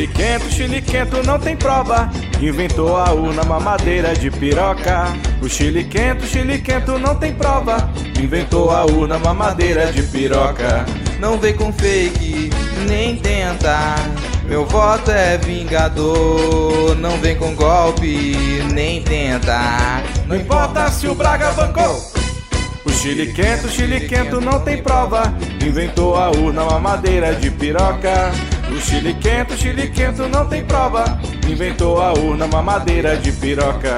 Chile quento, Chile quento não tem prova. Inventou a urna mamadeira de piroca. O Chile quento, Chile quento não tem prova. Inventou a urna mamadeira de piroca. Não vem com fake, nem tenta. Meu voto é vingador. Não vem com golpe, nem tenta. Não importa se o Braga bancou. O Chile quento, Chile quento não tem prova. Inventou a urna mamadeira de piroca. O Chile quento, Chile quento não tem prova. Inventou a urna mamadeira de piroca.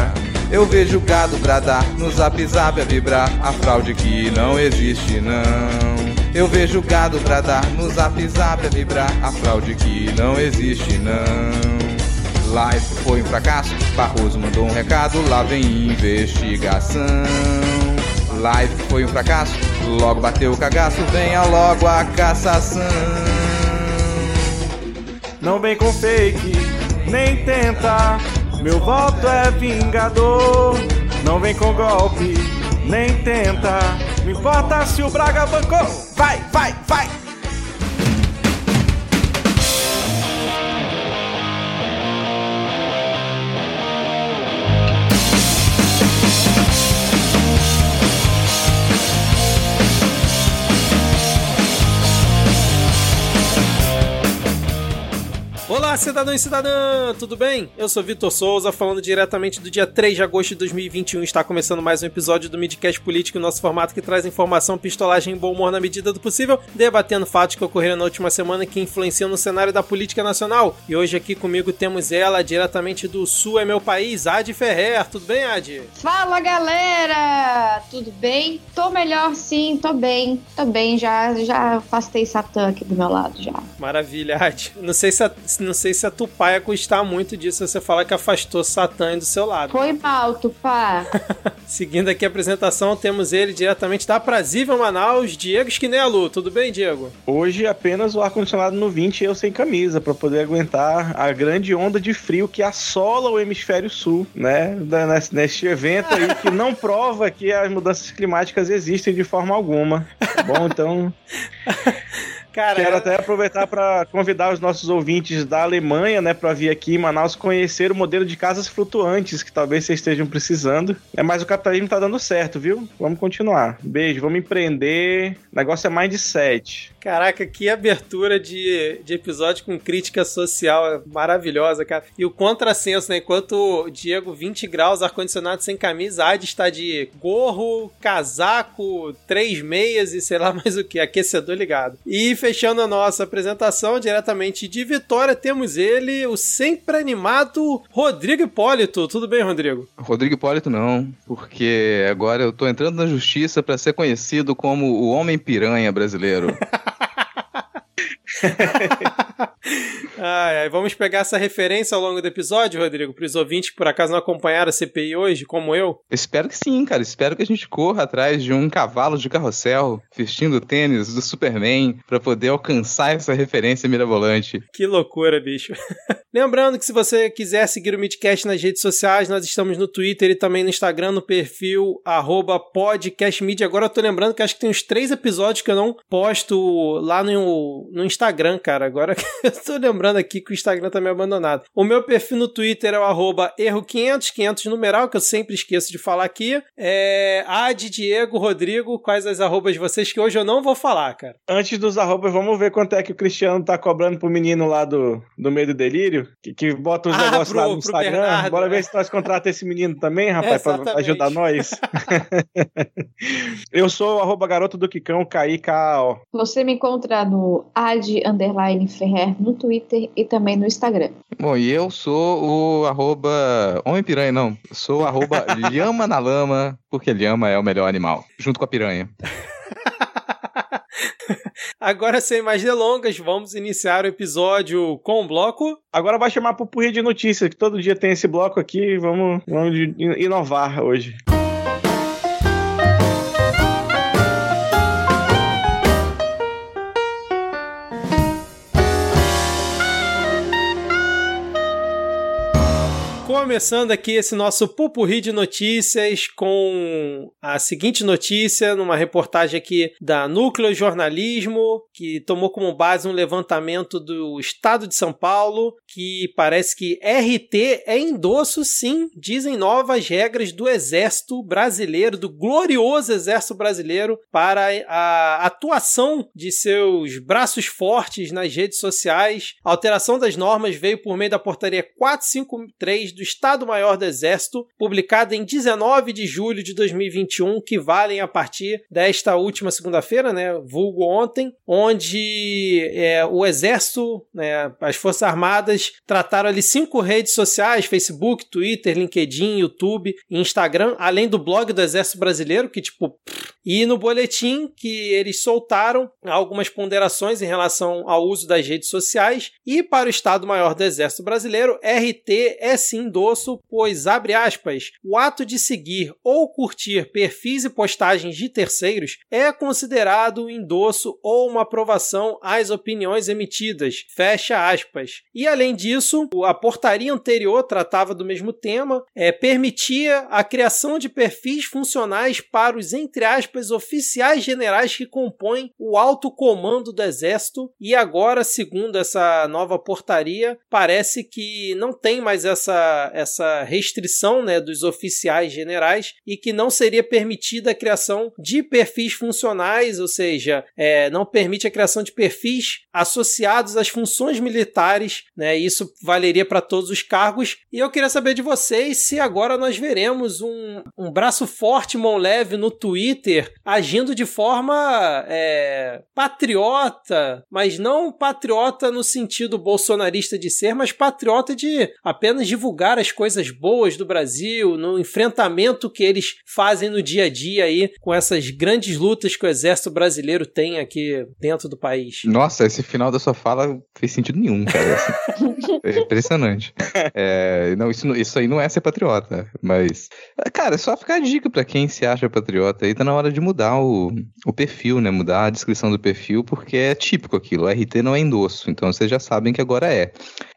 Eu vejo gado bradar, no zap zap a vibrar, a fraude que não existe não. Eu vejo gado bradar, no zap zap a vibrar, a fraude que não existe não. Live foi um fracasso, Barroso mandou um recado, lá vem investigação. Live foi um fracasso, logo bateu o cagaço, venha logo a cassação. Não vem com fake, nem tenta. Meu voto é vingador. Não vem com golpe, nem tenta. Não importa se o Braga bancou. Vai, vai, vai! Olá, cidadão e cidadã, tudo bem? Eu sou Vitor Souza, falando diretamente do dia 3 de agosto de 2021. Está começando mais um episódio do Midcast Político, nosso formato que traz informação, pistolagem e bom humor na medida do possível, debatendo fatos que ocorreram na última semana que influenciam no cenário da política nacional. E hoje aqui comigo temos ela, diretamente do Sul é meu país, Ad Ferrer. Tudo bem, Ad? Fala, galera! Tudo bem? Tô melhor sim, tô bem. Tô bem, já, já afastei Satã aqui do meu lado já. Maravilha, Ad. Não sei se a, não sei se a Tupá ia gostar muito disso você falar que afastou Satã do seu lado. Foi mal, Tupá. Seguindo aqui a apresentação, temos ele diretamente da Prazível Manaus, Diego Esquinelo. Tudo bem, Diego? Hoje apenas o ar-condicionado no 20 e eu sem camisa, para poder aguentar a grande onda de frio que assola o hemisfério sul, né? Neste, neste evento aí que não prova que as mudanças climáticas existem de forma alguma. Bom, então. Cara, Quero até aproveitar para convidar os nossos ouvintes da Alemanha, né, para vir aqui em Manaus conhecer o modelo de casas flutuantes que talvez vocês estejam precisando. É, mas o capitalismo tá dando certo, viu? Vamos continuar. Beijo, vamos empreender. O negócio é mindset. Caraca, que abertura de, de episódio com crítica social maravilhosa, cara. E o contrassenso, né? Enquanto o Diego, 20 graus, ar-condicionado sem camisa, Adi está de gorro, casaco, três meias e sei lá mais o que, aquecedor ligado. E fechando a nossa apresentação, diretamente de Vitória, temos ele, o sempre animado Rodrigo Hipólito. Tudo bem, Rodrigo? Rodrigo Hipólito não, porque agora eu tô entrando na justiça para ser conhecido como o homem piranha brasileiro. ai, ai, vamos pegar essa referência ao longo do episódio, Rodrigo, para os ouvintes que por acaso não acompanharam a CPI hoje, como eu. Espero que sim, cara. Espero que a gente corra atrás de um cavalo de carrossel vestindo tênis do Superman para poder alcançar essa referência mirabolante. Que loucura, bicho. Lembrando que se você quiser seguir o Midcast nas redes sociais, nós estamos no Twitter e também no Instagram, no perfil podcastmedia. Agora eu tô lembrando que acho que tem uns três episódios que eu não posto lá no, no Instagram, cara. Agora eu tô lembrando aqui que o Instagram tá me abandonado. O meu perfil no Twitter é o arroba erro500, 500 numeral, que eu sempre esqueço de falar aqui. É Ad, Diego, Rodrigo, quais as arrobas de vocês que hoje eu não vou falar, cara. Antes dos arrobas, vamos ver quanto é que o Cristiano tá cobrando pro menino lá do, do Medo e Delírio, que, que bota os Ah, negócios pro- lá no Instagram. Bernardo, Bora né? ver se nós contratamos esse menino também, rapaz, pra Exatamente. ajudar nós. eu sou o arroba garoto do Quicão, K-I-K-A-O. Você me encontra no ad underline Ferrer no Twitter e também no Instagram. Bom, e eu sou o arroba. Homem piranha, não. Sou o arroba lhama na lama, porque lhama é o melhor animal. Junto com a piranha. Agora, sem mais delongas, vamos iniciar o episódio com o bloco. Agora vai chamar pro Purri de Notícias, que todo dia tem esse bloco aqui. Vamos, vamos de- inovar hoje. Começando aqui esse nosso pupurri de notícias com a seguinte notícia, numa reportagem aqui da Núcleo Jornalismo, que tomou como base um levantamento do Estado de São Paulo, que parece que RT é endosso, sim, dizem novas regras do Exército Brasileiro, do glorioso Exército Brasileiro, para a atuação de seus braços fortes nas redes sociais. A alteração das normas veio por meio da portaria 453 do Estado-Maior do Exército, publicada em 19 de julho de 2021, que valem a partir desta última segunda-feira, né, vulgo ontem, onde é, o Exército, né, as Forças Armadas, trataram ali cinco redes sociais: Facebook, Twitter, LinkedIn, YouTube e Instagram, além do blog do Exército Brasileiro, que tipo. E no boletim que eles soltaram algumas ponderações em relação ao uso das redes sociais e para o Estado-Maior do Exército Brasileiro, RT é sim endosso, pois, abre aspas, o ato de seguir ou curtir perfis e postagens de terceiros é considerado endosso ou uma aprovação às opiniões emitidas, fecha aspas. E além disso, a portaria anterior tratava do mesmo tema, é, permitia a criação de perfis funcionais para os, entre aspas, oficiais generais que compõem o alto comando do Exército, e agora, segundo essa nova portaria, parece que não tem mais essa essa, restrição né, dos oficiais generais e que não seria permitida a criação de perfis funcionais, ou seja, é, não permite a criação de perfis associados às funções militares, né? Isso valeria para todos os cargos. E eu queria saber de vocês se agora nós veremos um, um braço forte, mão leve no Twitter agindo de forma é, patriota, mas não patriota no sentido bolsonarista de ser, mas patriota de apenas divulgar as coisas boas do Brasil, no enfrentamento que eles fazem no dia a dia aí com essas grandes lutas que o exército brasileiro tem aqui dentro do país. Nossa, esse final da sua fala fez sentido nenhum, cara. é impressionante. É, não, isso, isso aí não é ser patriota, mas cara, é só ficar a dica para quem se acha patriota aí, tá na hora de mudar o, o perfil, né? Mudar a descrição do perfil, porque é típico aquilo. O RT não é endosso, então vocês já sabem que agora é.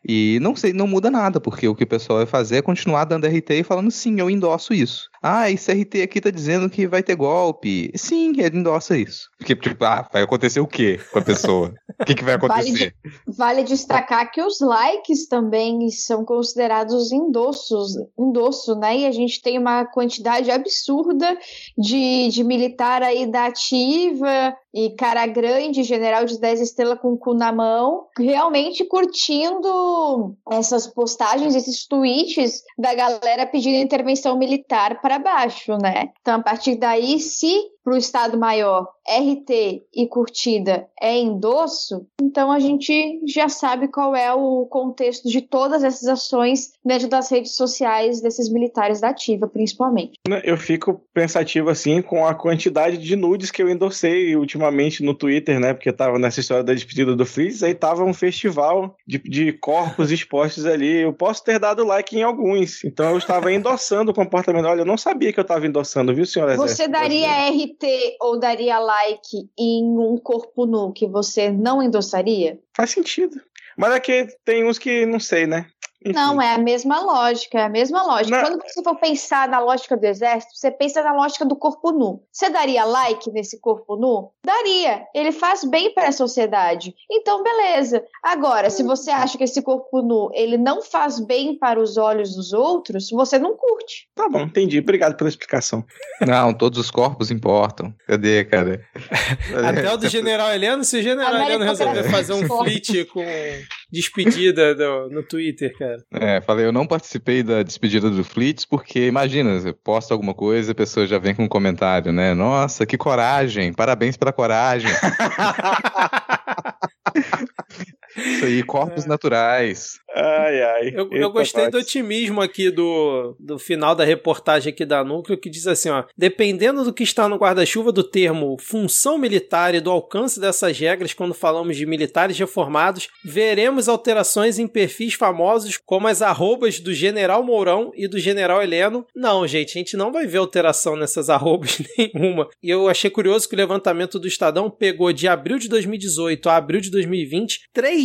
E não sei, não muda nada, porque o que o pessoal vai fazer é continuar dando RT e falando sim, eu endosso isso. Ah, esse RT aqui tá dizendo que vai ter golpe. Sim, ele endossa isso. Porque, tipo, ah, vai acontecer o quê com a pessoa? O que, que vai acontecer? Vale, vale, destacar que os likes também são considerados endossos, endosso, né? E a gente tem uma quantidade absurda de, de militar aí da ativa, e cara grande, general de 10 estrelas com o cu na mão, realmente curtindo essas postagens, esses tweets da galera pedindo intervenção militar para baixo, né? Então, a partir daí, se para o Estado Maior RT e curtida é endosso, então a gente já sabe qual é o contexto de todas essas ações dentro das redes sociais desses militares da ativa, principalmente. Eu fico pensativo assim com a quantidade de nudes que eu endossei ultimamente no Twitter, né? Porque tava nessa história da despedida do Freeze, aí tava um festival de, de corpos expostos ali. Eu posso ter dado like em alguns, então eu estava endossando o comportamento. Olha, eu não sabia que eu estava endossando, viu, senhora? Você daria RT ou daria like em um corpo nu que você não endossaria? Faz sentido. Mas é que tem uns que não sei, né? Não, é a mesma lógica, é a mesma lógica. Não. Quando você for pensar na lógica do exército, você pensa na lógica do corpo nu. Você daria like nesse corpo nu? Daria. Ele faz bem para a sociedade. Então, beleza. Agora, se você acha que esse corpo nu ele não faz bem para os olhos dos outros, você não curte. Tá bom, entendi. Obrigado pela explicação. Não, todos os corpos importam. Cadê, cara? Até o do General Heleno, se o General Heleno resolver fazer um flit com despedida do, no Twitter, cara. É, falei, eu não participei da despedida do Flits porque, imagina, você posta alguma coisa a pessoa já vem com um comentário, né? Nossa, que coragem, parabéns pela coragem. Isso aí, corpos é. naturais. Ai, ai. Eu, eu gostei do otimismo aqui do, do final da reportagem aqui da Núcleo, que diz assim, ó. Dependendo do que está no guarda-chuva do termo função militar e do alcance dessas regras quando falamos de militares reformados, veremos alterações em perfis famosos como as arrobas do General Mourão e do General Heleno. Não, gente, a gente não vai ver alteração nessas arrobas nenhuma. E eu achei curioso que o levantamento do Estadão pegou de abril de 2018 a abril de 2020 3.420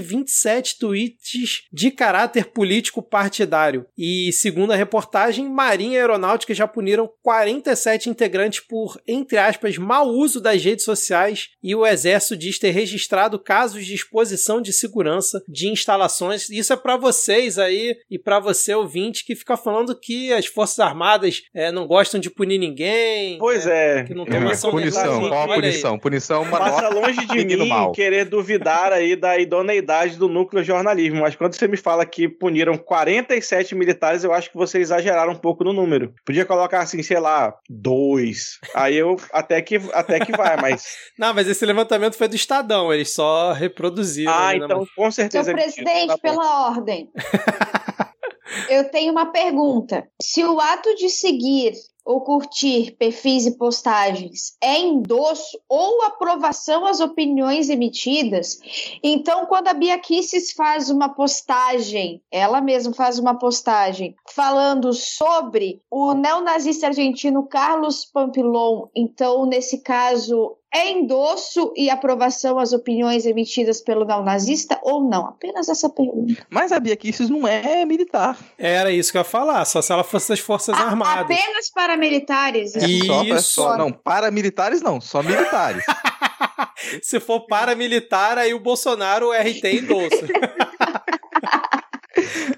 27 tweets de caráter político partidário. E, segundo a reportagem, Marinha e Aeronáutica já puniram 47 integrantes por, entre aspas, mau uso das redes sociais e o Exército diz ter registrado casos de exposição de segurança de instalações. Isso é para vocês aí e para você ouvinte que fica falando que as Forças Armadas é, não gostam de punir ninguém. Pois é. Que não É, toma ação punição, qual a aí. punição? Punição, uma Passa nota, longe de mim mal. Querer duvidar aí da idoneidade do núcleo jornalismo, mas quando você me fala que puniram 47 militares, eu acho que você exageraram um pouco no número. Podia colocar assim, sei lá, dois. Aí eu até que, até que vai, mas. Não, mas esse levantamento foi do Estadão, eles só reproduziram. Ah, né, então com Seu certeza. mentira. presidente, Tá pela ordem. Eu tenho uma pergunta. Se o ato de seguir ou curtir perfis e postagens é endosso ou aprovação às opiniões emitidas, então quando a Bia Kisses faz uma postagem, ela mesma faz uma postagem falando sobre o neonazista argentino Carlos Pampilon, então nesse caso é endosso e aprovação às opiniões emitidas pelo neonazista ou não? Apenas essa pergunta. Mas a Bia Kicis não é militar. Era isso que eu ia falar, só se ela fosse das Forças A- Armadas. Apenas paramilitares. É só, é Isso. só, não, paramilitares não, só militares. Se for paramilitar, aí o Bolsonaro RT endossa.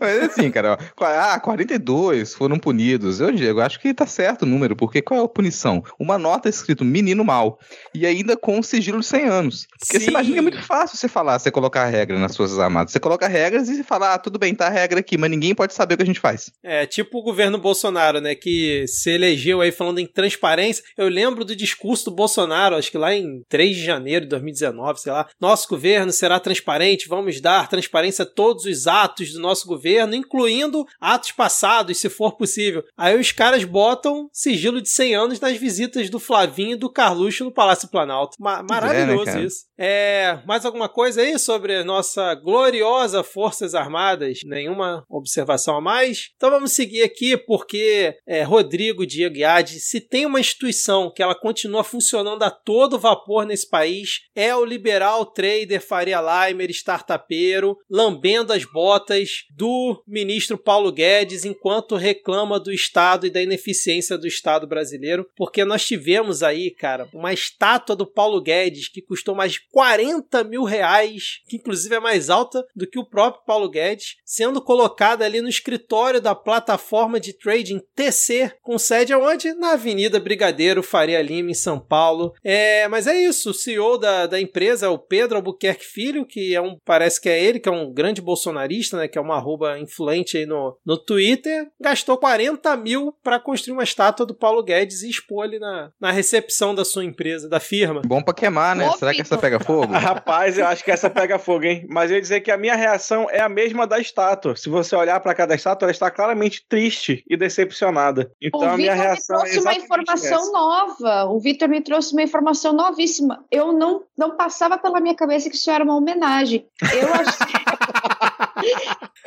Mas assim, cara, ó, ah, 42 foram punidos. Eu digo, acho que tá certo o número, porque qual é a punição? Uma nota escrito menino mal, e ainda com um sigilo de 100 anos. Porque Sim. você imagina que é muito fácil você falar, você colocar regra nas Forças Armadas. Você coloca regras e você fala, ah, tudo bem, tá a regra aqui, mas ninguém pode saber o que a gente faz. É, tipo o governo Bolsonaro, né, que se elegeu aí falando em transparência. Eu lembro do discurso do Bolsonaro, acho que lá em 3 de janeiro de 2019, sei lá. Nosso governo será transparente, vamos dar transparência a todos os atos do nosso governo, incluindo atos passados, se for possível. Aí os caras botam sigilo de 100 anos nas visitas do Flavinho e do Carluxo no Palácio Planalto. Ma- maravilhoso cara? isso. É, mais alguma coisa aí sobre nossa gloriosa Forças Armadas? Nenhuma observação a mais? Então vamos seguir aqui, porque é, Rodrigo Diego Iade, se tem uma instituição que ela continua funcionando a todo vapor nesse país, é o liberal trader Faria Limer, startupeiro, lambendo as botas do ministro Paulo Guedes enquanto reclama do Estado e da ineficiência do Estado brasileiro, porque nós tivemos aí, cara, uma estátua do Paulo Guedes que custou mais de 40 mil reais, que inclusive é mais alta do que o próprio Paulo Guedes, sendo colocada ali no escritório da plataforma de trading TC, com sede aonde? Na Avenida Brigadeiro Faria Lima, em São Paulo. É, mas é isso, o CEO da, da empresa é o Pedro Albuquerque Filho, que é um, parece que é ele, que é um grande bolsonarista, né, que é uma arroba influente aí no, no Twitter, gastou 40 mil para construir uma estátua do Paulo Guedes e expor ali na, na recepção da sua empresa, da firma. Bom pra queimar, né? Ô, Será que essa pega fogo? Rapaz, eu acho que essa pega fogo, hein? Mas eu ia dizer que a minha reação é a mesma da estátua. Se você olhar para cada estátua, ela está claramente triste e decepcionada. Então O a minha Vitor me reação é trouxe uma exatamente informação essa. nova. O Vitor me trouxe uma informação novíssima. Eu não, não passava pela minha cabeça que isso era uma homenagem. Eu achei,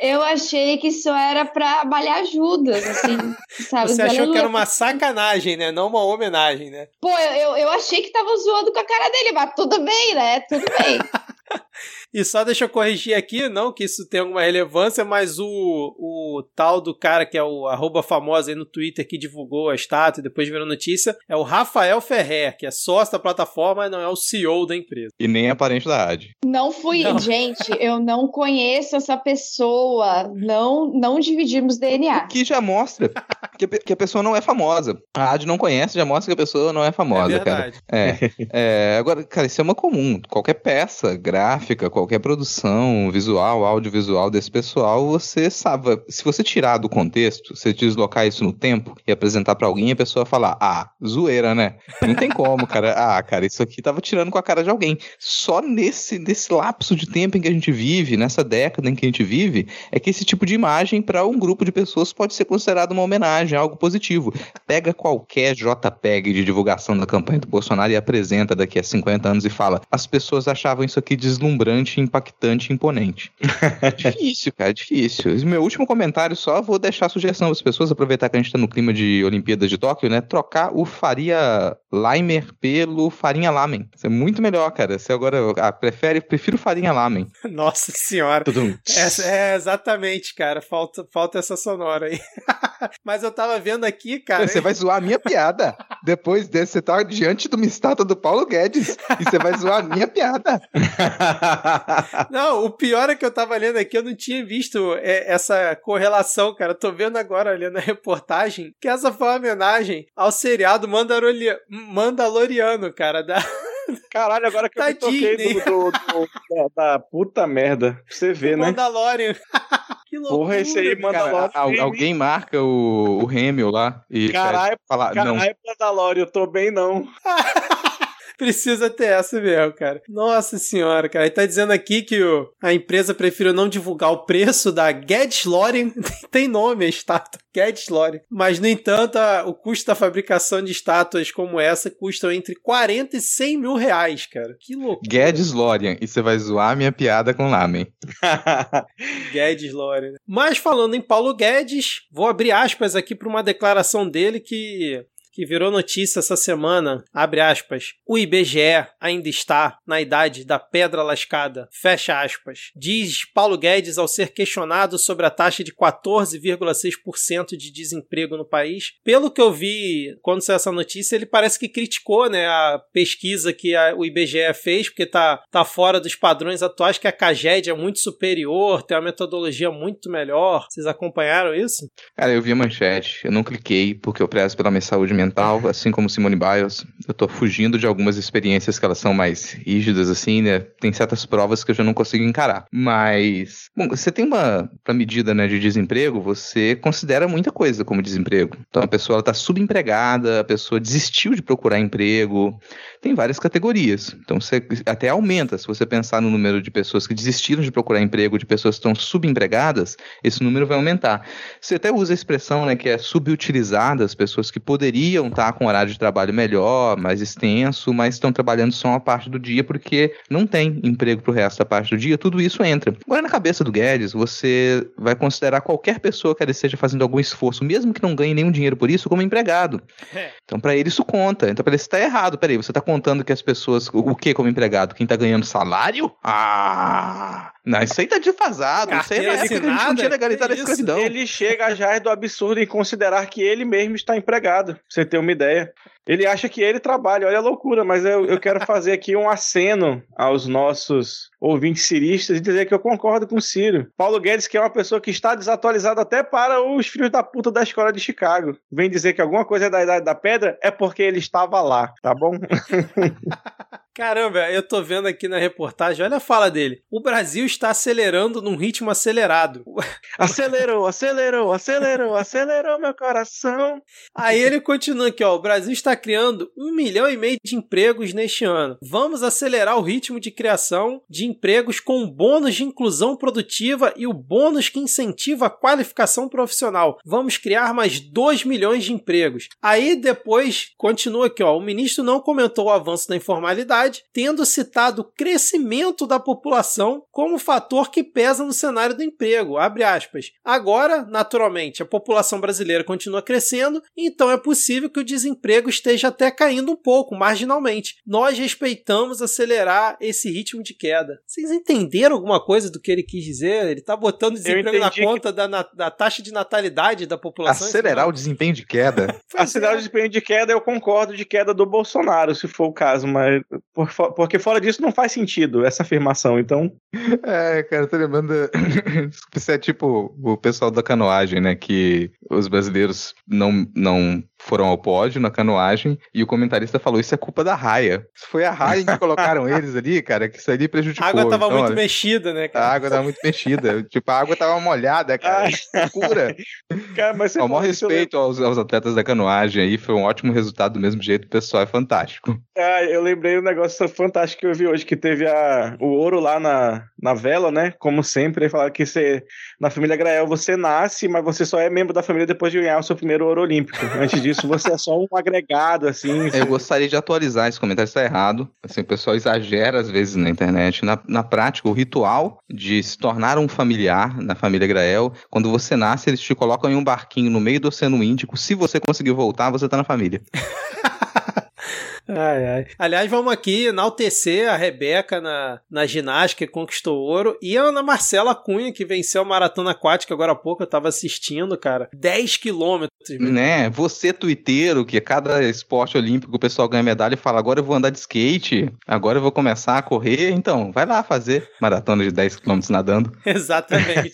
eu achei que isso era para malhar Judas, assim, sabe? Você achou que era uma sacanagem, né? Não uma homenagem, né? Pô, eu, eu achei que tava zoando com a cara dele, mas tudo bem, né? Tudo bem. E só deixa eu corrigir aqui, não que isso tenha alguma relevância, mas o, o tal do cara que é o arroba famoso aí no Twitter que divulgou a estátua e depois virou notícia, é o Rafael Ferrer, que é sócio da plataforma e não é o CEO da empresa. E nem é parente da AD. Não fui, Não. gente, eu não conheço essa pessoa. Não, não dividimos DNA. Que já mostra que que a pessoa não é famosa. A AD não conhece, já mostra que a pessoa não é famosa, é cara. É, é, agora, cara, isso é uma comum. Qualquer peça gráfica, qualquer produção visual, audiovisual desse pessoal, você sabe. Se você tirar do contexto, você deslocar isso no tempo e apresentar pra alguém, a pessoa falar, ah, zoeira, né? Não tem como, cara. Ah, cara, isso aqui tava tirando com a cara de alguém. Só nesse, nesse lapso de tempo em que a gente vive, nessa década em que a gente vive, é que esse tipo de imagem para um grupo de pessoas pode ser considerado uma homenagem, algo positivo. Pega qualquer JPEG de divulgação da campanha do Bolsonaro e apresenta daqui a 50 anos e fala: as pessoas achavam isso aqui deslumbrante, impactante, imponente. difícil, cara, difícil. Esse Meu último comentário só vou deixar a sugestão para as pessoas, aproveitar que a gente tá no clima de Olimpíadas de Tóquio, né? Trocar o Faria Limer pelo farinha lamen. Isso é muito melhor, cara. Você agora ah, prefere, prefiro farinha lamen. Nossa senhora. Tudum. É, é, exatamente, cara. Falta, falta essa sonora aí. Mas eu tava vendo aqui, cara. Você vai zoar a minha piada. Depois desse, você tá diante de uma estátua do Paulo Guedes e você vai zoar a minha piada. Não, o pior é que eu tava lendo aqui, eu não tinha visto é, essa correlação, cara. Eu tô vendo agora, olhando a reportagem, que essa foi uma homenagem ao seriado Mandaloriano, Mandaloriano cara, da, Caralho, agora que eu me toquei do, do, do, da, da, puta merda. Pra você ver, né? Mandalorian. que loucura. Porra, esse aí, Mandalorian. Cara, alguém marca o, o Hamill lá e caralho, falar, caralho, não. Mandalorian, eu tô bem não. Precisa ter essa mesmo, cara. Nossa senhora, cara. Ele tá dizendo aqui que o, a empresa preferiu não divulgar o preço da Gedge Loren. Tem nome a estátua, Gedge Loren. Mas, no entanto, a, o custo da fabricação de estátuas como essa custam entre 40 e 100 mil reais, cara. Que loucura. Guedes Lorian. E você vai zoar minha piada com lamen. Guedes Lorian. Mas, falando em Paulo Guedes, vou abrir aspas aqui para uma declaração dele que que virou notícia essa semana, abre aspas, o IBGE ainda está na idade da pedra lascada, fecha aspas, diz Paulo Guedes ao ser questionado sobre a taxa de 14,6% de desemprego no país. Pelo que eu vi quando saiu essa notícia, ele parece que criticou né, a pesquisa que a, o IBGE fez, porque tá, tá fora dos padrões atuais, que a CAGED é muito superior, tem uma metodologia muito melhor. Vocês acompanharam isso? Cara, eu vi a manchete, eu não cliquei porque eu prezo pela minha saúde mental mental, assim como Simone Biles. Eu tô fugindo de algumas experiências que elas são mais rígidas, assim, né? Tem certas provas que eu já não consigo encarar. Mas, bom, você tem uma pra medida né, de desemprego, você considera muita coisa como desemprego. Então a pessoa ela tá subempregada, a pessoa desistiu de procurar emprego. Tem várias categorias. Então você até aumenta, se você pensar no número de pessoas que desistiram de procurar emprego, de pessoas que estão subempregadas, esse número vai aumentar. Você até usa a expressão, né, que é subutilizada, as pessoas que poderiam poderiam estar com um horário de trabalho melhor, mais extenso, mas estão trabalhando só uma parte do dia porque não tem emprego para o resto da parte do dia, tudo isso entra. Agora, na cabeça do Guedes, você vai considerar qualquer pessoa que ele esteja fazendo algum esforço, mesmo que não ganhe nenhum dinheiro por isso, como empregado. É. Então, para ele, isso conta. Então, para ele, está errado. Peraí, você está contando que as pessoas. O que como empregado? Quem está ganhando salário? Ah! Não, isso aí tá defasado. Isso aí é na época que a gente não tinha legalizado a escravidão. Ele chega já do absurdo em considerar que ele mesmo está empregado. Você ter uma ideia. Ele acha que ele trabalha, olha a loucura, mas eu, eu quero fazer aqui um aceno aos nossos ouvintes ciristas e dizer que eu concordo com o Ciro. Paulo Guedes, que é uma pessoa que está desatualizada até para os filhos da puta da escola de Chicago. Vem dizer que alguma coisa é da idade da pedra, é porque ele estava lá, tá bom? Caramba, eu tô vendo aqui na reportagem, olha a fala dele. O Brasil está acelerando num ritmo acelerado. Acelerou, acelerou, acelerou, acelerou meu coração. Aí ele continua aqui, ó. O Brasil está criando um milhão e meio de empregos neste ano. Vamos acelerar o ritmo de criação de empregos com o bônus de inclusão produtiva e o bônus que incentiva a qualificação profissional. Vamos criar mais 2 milhões de empregos. Aí depois continua aqui, ó. O ministro não comentou o avanço da informalidade tendo citado o crescimento da população como fator que pesa no cenário do emprego. Agora, naturalmente, a população brasileira continua crescendo, então é possível que o desemprego esteja até caindo um pouco, marginalmente. Nós respeitamos acelerar esse ritmo de queda. Vocês entenderam alguma coisa do que ele quis dizer? Ele está botando desemprego na conta que... da, na, da taxa de natalidade da população? Acelerar o desempenho de queda. acelerar é. o desempenho de queda, eu concordo de queda do Bolsonaro, se for o caso, mas por, porque fora disso não faz sentido essa afirmação, então. É, cara, tô lembrando. Isso é tipo o pessoal da canoagem, né? Que os brasileiros não, não foram ao pódio na canoagem e o comentarista falou: Isso é culpa da raia. Foi a raia que colocaram eles ali, cara, que isso ali prejudicou. A água tava então, muito mexida, né, cara? A água tava muito mexida. tipo, a água tava molhada, cara. Cura. Cara, mas você. Ao maior respeito aos, aos, atletas da canoagem aí, foi um ótimo resultado do mesmo jeito, o pessoal é fantástico. Ah, eu lembrei um negócio fantástico que eu vi hoje, que teve a, o ouro lá na, na vela, né? Como sempre, falaram que você, na família Grael você nasce, mas você só é membro da família depois de ganhar o seu primeiro ouro olímpico. Antes disso, você é só um agregado, assim. Eu gostaria de atualizar, esse comentário está errado. Assim, o pessoal exagera às vezes na internet. Na, na prática, o ritual de se tornar um familiar na família Grael, quando você nasce, eles te colocam em um barquinho no meio do Oceano Índico. Se você conseguir voltar, você está na família. ai, ai. Aliás, vamos aqui enaltecer a Rebeca na, na ginástica que conquistou ouro e a Ana Marcela Cunha, que venceu a maratona aquática agora há pouco, eu tava assistindo, cara. 10 quilômetros. Né? Você, tuiteiro, que a cada esporte olímpico o pessoal ganha medalha e fala: agora eu vou andar de skate, agora eu vou começar a correr. Então, vai lá fazer maratona de 10 quilômetros nadando. Exatamente.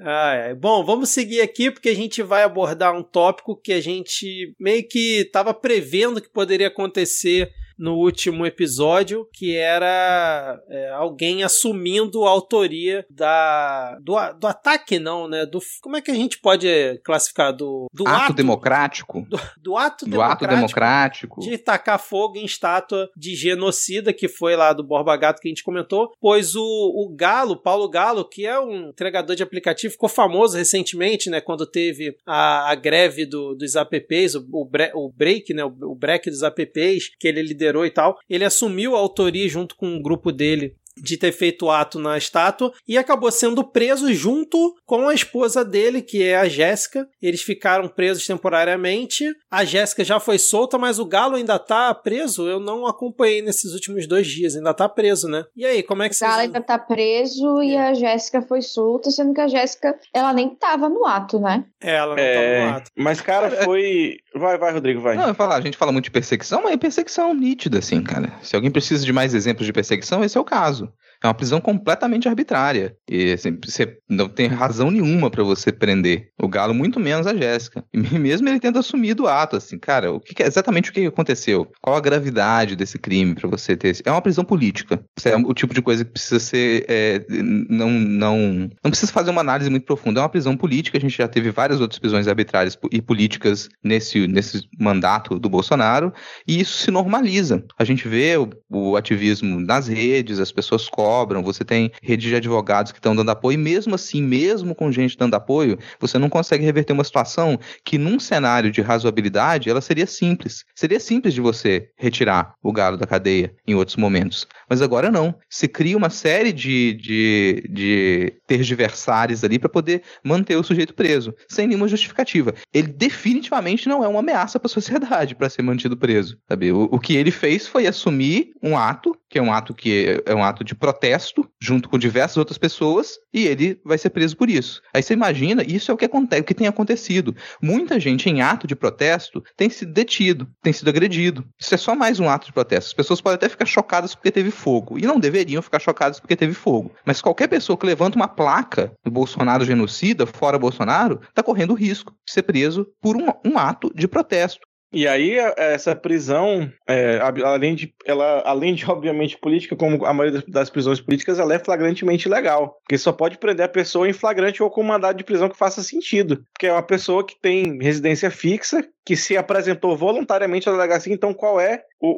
ai, bom, vamos seguir aqui porque a gente vai abordar um tópico que a gente meio que tava prevendo que poderia acontecer acontecer no último episódio, que era é, alguém assumindo a autoria da do, do ataque, não, né? Do, como é que a gente pode classificar? Do, do ato, ato democrático? Do, do ato do democrático. ato democrático. De tacar fogo em estátua de genocida, que foi lá do Borba Gato que a gente comentou, pois o, o Galo, Paulo Galo, que é um entregador de aplicativo, ficou famoso recentemente, né? Quando teve a, a greve do, dos apps, o, o, bre, o break, né? O, o break dos apps, que ele liderou e tal. Ele assumiu a autoria junto com um grupo dele de ter feito ato na estátua e acabou sendo preso junto com a esposa dele, que é a Jéssica. Eles ficaram presos temporariamente. A Jéssica já foi solta, mas o Galo ainda tá preso. Eu não acompanhei nesses últimos dois dias, ainda tá preso, né? E aí, como é que O Galo ainda tá preso é. e a Jéssica foi solta, sendo que a Jéssica, ela nem tava no ato, né? É, ela não é... tava no ato. Mas, cara, foi. Vai, vai, Rodrigo, vai. Não, eu falar, a gente fala muito de perseguição, mas é perseguição nítida, assim, cara. Se alguém precisa de mais exemplos de perseguição, esse é o caso. É uma prisão completamente arbitrária. E assim, você não tem razão nenhuma para você prender o Galo, muito menos a Jéssica. E mesmo ele tendo assumido o ato, assim, cara, o que, exatamente o que aconteceu? Qual a gravidade desse crime para você ter? É uma prisão política. É o tipo de coisa que precisa ser. É, não, não, não precisa fazer uma análise muito profunda. É uma prisão política. A gente já teve várias outras prisões arbitrárias e políticas nesse, nesse mandato do Bolsonaro. E isso se normaliza. A gente vê o, o ativismo nas redes, as pessoas cobram cobram, você tem rede de advogados que estão dando apoio, e mesmo assim, mesmo com gente dando apoio, você não consegue reverter uma situação que, num cenário de razoabilidade, ela seria simples. Seria simples de você retirar o galo da cadeia em outros momentos. Mas agora não. Se cria uma série de, de, de tergiversários ali para poder manter o sujeito preso, sem nenhuma justificativa. Ele definitivamente não é uma ameaça para a sociedade para ser mantido preso. Sabe? O, o que ele fez foi assumir um ato, que é um ato que é, é um ato de protesto, junto com diversas outras pessoas, e ele vai ser preso por isso. Aí você imagina, isso é o que acontece, o que tem acontecido. Muita gente em ato de protesto tem sido detido, tem sido agredido. Isso é só mais um ato de protesto. As pessoas podem até ficar chocadas porque teve fogo. E não deveriam ficar chocados porque teve fogo. Mas qualquer pessoa que levanta uma placa do Bolsonaro genocida, fora Bolsonaro, está correndo risco de ser preso por um, um ato de protesto. E aí, essa prisão, é, além, de, ela, além de, obviamente, política, como a maioria das prisões políticas, ela é flagrantemente legal. Porque só pode prender a pessoa em flagrante ou com mandado de prisão que faça sentido. Porque é uma pessoa que tem residência fixa, que se apresentou voluntariamente à delegacia, então qual é o,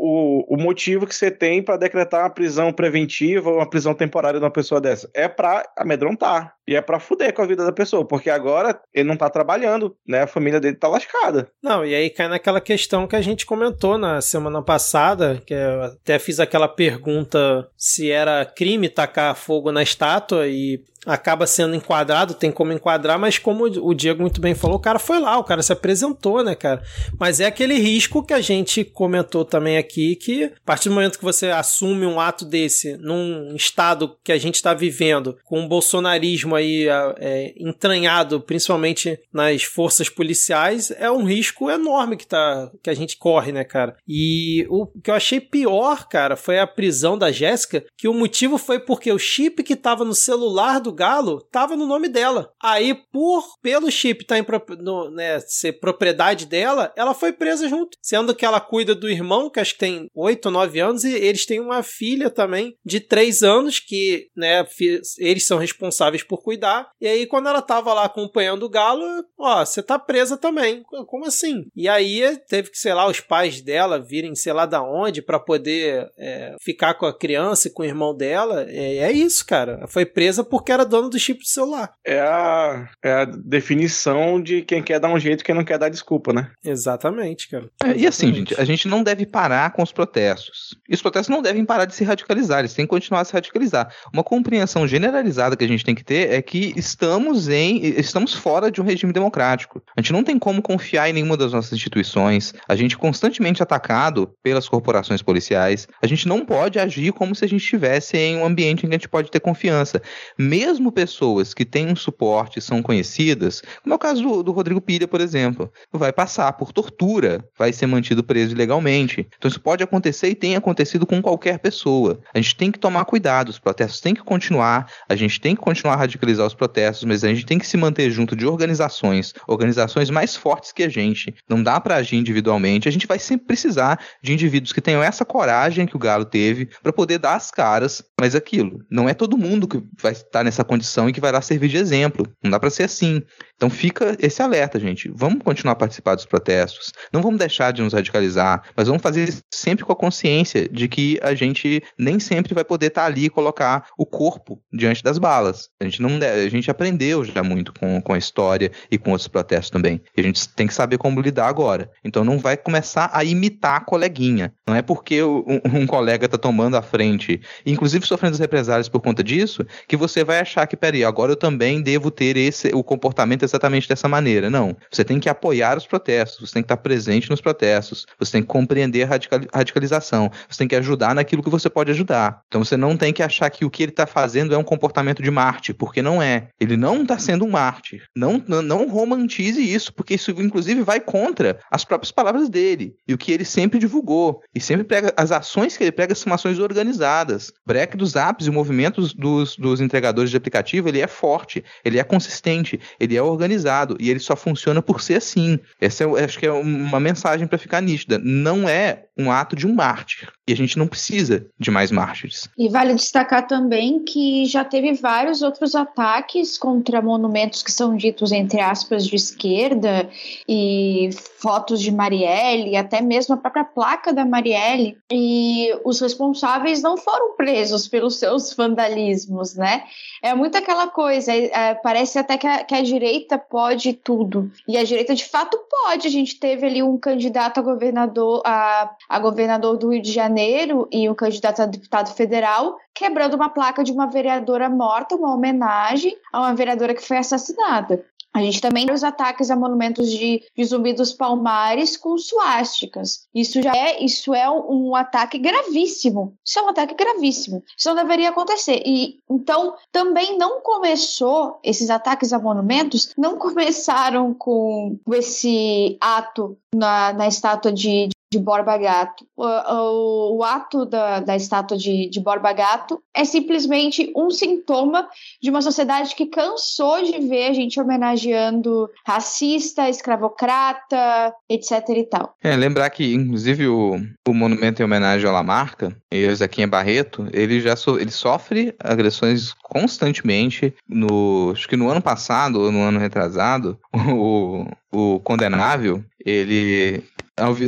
o, o motivo que você tem para decretar uma prisão preventiva ou uma prisão temporária de uma pessoa dessa? É para amedrontar. E é para fuder com a vida da pessoa, porque agora ele não tá trabalhando, né? A família dele tá lascada. Não, e aí cai naquela questão que a gente comentou na semana passada, que eu até fiz aquela pergunta se era crime tacar fogo na estátua e acaba sendo enquadrado, tem como enquadrar, mas como o Diego muito bem falou, o cara foi lá, o cara se apresentou, né, cara? Mas é aquele risco que a gente comentou também aqui, que a partir do momento que você assume um ato desse num estado que a gente está vivendo, com um bolsonarismo aí é, entranhado, principalmente nas forças policiais, é um risco enorme que, tá, que a gente corre, né, cara? E o que eu achei pior, cara, foi a prisão da Jéssica, que o motivo foi porque o chip que estava no celular do Galo tava no nome dela. Aí, por pelo chip tá em, no, né, ser propriedade dela, ela foi presa junto. Sendo que ela cuida do irmão, que acho que tem 8 ou 9 anos, e eles têm uma filha também de 3 anos, que né, eles são responsáveis por cuidar. E aí, quando ela tava lá acompanhando o Galo, ó, você tá presa também. Como assim? E aí teve que, sei lá, os pais dela virem, sei lá da onde, para poder é, ficar com a criança e com o irmão dela. É, é isso, cara. Foi presa porque era era dono do chip do celular. É a, é a definição de quem quer dar um jeito e quem não quer dar desculpa, né? Exatamente, cara. É, e assim, gente, a gente não deve parar com os protestos. E os protestos não devem parar de se radicalizar, eles têm que continuar a se radicalizar. Uma compreensão generalizada que a gente tem que ter é que estamos em estamos fora de um regime democrático. A gente não tem como confiar em nenhuma das nossas instituições. A gente é constantemente atacado pelas corporações policiais. A gente não pode agir como se a gente estivesse em um ambiente em que a gente pode ter confiança. Mesmo pessoas que têm um suporte, são conhecidas, como é o caso do, do Rodrigo Pilha, por exemplo, vai passar por tortura, vai ser mantido preso ilegalmente. Então isso pode acontecer e tem acontecido com qualquer pessoa. A gente tem que tomar cuidado, os protestos têm que continuar, a gente tem que continuar a radicalizar os protestos, mas a gente tem que se manter junto de organizações, organizações mais fortes que a gente. Não dá para agir individualmente. A gente vai sempre precisar de indivíduos que tenham essa coragem que o Galo teve para poder dar as caras. Mas aquilo, não é todo mundo que vai estar nessa condição e que vai lá servir de exemplo. Não dá para ser assim. Então fica esse alerta, gente. Vamos continuar a participar dos protestos. Não vamos deixar de nos radicalizar, mas vamos fazer sempre com a consciência de que a gente nem sempre vai poder estar ali e colocar o corpo diante das balas. A gente não a gente aprendeu já muito com, com a história e com outros protestos também. E a gente tem que saber como lidar agora. Então não vai começar a imitar a coleguinha. Não é porque um, um colega está tomando a frente, inclusive sofrendo as represálias por conta disso, que você vai achar que, peraí, agora eu também devo ter esse o comportamento exatamente dessa maneira. Não. Você tem que apoiar os protestos, você tem que estar presente nos protestos, você tem que compreender a radicalização, você tem que ajudar naquilo que você pode ajudar. Então você não tem que achar que o que ele está fazendo é um comportamento de Marte, porque não é. Ele não está sendo um mártir. Não, não, romantize isso, porque isso inclusive vai contra as próprias palavras dele e o que ele sempre divulgou. E sempre prega, as ações que ele prega são ações organizadas. Break dos apps e movimentos dos, dos entregadores de aplicativo, ele é forte, ele é consistente, ele é organizado e ele só funciona por ser assim. Essa é, acho que é uma mensagem para ficar nítida. Não é um ato de um mártir. E a gente não precisa de mais mártires. E vale destacar também que já teve vários outros ataques contra monumentos que são ditos, entre aspas, de esquerda, e fotos de Marielle, até mesmo a própria placa da Marielle. E os responsáveis não foram presos pelos seus vandalismos, né? É muito aquela coisa, é, é, parece até que a, que a direita pode tudo. E a direita de fato pode. A gente teve ali um candidato a governador, a a governador do Rio de Janeiro e o candidato a deputado federal, quebrando uma placa de uma vereadora morta, uma homenagem a uma vereadora que foi assassinada. A gente também tem os ataques a monumentos de, de Zumbi dos Palmares com suásticas. Isso já é, isso é um, um, ataque gravíssimo. Isso é um ataque gravíssimo. Isso não deveria acontecer. E então também não começou esses ataques a monumentos, não começaram com esse ato na, na estátua de, de Borba Gato. O, o, o ato da, da estátua de, de Borba Gato é simplesmente um sintoma de uma sociedade que cansou de ver a gente homenageando racista, escravocrata, etc e tal. É, lembrar que, inclusive, o, o monumento em homenagem ao Lamarca, e Zequinha Barreto, ele já so, ele sofre agressões constantemente. No, acho que no ano passado, ou no ano retrasado, o, o Condenável, ele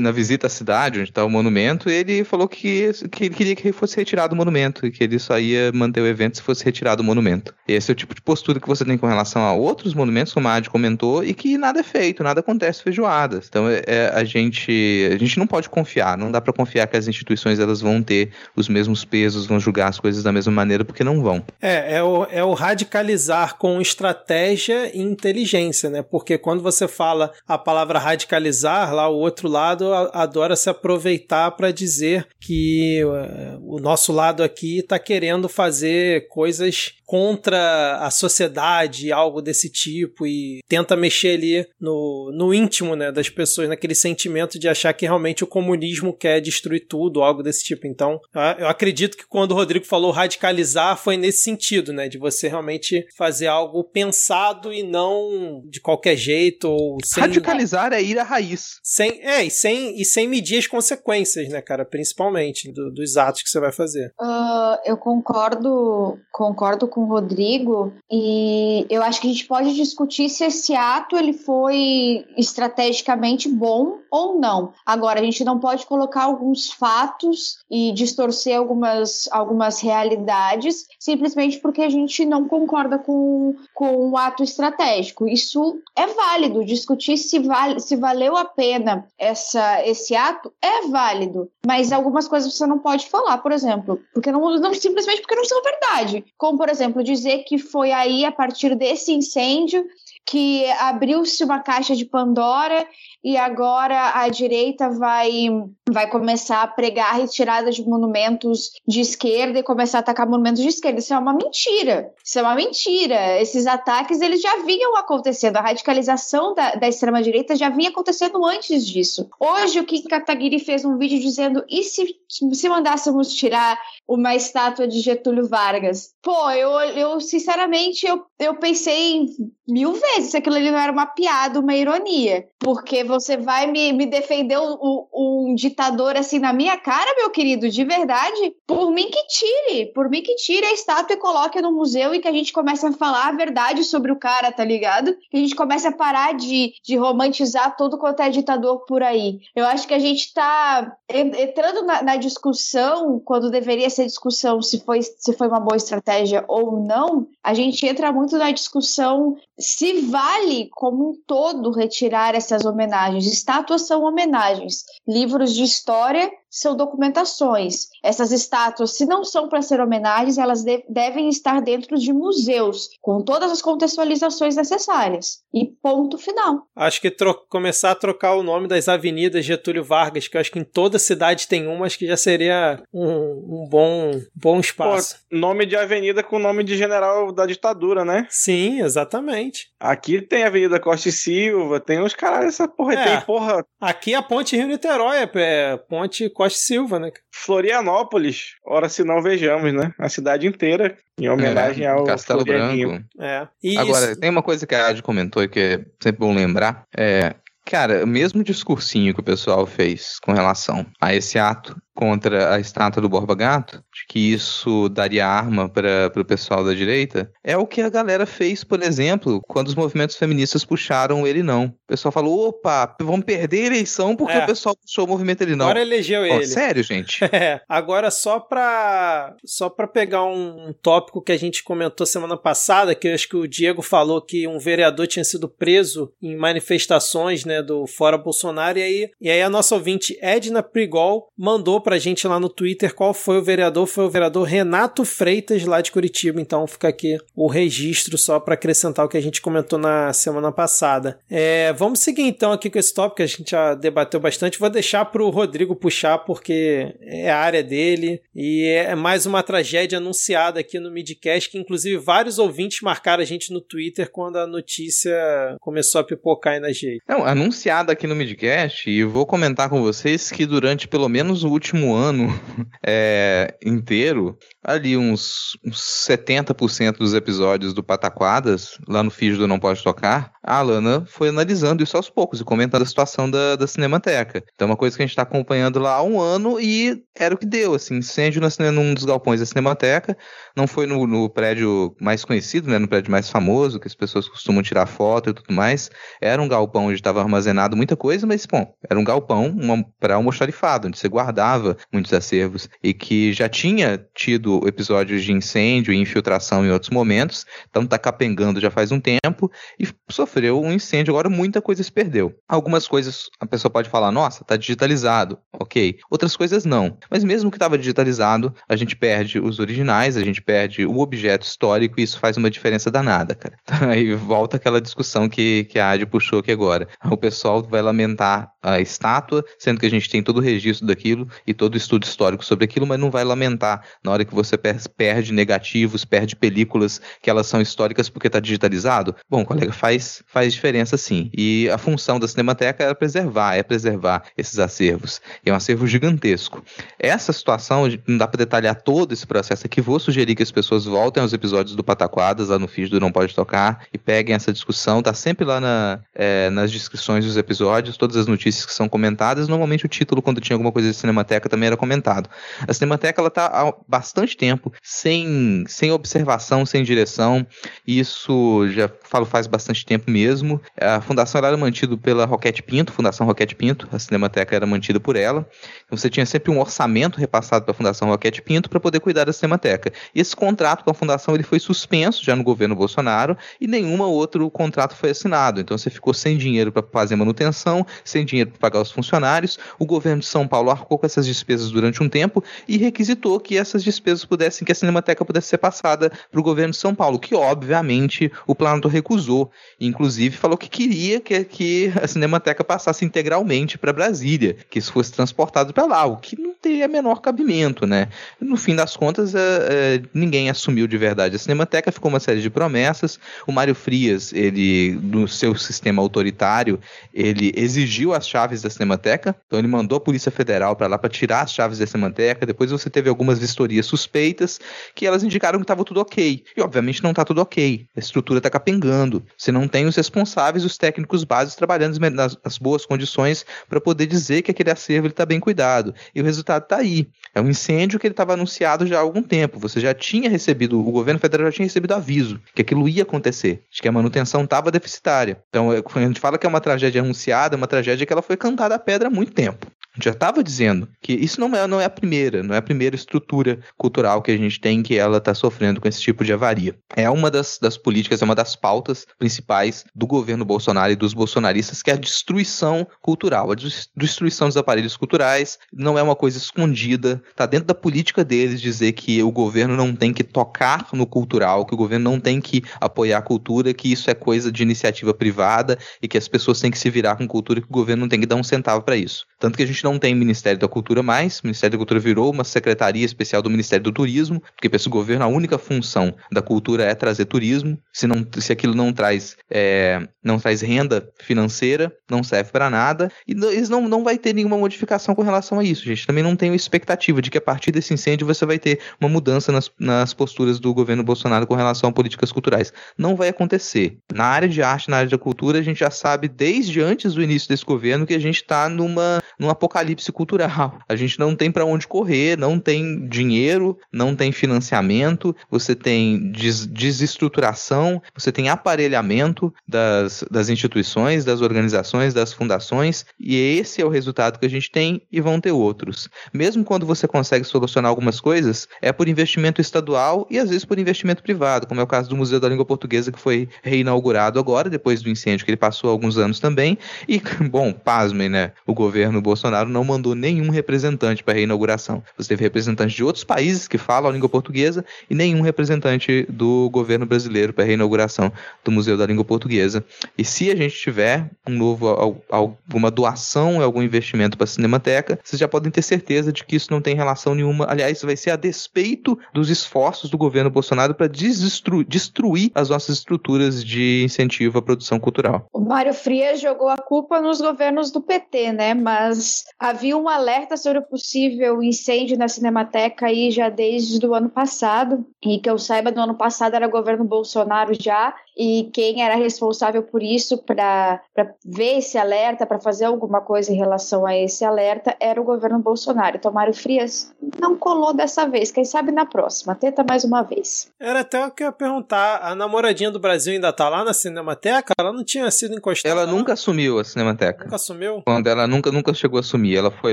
na visita à cidade, onde está o monumento, ele falou que, que ele queria que fosse retirado o monumento e que ele só ia manter o evento se fosse retirado o monumento. Esse é o tipo de postura que você tem com relação a outros monumentos, como a Adi comentou, e que nada é feito, nada acontece feijoadas. Então é, é a gente a gente não pode confiar, não dá para confiar que as instituições elas vão ter os mesmos pesos, vão julgar as coisas da mesma maneira, porque não vão. É, é o, é o radicalizar com estratégia e inteligência, né? Porque quando você fala a palavra radicalizar, lá o outro lado adora se aproveitar para dizer que uh, o nosso lado aqui está querendo fazer coisas contra a sociedade, algo desse tipo, e tenta mexer ali no, no íntimo né, das pessoas, naquele sentimento de achar que realmente o comunismo quer destruir tudo, algo desse tipo. Então, eu acredito que quando o Rodrigo falou radicalizar, foi nesse sentido, né, de você realmente fazer algo pensado e não de qualquer jeito ou sem. Radicalizar é ir à raiz. Sem, é, e sem, e sem medir as consequências, né, cara? Principalmente do, dos atos que você vai fazer. Uh, eu concordo, concordo com o Rodrigo e eu acho que a gente pode discutir se esse ato ele foi estrategicamente bom ou não. Agora, a gente não pode colocar alguns fatos e distorcer algumas, algumas realidades simplesmente porque a gente não concorda com, com um ato estratégico. Isso é válido, discutir se, vale, se valeu a pena essa, esse ato é válido, mas algumas coisas você não pode falar, por exemplo, porque não, não simplesmente porque não são verdade. Como, por exemplo, dizer que foi aí a partir desse incêndio que abriu-se uma caixa de Pandora e agora a direita vai, vai começar a pregar a retirada de monumentos de esquerda e começar a atacar monumentos de esquerda. Isso é uma mentira. Isso é uma mentira. Esses ataques eles já vinham acontecendo. A radicalização da, da extrema-direita já vinha acontecendo antes disso. Hoje o Kim Kataguiri fez um vídeo dizendo e se, se mandássemos tirar uma estátua de Getúlio Vargas? Pô, eu, eu sinceramente, eu, eu pensei mil vezes se aquilo ali não era uma piada, uma ironia. Porque você vai me, me defender um, um, ditador assim na minha cara, meu querido, de verdade? Por mim que tire, por mim que tire a estátua e coloque no museu e que a gente comece a falar a verdade sobre o cara, tá ligado? Que a gente comece a parar de, de romantizar todo quanto é ditador por aí. Eu acho que a gente tá entrando na, na discussão, quando deveria ser discussão se foi, se foi uma boa estratégia ou não, a gente entra muito na discussão se vale como um todo retirar essas homenagens. Estátuas são homenagens, livros de história são documentações. Essas estátuas, se não são para ser homenagens, elas de devem estar dentro de museus, com todas as contextualizações necessárias. E ponto final. Acho que começar a trocar o nome das avenidas Getúlio Vargas, que eu acho que em toda cidade tem uma, acho que já seria um, um bom, bom espaço. Pô, nome de avenida com nome de general da ditadura, né? Sim, exatamente. Aqui tem a Avenida Costa e Silva, tem uns caras, essa porra, é, tem porra. Aqui é a Ponte Rio-Niterói, é, é Ponte Costa Costa Silva, né? Florianópolis, ora se não vejamos, né? A cidade inteira, em homenagem é, ao Castelo Branco. É. Agora, tem uma coisa que a Adi comentou e que é sempre bom lembrar, é Cara, o mesmo discursinho que o pessoal fez com relação a esse ato contra a estátua do Borba Gato, de que isso daria arma para o pessoal da direita, é o que a galera fez, por exemplo, quando os movimentos feministas puxaram ele não. O pessoal falou: opa, vamos perder a eleição porque é. o pessoal puxou o movimento ele não. Agora elegeu oh, ele. Sério, gente? É. Agora, só para só pra pegar um, um tópico que a gente comentou semana passada, que eu acho que o Diego falou que um vereador tinha sido preso em manifestações né, do Fora Bolsonaro, e aí, e aí a nossa ouvinte Edna Prigol mandou pra gente lá no Twitter qual foi o vereador. Foi o vereador Renato Freitas, lá de Curitiba. Então fica aqui o registro só para acrescentar o que a gente comentou na semana passada. É, vamos seguir então aqui com esse tópico a gente já debateu bastante. Vou deixar para o Rodrigo puxar, porque é a área dele e é mais uma tragédia anunciada aqui no Midcast, que inclusive vários ouvintes marcaram a gente no Twitter quando a notícia começou a pipocar aí na gente. Não, anunciada aqui no Midcast, e vou comentar com vocês que durante pelo menos o último último ano é, inteiro, ali uns, uns 70% dos episódios do Pataquadas, lá no feed Não Pode Tocar, a Alana foi analisando isso aos poucos e comentando a situação da, da Cinemateca. Então, é uma coisa que a gente está acompanhando lá há um ano e era o que deu, assim, incêndio na, num dos galpões da Cinemateca, não foi no, no, prédio mais conhecido, né, no prédio mais famoso, que as pessoas costumam tirar foto e tudo mais, era um galpão onde estava armazenado muita coisa, mas, bom, era um galpão para almoxarifado, onde você guardava muitos acervos e que já tinha tido episódios de incêndio e infiltração em outros momentos, então está capengando já faz um tempo e sofreu um incêndio, agora muita coisa se perdeu. Algumas coisas a pessoa pode falar, nossa, está digitalizado, ok. Outras coisas não. Mas mesmo que estava digitalizado, a gente perde os originais, a gente perde o objeto histórico e isso faz uma diferença danada, cara. Aí volta aquela discussão que, que a Adi puxou aqui agora. O pessoal vai lamentar a estátua, sendo que a gente tem todo o registro daquilo e todo estudo histórico sobre aquilo, mas não vai lamentar na hora que você perde negativos, perde películas que elas são históricas porque está digitalizado. Bom, colega, faz, faz diferença sim. E a função da Cinemateca é preservar, é preservar esses acervos. E é um acervo gigantesco. Essa situação, não dá para detalhar todo esse processo aqui, vou sugerir que as pessoas voltem aos episódios do Pataquadas, lá no feed do Não Pode Tocar, e peguem essa discussão, tá sempre lá na, é, nas descrições dos episódios, todas as notícias que são comentadas, normalmente o título, quando tinha alguma coisa de Cinemateca, também era comentado. A Cinemateca, ela tá há bastante tempo sem, sem observação, sem direção, isso já falo faz bastante tempo mesmo. A fundação era mantida pela Roquete Pinto, Fundação Roquete Pinto, a Cinemateca era mantida por ela. Você tinha sempre um orçamento repassado pela Fundação Roquete Pinto para poder cuidar da Cinemateca. Esse contrato com a fundação ele foi suspenso já no governo Bolsonaro e nenhum outro contrato foi assinado. Então você ficou sem dinheiro para fazer manutenção, sem dinheiro para pagar os funcionários. O governo de São Paulo arcou com essas despesas durante um tempo e requisitou que essas despesas pudessem, que a Cinemateca pudesse ser passada para o governo de São Paulo, que obviamente o Planalto recusou. Inclusive falou que queria que, que a Cinemateca passasse integralmente para Brasília, que isso fosse transportado para lá, o que não teria menor cabimento, né? No fim das contas, é, é, ninguém assumiu de verdade a Cinemateca, ficou uma série de promessas. O Mário Frias, ele, no seu sistema autoritário, ele exigiu as chaves da Cinemateca, então ele mandou a Polícia Federal para lá para tirar as chaves da Cinemateca. Depois você teve algumas vistorias suspeitas que elas indicaram que estava tudo ok. E obviamente não está tudo ok. A estrutura está capengando. Você não tem os responsáveis, os técnicos básicos trabalhando nas, nas boas condições para poder dizer que aquele acervo está bem cuidado. E o resultado está aí. É um incêndio que ele estava anunciado já há algum tempo. Você já tinha recebido, o governo federal já tinha recebido aviso que aquilo ia acontecer, de que a manutenção estava deficitária. Então, é, a gente fala que é uma tragédia anunciada, é uma tragédia que ela foi cantada a pedra há muito tempo já estava dizendo que isso não é, não é a primeira, não é a primeira estrutura cultural que a gente tem que ela está sofrendo com esse tipo de avaria. É uma das, das políticas, é uma das pautas principais do governo Bolsonaro e dos bolsonaristas, que é a destruição cultural, a destruição dos aparelhos culturais. Não é uma coisa escondida, está dentro da política deles dizer que o governo não tem que tocar no cultural, que o governo não tem que apoiar a cultura, que isso é coisa de iniciativa privada e que as pessoas têm que se virar com cultura, que o governo não tem que dar um centavo para isso. Tanto que a gente não tem Ministério da Cultura mais, o Ministério da Cultura virou uma secretaria especial do Ministério do Turismo, porque para esse governo a única função da cultura é trazer turismo. Se, não, se aquilo não traz, é, não traz renda financeira, não serve para nada. E eles não, não vai ter nenhuma modificação com relação a isso, gente. Também não tenho expectativa de que a partir desse incêndio você vai ter uma mudança nas, nas posturas do governo Bolsonaro com relação a políticas culturais. Não vai acontecer. Na área de arte, na área da cultura, a gente já sabe desde antes do início desse governo que a gente está numa, num apocalipse cultural. A gente não tem para onde correr, não tem dinheiro, não tem financiamento, você tem des desestruturação, você tem aparelhamento das, das instituições, das organizações, das fundações, e esse é o resultado que a gente tem e vão ter outros. Mesmo quando você consegue solucionar algumas coisas, é por investimento estadual e às vezes por investimento privado, como é o caso do Museu da Língua Portuguesa, que foi reinaugurado agora, depois do incêndio que ele passou há alguns anos também. E, bom, pasmem, né? O governo Bolsonaro não mandou nenhum representante para a reinauguração. Você teve representantes de outros países que falam a língua portuguesa e nenhum representante do governo brasileiro para a reinauguração do Museu da Língua Portuguesa. E se a gente tiver um novo, alguma doação, algum investimento para a Cinemateca, vocês já podem ter certeza de que isso não tem relação nenhuma. Aliás, vai ser a despeito dos esforços do governo Bolsonaro para destruir as nossas estruturas de incentivo à produção cultural. O Mário Frias jogou a culpa nos governos do PT, né? Mas havia um alerta sobre o possível incêndio na Cinemateca aí já desde o ano passado. E que eu saiba, no ano passado era o governo Bolsonaro já, e quem era responsável por isso, para ver esse alerta, para fazer alguma coisa em relação a esse alerta, era o governo Bolsonaro. Então, Mário Frias não colou dessa vez, quem sabe na próxima, tenta mais uma vez. Era até o que eu ia perguntar: a namoradinha do Brasil ainda tá lá na Cinemateca? Ela não tinha sido encostada? Ela nunca assumiu a Cinemateca. Nunca assumiu? Quando ela nunca, nunca chegou a assumir. Ela foi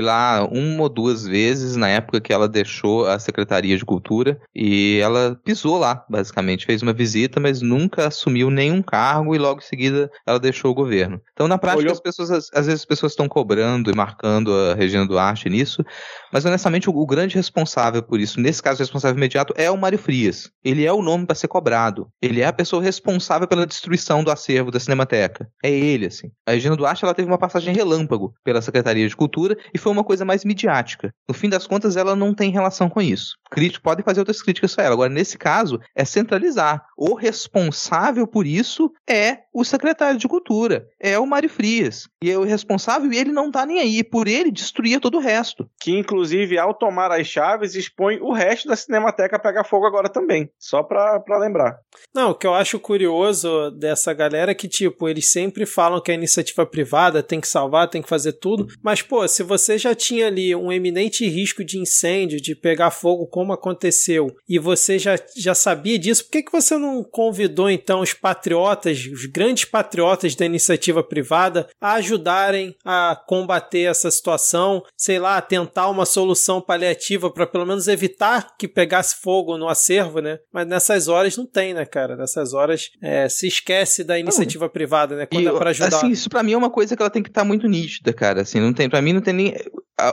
lá uma ou duas vezes na época que ela deixou a Secretaria de Cultura e ela pisou lá, basicamente, fez uma visita, mas nunca assumiu nenhum cargo e logo em seguida ela deixou o governo. Então, na prática, Olhou... as pessoas, às, às, vezes as pessoas estão cobrando e marcando a Regina Duarte nisso, mas honestamente o, o, grande responsável por isso, nesse caso o responsável imediato, é o Mário Frias. Ele é o nome para ser cobrado. Ele é a pessoa responsável pela destruição do acervo da Cinemateca. É ele, assim. A Regina Duarte ela teve uma passagem relâmpago pela Secretaria Secretaria de Cultura e foi uma coisa mais midiática. No fim das contas, ela não tem relação com isso. Críticos podem fazer outras críticas a ela. Agora, nesse caso, é centralizar. O responsável por isso é o secretário de Cultura, é o Mário Frias. E é o responsável e ele não tá nem aí. Por ele, destruía todo o resto. Que, inclusive, ao tomar as chaves, expõe o resto da Cinemateca a pegar fogo agora também. Só pra, pra lembrar. Não, o que eu acho curioso dessa galera é que, tipo, eles sempre falam que a iniciativa privada tem que salvar, tem que fazer tudo. Mas, pô, se você já tinha ali um eminente risco de incêndio, de pegar fogo como aconteceu, e você já, já sabia disso, por que, que você não convidou, então, os patriotas, os grandes patriotas da iniciativa privada, a ajudarem a combater essa situação? Sei lá, tentar uma solução paliativa para pelo menos evitar que pegasse fogo no acervo, né? Mas nessas horas não tem, né, cara? Nessas horas é, se esquece da iniciativa privada, né? Quando E, é pra ajudar. Assim, isso pra mim é uma coisa que ela tem que estar muito nítida, cara. Assim, não tem, para mim não tem nem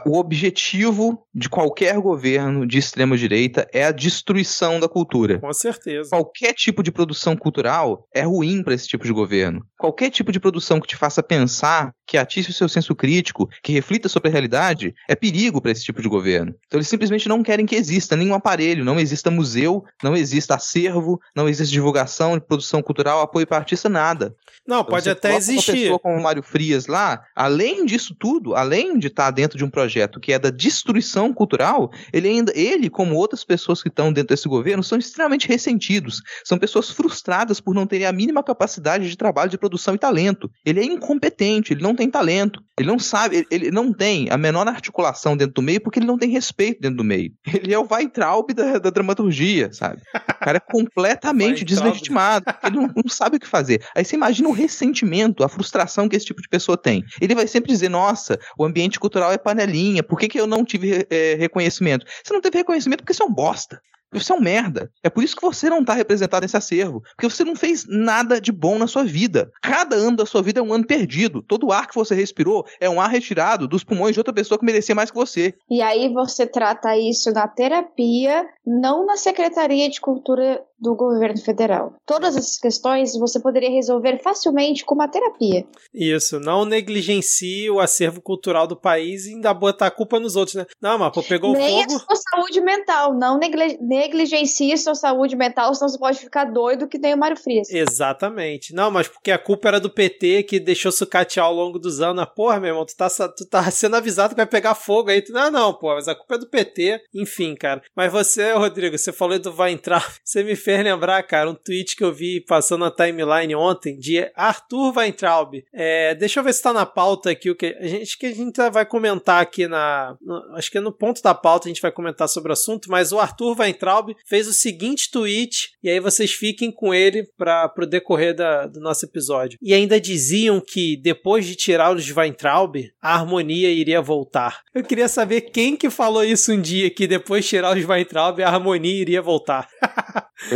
o objetivo de qualquer governo de extrema direita é a destruição da cultura. Com certeza. Qualquer tipo de produção cultural é ruim para esse tipo de governo. Qualquer tipo de produção que te faça pensar, que atice o seu senso crítico, que reflita sobre a realidade, é perigo para esse tipo de governo. Então eles simplesmente não querem que exista nenhum aparelho, não exista museu, não exista acervo, não existe divulgação de produção cultural, apoio para artista, nada. Não, pode Você até coloca Uma existir. pessoa como o Mário Frias lá, além disso tudo, além de estar dentro de um projeto que é da destruição cultural, ele ainda, ele, como outras pessoas que estão dentro desse governo, são extremamente ressentidos. São pessoas frustradas por não terem a mínima capacidade de trabalho, de produção e talento. Ele é incompetente, ele não tem talento. Ele não sabe, ele, ele não tem a menor articulação dentro do meio porque ele não tem respeito dentro do meio. Ele é o Weintraub da, da dramaturgia, sabe? O cara é completamente deslegitimado. Ele não, não sabe o que fazer. Aí você imagina o ressentimento, a frustração que esse tipo de pessoa tem. Ele vai sempre dizer: nossa, o ambiente cultural é panelinha, por que, que eu não tive eh, reconhecimento? Você não teve reconhecimento porque você é um bosta. Você é um merda. É por isso que você não tá representado nesse acervo. Porque você não fez nada de bom na sua vida. Cada ano da sua vida é um ano perdido. Todo ar que você respirou é um ar retirado dos pulmões de outra pessoa que merecia mais que você. E aí você trata isso na terapia, não na Secretaria de Cultura do governo federal. Todas essas questões você poderia resolver facilmente com uma terapia. Isso, não negligencie o acervo cultural do país e ainda botar a culpa nos outros, né? Não, mas pô, pegou Nem fogo. a sua saúde mental. Não negligencie sua saúde mental, senão você pode ficar doido que nem o Mário Frias. Exatamente. Não, mas porque a culpa era do PT que deixou sucatear ao longo dos anos. Ah, Porra, meu irmão, tu tá, tu tá sendo avisado que vai pegar fogo aí. Tu, não, não, pô, mas a culpa é do PT. Enfim, cara. Mas você, Rodrigo, você falou do vai entrar. Você me fez lembrar, cara, um tweet que eu vi passando na timeline ontem de Arthur Weintraub. É, deixa eu ver se tá na pauta aqui o que a gente que a gente vai comentar aqui na, no- acho que no ponto da pauta a gente vai comentar sobre o assunto, mas o Arthur Weintraub fez o seguinte tweet e aí vocês fiquem com ele para pro decorrer da- do nosso episódio. E ainda diziam que depois de tirá-los de Weintraub, a harmonia iria voltar. Eu queria saber quem que falou isso um dia que depois de tirar os Weintraub, a harmonia iria voltar.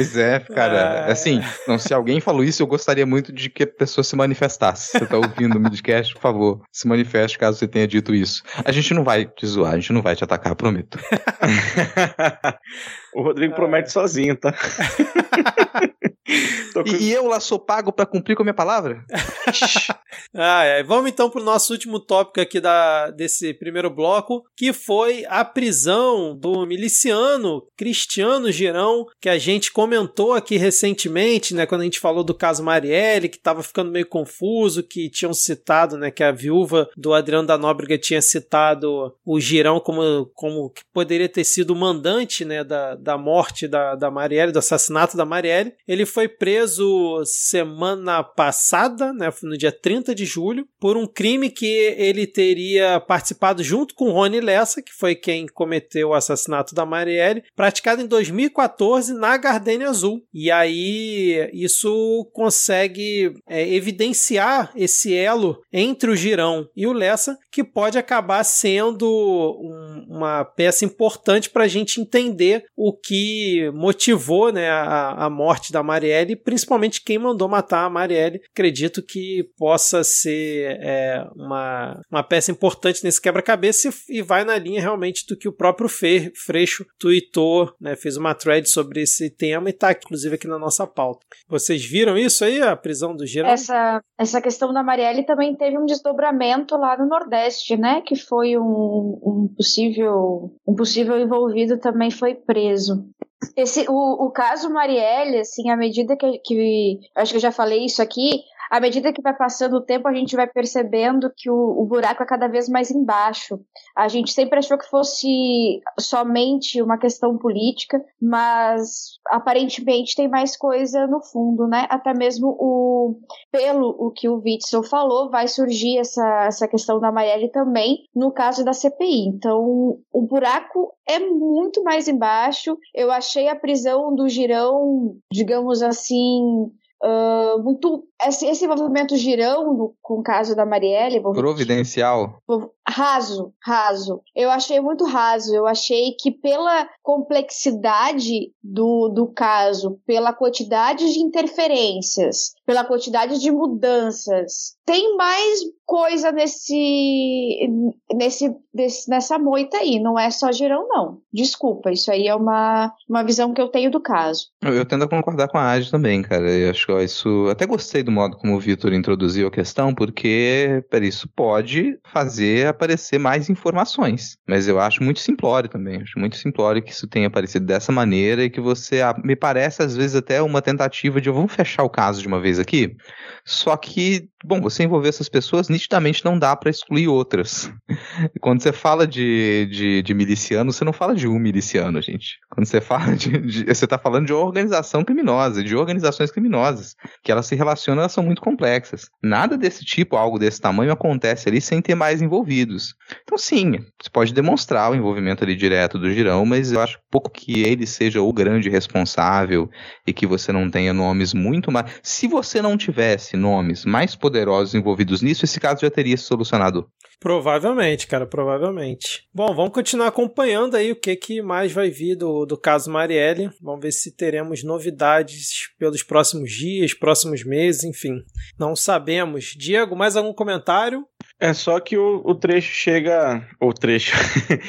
Pois é, cara. Ah. Assim, não, se alguém falou isso, eu gostaria muito de que a pessoa se manifestasse. Se você tá ouvindo o midcast, por favor, se manifeste caso você tenha dito isso. A gente não vai te zoar, a gente não vai te atacar, prometo. o Rodrigo promete sozinho, tá? Com- E, e eu lá sou pago pra cumprir com a minha palavra? Ah, é. Vamos então para o nosso último tópico aqui da, desse primeiro bloco, que foi a prisão do miliciano Cristiano Girão, que a gente comentou aqui recentemente, né, quando a gente falou do caso Marielle, que estava ficando meio confuso, que tinham citado, né, que a viúva do Adriano da Nóbrega tinha citado o Girão como, como que poderia ter sido o mandante, né, da, da morte da, da Marielle, do assassinato da Marielle. Ele foi preso semana passada, né, no dia 30 de julho, por um crime que ele teria participado junto com Rony Lessa, que foi quem cometeu o assassinato da Marielle, praticado em 2014 na Gardenia Azul. E aí isso consegue é, evidenciar esse elo entre o Girão e o Lessa, que pode acabar sendo um- uma peça importante para a gente entender o que motivou né, a, a morte da Marielle principalmente quem mandou matar a Marielle. Acredito que possa ser é, uma, uma peça importante nesse quebra-cabeça e, e vai na linha realmente do que o próprio Fe, Freixo tweetou, né, fez uma thread sobre esse tema e está inclusive aqui na nossa pauta. Vocês viram isso aí, a prisão do Girão? Essa, essa questão da Marielle também teve um desdobramento lá no Nordeste, né, que foi um, um possível um possível envolvido também foi preso. Esse, o, o caso Marielle, assim, à medida que, que. Acho que eu já falei isso aqui, à medida que vai passando o tempo, a gente vai percebendo que o, o, buraco é cada vez mais embaixo. A gente sempre achou que fosse somente uma questão política, mas aparentemente tem mais coisa no fundo, né? Até mesmo o, pelo o que o Witzel falou, vai surgir essa, essa questão da Marielle também no caso da CPI. Então, o buraco é muito mais embaixo. Eu achei a prisão do Girão, digamos assim, Uh, muito esse, esse envolvimento girão no, com o caso da Marielle providencial? Raso raso. Eu achei muito raso. Eu achei que pela complexidade do, do caso pela quantidade de interferências pela quantidade de mudanças tem mais coisa nesse, nesse, nessa moita aí não é só girão não desculpa isso aí é uma, uma visão que eu tenho do caso eu, eu tendo a concordar com a Adi também cara eu acho que isso até gostei do modo como o Vitor introduziu a questão, porque isso pode fazer aparecer mais informações. Mas eu acho muito simplório também. Acho muito simplório que isso tenha aparecido dessa maneira e que você. Me parece, às vezes, até uma tentativa de vamos fechar o caso de uma vez aqui. Só que, bom, você envolver essas pessoas, nitidamente não dá para excluir outras. Quando você fala de, de, de, miliciano, você não fala de um miliciano, gente. Quando você fala de, de Você está falando de organização criminosa, de organizações criminosas, que elas se relacionam, elas são muito complexas. Nada desse tipo, algo desse tamanho, acontece ali sem ter mais envolvidos. Então, sim, você pode demonstrar o envolvimento ali direto do Girão, mas eu acho pouco que ele seja o grande responsável e que você não tenha nomes muito mais. Se você não tivesse nomes mais poderosos envolvidos nisso, esse caso já teria se solucionado. Provavelmente, cara, provavelmente. Bom, vamos continuar acompanhando aí o que, que mais vai vir do, do caso Marielle. Vamos ver se teremos novidades pelos próximos dias, próximos meses, enfim. Não sabemos. Diego, mais algum comentário? É só que o, o trecho chega. O trecho.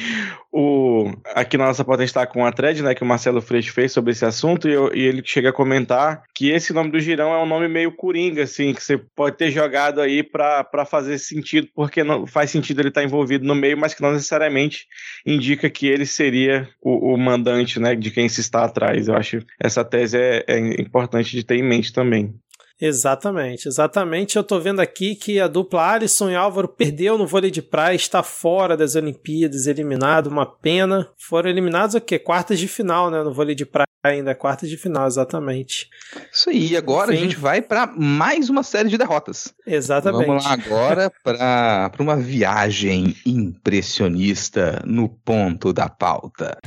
o, aqui na nossa gente está com a thread, né, que o Marcelo Freixo fez sobre esse assunto, e, eu, e, ele chega a comentar que esse nome do Girão é um nome meio coringa, assim, que você pode ter jogado aí para fazer sentido, porque não faz sentido ele estar tá envolvido no meio, mas que não necessariamente indica que ele seria o, o mandante, né, de quem se está atrás. Eu acho essa tese é, é importante de ter em mente também. Exatamente, exatamente. Eu tô vendo aqui que a dupla Alisson e Álvaro perdeu no vôlei de praia, está fora das Olimpíadas, eliminado, uma pena. Foram eliminados o quê? Quartas de final, né? No vôlei de praia ainda, quartas de final, exatamente. Isso aí, agora Enfim. a gente vai para mais uma série de derrotas. Exatamente. Vamos lá agora para uma viagem impressionista no ponto da pauta.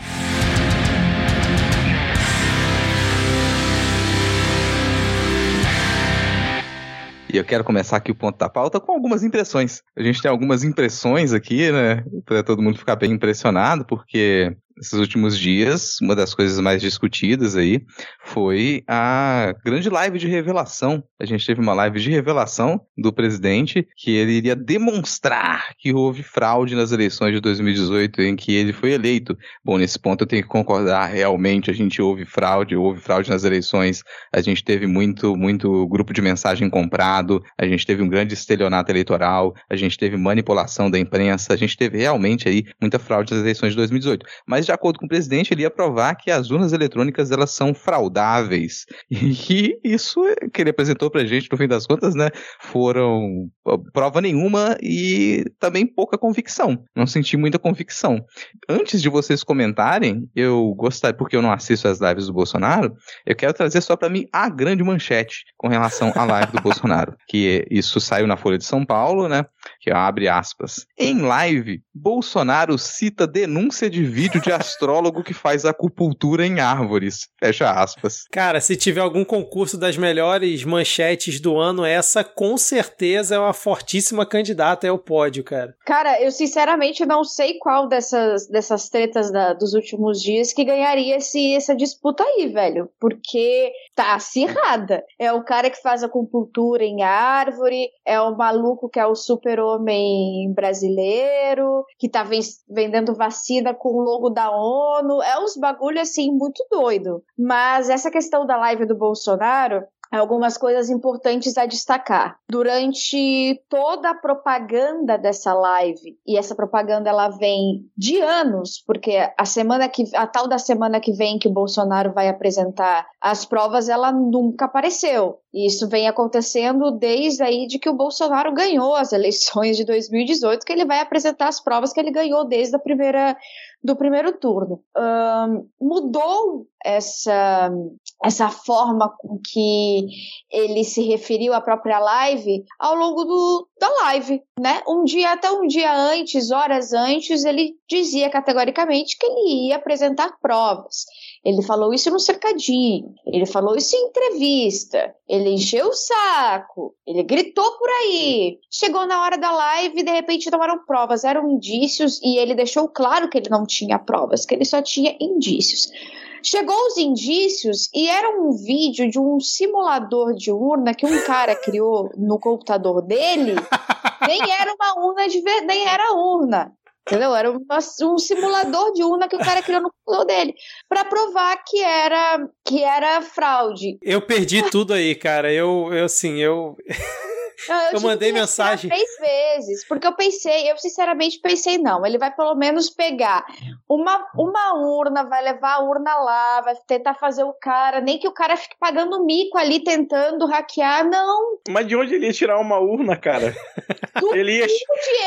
E eu quero começar aqui o ponto da pauta com algumas impressões. A gente tem algumas impressões aqui, né? Para todo mundo ficar bem impressionado, porque esses últimos dias, uma das coisas mais discutidas aí foi a grande live de revelação. A gente teve uma live de revelação do presidente que ele iria demonstrar que houve fraude nas eleições de 2018 em que ele foi eleito. Bom, nesse ponto eu tenho que concordar, realmente a gente houve fraude, houve fraude nas eleições, a gente teve muito, muito grupo de mensagem comprado, a gente teve um grande estelionato eleitoral, a gente teve manipulação da imprensa, a gente teve realmente aí muita fraude nas eleições de 2018. Mas de acordo com o presidente, ele ia provar que as urnas eletrônicas elas são fraudáveis. E isso que ele apresentou pra gente, no fim das contas, né, foram prova nenhuma e também pouca convicção. Não senti muita convicção. Antes de vocês comentarem, eu gostaria, porque eu não assisto as lives do Bolsonaro, eu quero trazer só para mim a grande manchete com relação à live do Bolsonaro, que isso saiu na Folha de São Paulo, né, que abre aspas. Em live, Bolsonaro cita denúncia de vídeo de astrólogo que faz acupuntura em árvores. Fecha aspas. Cara, se tiver algum concurso das melhores manchetes do ano, essa com certeza é uma fortíssima candidata ao pódio, cara. Cara, eu sinceramente não sei qual dessas, dessas tretas da, dos últimos dias que ganharia esse, essa disputa aí, velho. Porque tá acirrada. É o cara que faz acupuntura em árvore, é o maluco que é o super-homem brasileiro, que tá vendendo vacina com o logo da ONU. É uns bagulho assim muito doido. Mas essa questão da live do Bolsonaro, algumas coisas importantes a destacar. Durante toda a propaganda dessa live, e essa propaganda ela vem de anos, porque a semana que a tal da semana que vem que o Bolsonaro vai apresentar as provas, ela nunca apareceu. E isso vem acontecendo desde aí de que o Bolsonaro ganhou as eleições de 2018, que ele vai apresentar as provas que ele ganhou desde a primeira do primeiro turno. Um, mudou essa, essa forma com que ele se referiu à própria live ao longo do, da live, né? Um dia, até um dia antes, horas antes, ele dizia categoricamente que ele ia apresentar provas. Ele falou isso no cercadinho, ele falou isso em entrevista, ele encheu o saco, ele gritou por aí. Chegou na hora da live e de repente tomaram provas, eram indícios e ele deixou claro que ele não tinha provas, que ele só tinha indícios. Chegou os indícios e era um vídeo de um simulador de urna que um cara criou no computador dele. nem era uma urna de ver, nem era urna. Entendeu? Era um, um simulador de urna que o cara criou no computador dele para provar que era que era fraude. Eu perdi tudo aí, cara. Eu, eu assim, eu eu, eu mandei mensagem. Três vezes, porque eu pensei, eu sinceramente pensei, não, ele vai pelo menos pegar uma, uma urna, vai levar a urna lá, vai tentar fazer o cara, nem que o cara fique pagando mico ali tentando hackear, não. Mas de onde ele ia tirar uma urna, cara? ele, ia,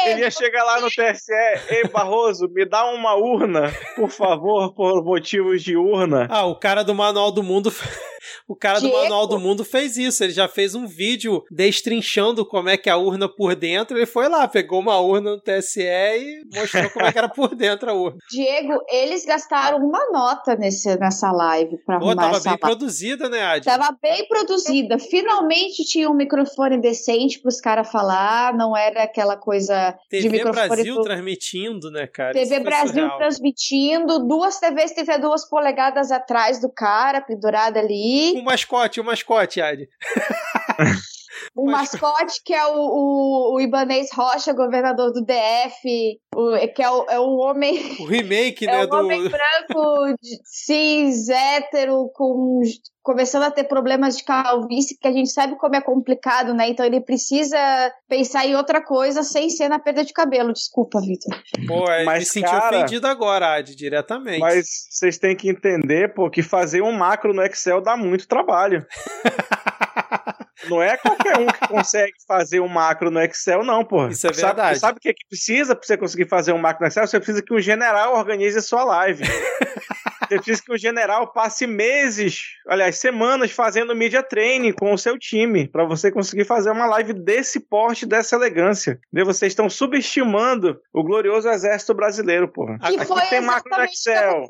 ele ia chegar lá no TSE, ei Barroso, me dá uma urna, por favor, por motivos de urna. Ah, o cara do Manual do Mundo o cara Diego. do Manual do Mundo fez isso. Ele já fez um vídeo destrinchando como é que é a urna por dentro. Ele foi lá, pegou uma urna no TSE e mostrou como é que era por dentro a urna. Diego, eles gastaram uma nota nesse, nessa live pra Pô, arrumar tava essa bem produzida, né, Adi? Tava bem produzida. Finalmente tinha um microfone decente pros caras falar. Não era aquela coisa TV de microfone... Brasil pro... transmitindo, né, cara? TV Brasil surreal. transmitindo. Duas TVs, TV duas polegadas atrás do cara, pendurada ali. O mascote, o mascote, Adi. O mascote que é o, o, o, Ibanês Rocha, governador do DF, o, que é, o, é um homem. O remake, é né? Um do... homem branco, cis, hétero, com começando a ter problemas de calvície, que a gente sabe como é complicado, né? Então ele precisa pensar em outra coisa sem ser na perda de cabelo. Desculpa, Vitor. Pô, é, mas, me senti cara, ofendido agora, Adi, diretamente. Mas vocês têm que entender, pô, que fazer um macro no Excel dá muito trabalho. Não é qualquer um que consegue fazer um macro no Excel, não, pô. Isso é verdade. Sabe, sabe o que, é que precisa para você conseguir fazer um macro no Excel? Você precisa que um general organize a sua live. você precisa que um general passe meses, aliás, semanas fazendo media training com o seu time para você conseguir fazer uma live desse porte, dessa elegância. E vocês estão subestimando o glorioso exército brasileiro, porra. Que Aqui tem macro no Excel.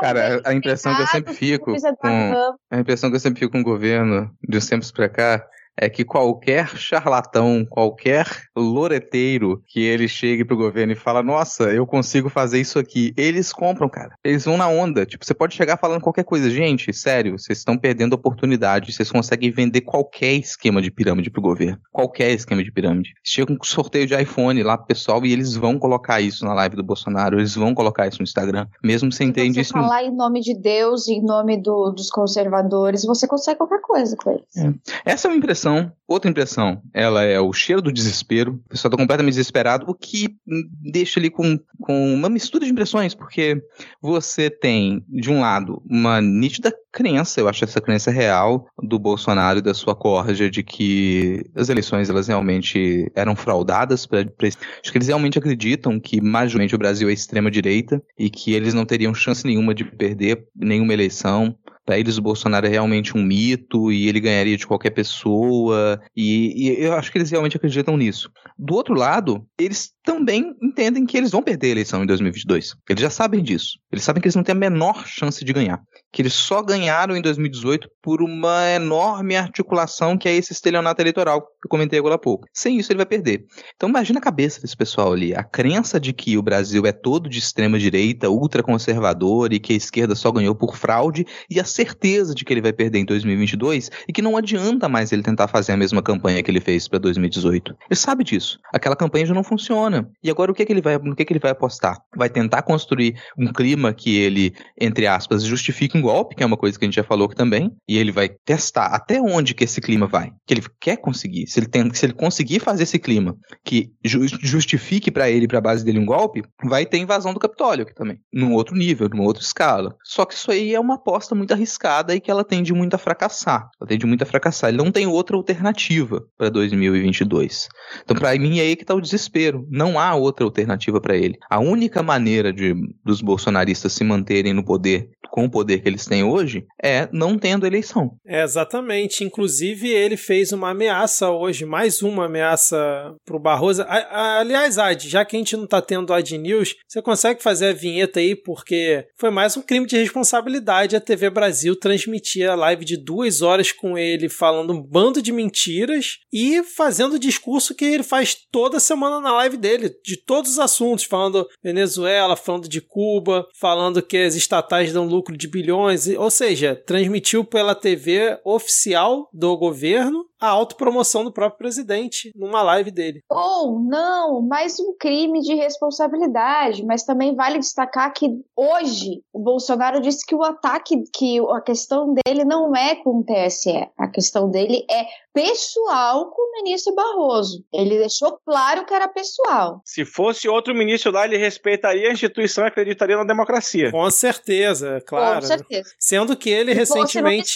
Cara, a impressão que eu sempre fico com a impressão que eu sempre fico com o governo de uns tempos para cá é que qualquer charlatão, qualquer loreteiro que ele chegue pro governo e fala, nossa, eu consigo fazer isso aqui, eles compram, cara. Eles vão na onda. Tipo, você pode chegar falando qualquer coisa. Gente, sério, vocês estão perdendo oportunidade. Vocês conseguem vender qualquer esquema de pirâmide pro governo. Qualquer esquema de pirâmide. Chega um sorteio de iPhone lá pro pessoal e eles vão colocar isso na live do Bolsonaro, eles vão colocar isso no Instagram, mesmo sem ter indício. Falar em nome de Deus, em nome do, dos conservadores, você consegue qualquer coisa com eles. É. Essa é uma impressão impressão, outra impressão, ela é o cheiro do desespero. O pessoal está completamente desesperado, o que deixa ali com, com uma mistura de impressões, porque você tem, de um lado, uma nítida crença, eu acho essa crença real do Bolsonaro e da sua corja de que as eleições elas realmente eram fraudadas. Pra, acho que eles realmente acreditam que majormente o Brasil é extrema direita e que eles não teriam chance nenhuma de perder nenhuma eleição. Para eles, o Bolsonaro é realmente um mito e ele ganharia de qualquer pessoa. E, e, eu acho que eles realmente acreditam nisso. Do outro lado, eles também entendem que eles vão perder a eleição em 2022. Eles já sabem disso. Eles sabem que eles não têm a menor chance de ganhar. Que eles só ganharam em 2018 por uma enorme articulação que é esse estelionato eleitoral que eu comentei agora há pouco. Sem isso ele vai perder. Então imagina a cabeça desse pessoal ali, a crença de que o Brasil é todo de extrema direita, ultraconservador e que a esquerda só ganhou por fraude e a certeza de que ele vai perder em 2022 e que não adianta mais ele tentar fazer a mesma campanha que ele fez para 2018. Ele sabe disso. Aquela campanha já não funciona. E agora o que, é que ele vai, no que, é que ele vai apostar? Vai tentar construir um clima que ele, entre aspas, justifique um golpe, que é uma coisa que a gente já falou também, e ele vai testar até onde que esse clima vai, que ele quer conseguir. Se ele, tem, se ele conseguir fazer esse clima que justifique para ele, para a base dele um golpe, vai ter invasão do Capitólio aqui também, num outro nível, numa outra escala. Só que isso aí é uma aposta muito arriscada e que ela tende muito a fracassar. Ela tende muito a fracassar. Ele não tem outra alternativa para 2022. Então, para mim, é aí que está o desespero. Não há outra alternativa para ele. A única maneira de, dos bolsonaristas se manterem no poder com o poder que eles têm hoje é não tendo eleição. É, exatamente. Inclusive, ele fez uma ameaça hoje, mais uma ameaça pro Barroso. aliás, Ad, já que a gente não tá tendo Ad News, você consegue fazer a vinheta aí, porque foi mais um crime de responsabilidade a TV Brasil transmitir a live de duas horas com ele falando um bando de mentiras e fazendo o discurso que ele faz toda semana na live dele, de todos os assuntos, falando Venezuela, falando de Cuba, falando que as estatais dão lucro de bilhões, ou seja, transmitiu pela TV oficial do governo a autopromoção do próprio presidente numa live dele. Ou não, mais um crime de responsabilidade, mas também vale destacar que hoje o Bolsonaro disse que o ataque, que a questão dele não é com o TSE, a questão dele é pessoal com o ministro Barroso. Ele deixou claro que era pessoal. Se fosse outro ministro lá, ele respeitaria a instituição e acreditaria na democracia. Com certeza, claro. Com certeza. Sendo que ele Se recentemente.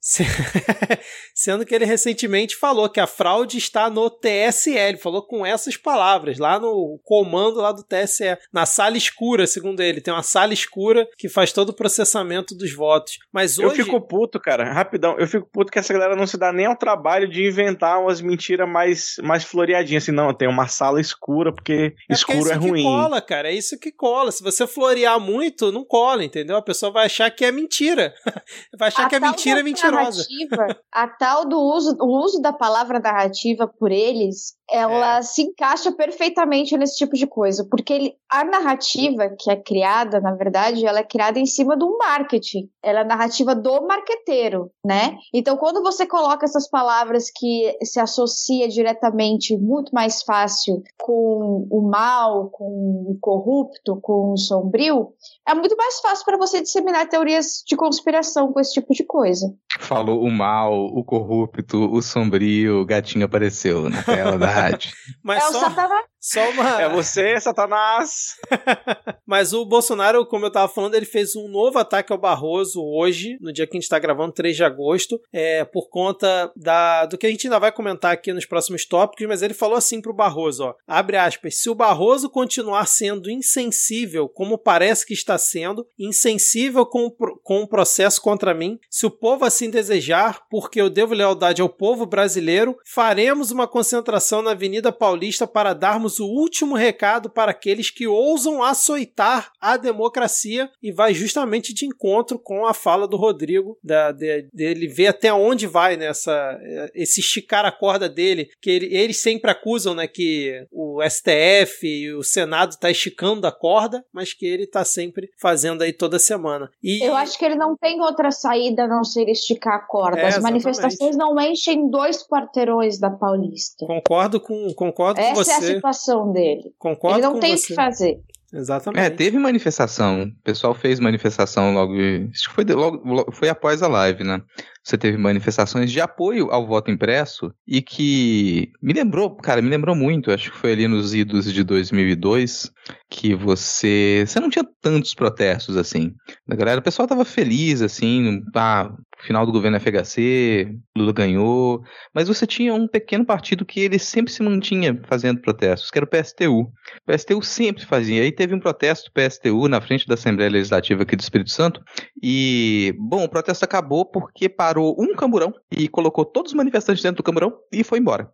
Sendo que ele recentemente falou que a fraude está no TSE. Ele falou com essas palavras, lá no comando lá do TSE. Na sala escura, segundo ele. Tem uma sala escura que faz todo o processamento dos votos. Mas hoje... Eu fico puto, cara. Rapidão. Eu fico puto que essa galera não se dá nem ao trabalho de inventar umas mentiras mais, mais floreadinhas. Assim, não, tem uma sala escura porque é escuro porque é, isso é ruim. cola, cara. É isso que cola. Se você florear muito, não cola, entendeu? A pessoa vai achar que é mentira. vai achar a que é mentira é mentira narrativa, a tal do uso, o uso da palavra narrativa por eles, ela é. se encaixa perfeitamente nesse tipo de coisa, porque ele, a narrativa que é criada, na verdade, ela é criada em cima do marketing. Ela é a narrativa do marqueteiro, né? Então, quando você coloca essas palavras que se associa diretamente, muito mais fácil com o mal, com o corrupto, com o sombrio, é muito mais fácil para você disseminar teorias de conspiração com esse tipo de coisa. Falou o mal, o corrupto, o sombrio, o gatinho apareceu na tela da rádio. Mas é só... o Satanás. Só uma... É você, Satanás! Mas o Bolsonaro, como eu tava falando, ele fez um novo ataque ao Barroso hoje, no dia que a gente tá gravando, 3 de agosto, é, por conta da, do que a gente ainda vai comentar aqui nos próximos tópicos, mas ele falou assim pro Barroso, ó, abre aspas, se o Barroso continuar sendo insensível, como parece que está sendo, insensível com, com o processo contra mim, se o povo desejar, porque eu devo lealdade ao povo brasileiro, faremos uma concentração na Avenida Paulista para darmos o último recado para aqueles que ousam açoitar a democracia e vai justamente de encontro com a fala do Rodrigo, da, de, dele ver até onde vai nessa esse esticar a corda dele, que ele, eles sempre acusam né, que o STF e o Senado está esticando a corda, mas que ele está sempre fazendo aí toda semana. E... Eu acho que ele não tem outra saída a não ser esticar a corda. É, As manifestações não enchem dois quarteirões da Paulista. Concordo com, concordo Essa com você. Essa é a situação dele. Concordo Ele não tem o que fazer. Exatamente. É, teve manifestação. O pessoal fez manifestação logo. Acho que foi, logo, foi após a live, né? Você teve manifestações de apoio ao voto impresso e que me lembrou, cara, me lembrou muito. Acho que foi ali nos idos de 2002 que você. Você não tinha tantos protestos assim. A galera, o pessoal tava feliz, assim, ah, final do governo FHC, Lula ganhou, mas você tinha um pequeno partido que ele sempre se mantinha fazendo protestos, que era o PSTU. O PSTU sempre fazia. Aí teve um protesto do PSTU na frente da Assembleia Legislativa aqui do Espírito Santo, e, bom, o protesto acabou porque separou um camburão e colocou todos os manifestantes dentro do camburão e foi embora.